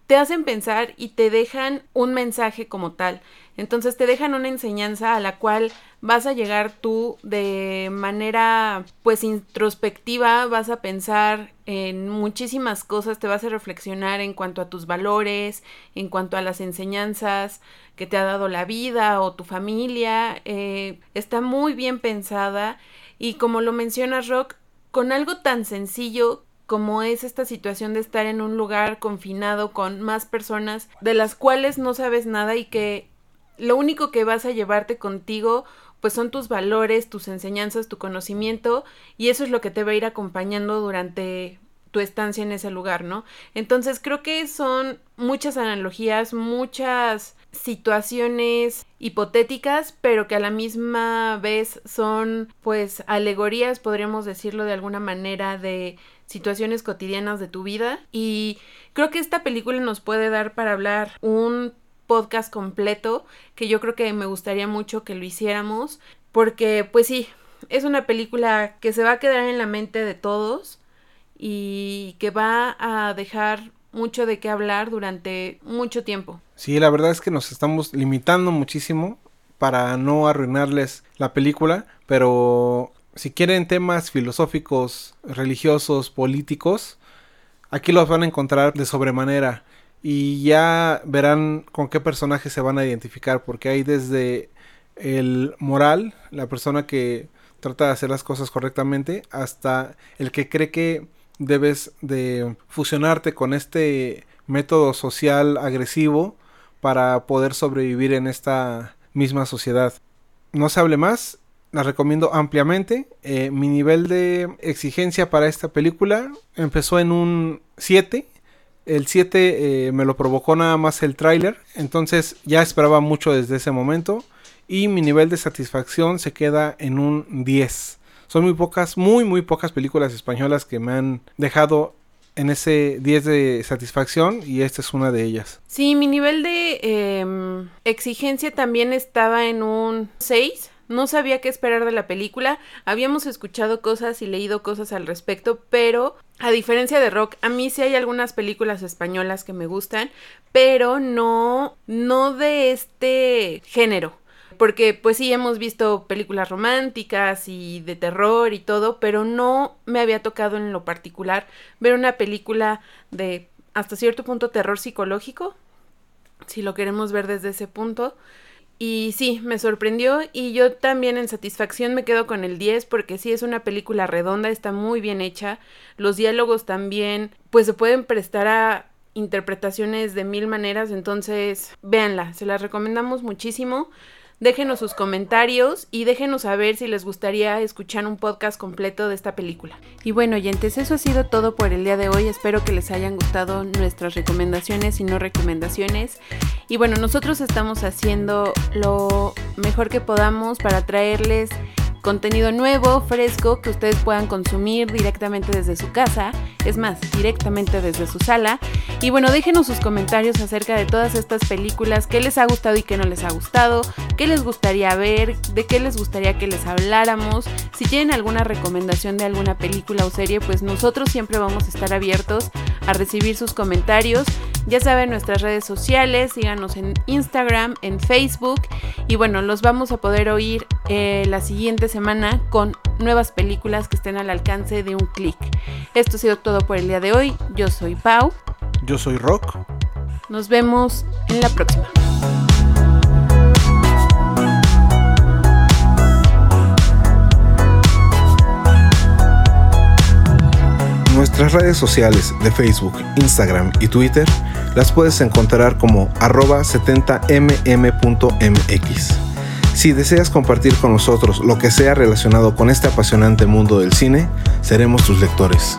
S1: te hacen pensar y te dejan un mensaje como tal. Entonces te dejan una enseñanza a la cual vas a llegar tú de manera pues introspectiva, vas a pensar en muchísimas cosas, te vas a reflexionar en cuanto a tus valores, en cuanto a las enseñanzas que te ha dado la vida o tu familia. Eh, está muy bien pensada y como lo mencionas Rock, con algo tan sencillo como es esta situación de estar en un lugar confinado con más personas de las cuales no sabes nada y que lo único que vas a llevarte contigo pues son tus valores, tus enseñanzas, tu conocimiento y eso es lo que te va a ir acompañando durante tu estancia en ese lugar, ¿no? Entonces creo que son muchas analogías, muchas situaciones hipotéticas, pero que a la misma vez son pues alegorías, podríamos decirlo de alguna manera, de situaciones cotidianas de tu vida. Y creo que esta película nos puede dar para hablar un podcast completo que yo creo que me gustaría mucho que lo hiciéramos porque pues sí, es una película que se va a quedar en la mente de todos y que va a dejar mucho de qué hablar durante mucho tiempo.
S2: Sí, la verdad es que nos estamos limitando muchísimo para no arruinarles la película, pero si quieren temas filosóficos, religiosos, políticos, aquí los van a encontrar de sobremanera y ya verán con qué personajes se van a identificar, porque hay desde el moral, la persona que trata de hacer las cosas correctamente, hasta el que cree que debes de fusionarte con este método social agresivo para poder sobrevivir en esta misma sociedad. No se hable más, la recomiendo ampliamente. Eh, mi nivel de exigencia para esta película empezó en un 7 el 7 eh, me lo provocó nada más el tráiler, entonces ya esperaba mucho desde ese momento y mi nivel de satisfacción se queda en un 10. Son muy pocas, muy muy pocas películas españolas que me han dejado en ese 10 de satisfacción y esta es una de ellas.
S1: Sí, mi nivel de em, exigencia también estaba en un 6. No sabía qué esperar de la película. Habíamos escuchado cosas y leído cosas al respecto, pero a diferencia de rock, a mí sí hay algunas películas españolas que me gustan, pero no no de este género. Porque pues sí hemos visto películas románticas y de terror y todo, pero no me había tocado en lo particular ver una película de hasta cierto punto terror psicológico, si lo queremos ver desde ese punto. Y sí, me sorprendió y yo también en satisfacción me quedo con el 10 porque sí es una película redonda, está muy bien hecha, los diálogos también pues se pueden prestar a interpretaciones de mil maneras, entonces véanla, se las recomendamos muchísimo. Déjenos sus comentarios y déjenos saber si les gustaría escuchar un podcast completo de esta película. Y bueno, oyentes, eso ha sido todo por el día de hoy. Espero que les hayan gustado nuestras recomendaciones y no recomendaciones. Y bueno, nosotros estamos haciendo lo mejor que podamos para traerles contenido nuevo, fresco, que ustedes puedan consumir directamente desde su casa, es más, directamente desde su sala. Y bueno, déjenos sus comentarios acerca de todas estas películas, qué les ha gustado y qué no les ha gustado, qué les gustaría ver, de qué les gustaría que les habláramos. Si tienen alguna recomendación de alguna película o serie, pues nosotros siempre vamos a estar abiertos a recibir sus comentarios. Ya saben, nuestras redes sociales, síganos en Instagram, en Facebook. Y bueno, los vamos a poder oír eh, la siguiente semana con nuevas películas que estén al alcance de un clic. Esto ha sido todo por el día de hoy. Yo soy Pau.
S2: Yo soy Rock.
S1: Nos vemos en la próxima.
S2: Nuestras redes sociales de Facebook, Instagram y Twitter las puedes encontrar como arroba 70mm.mx. Si deseas compartir con nosotros lo que sea relacionado con este apasionante mundo del cine, seremos tus lectores.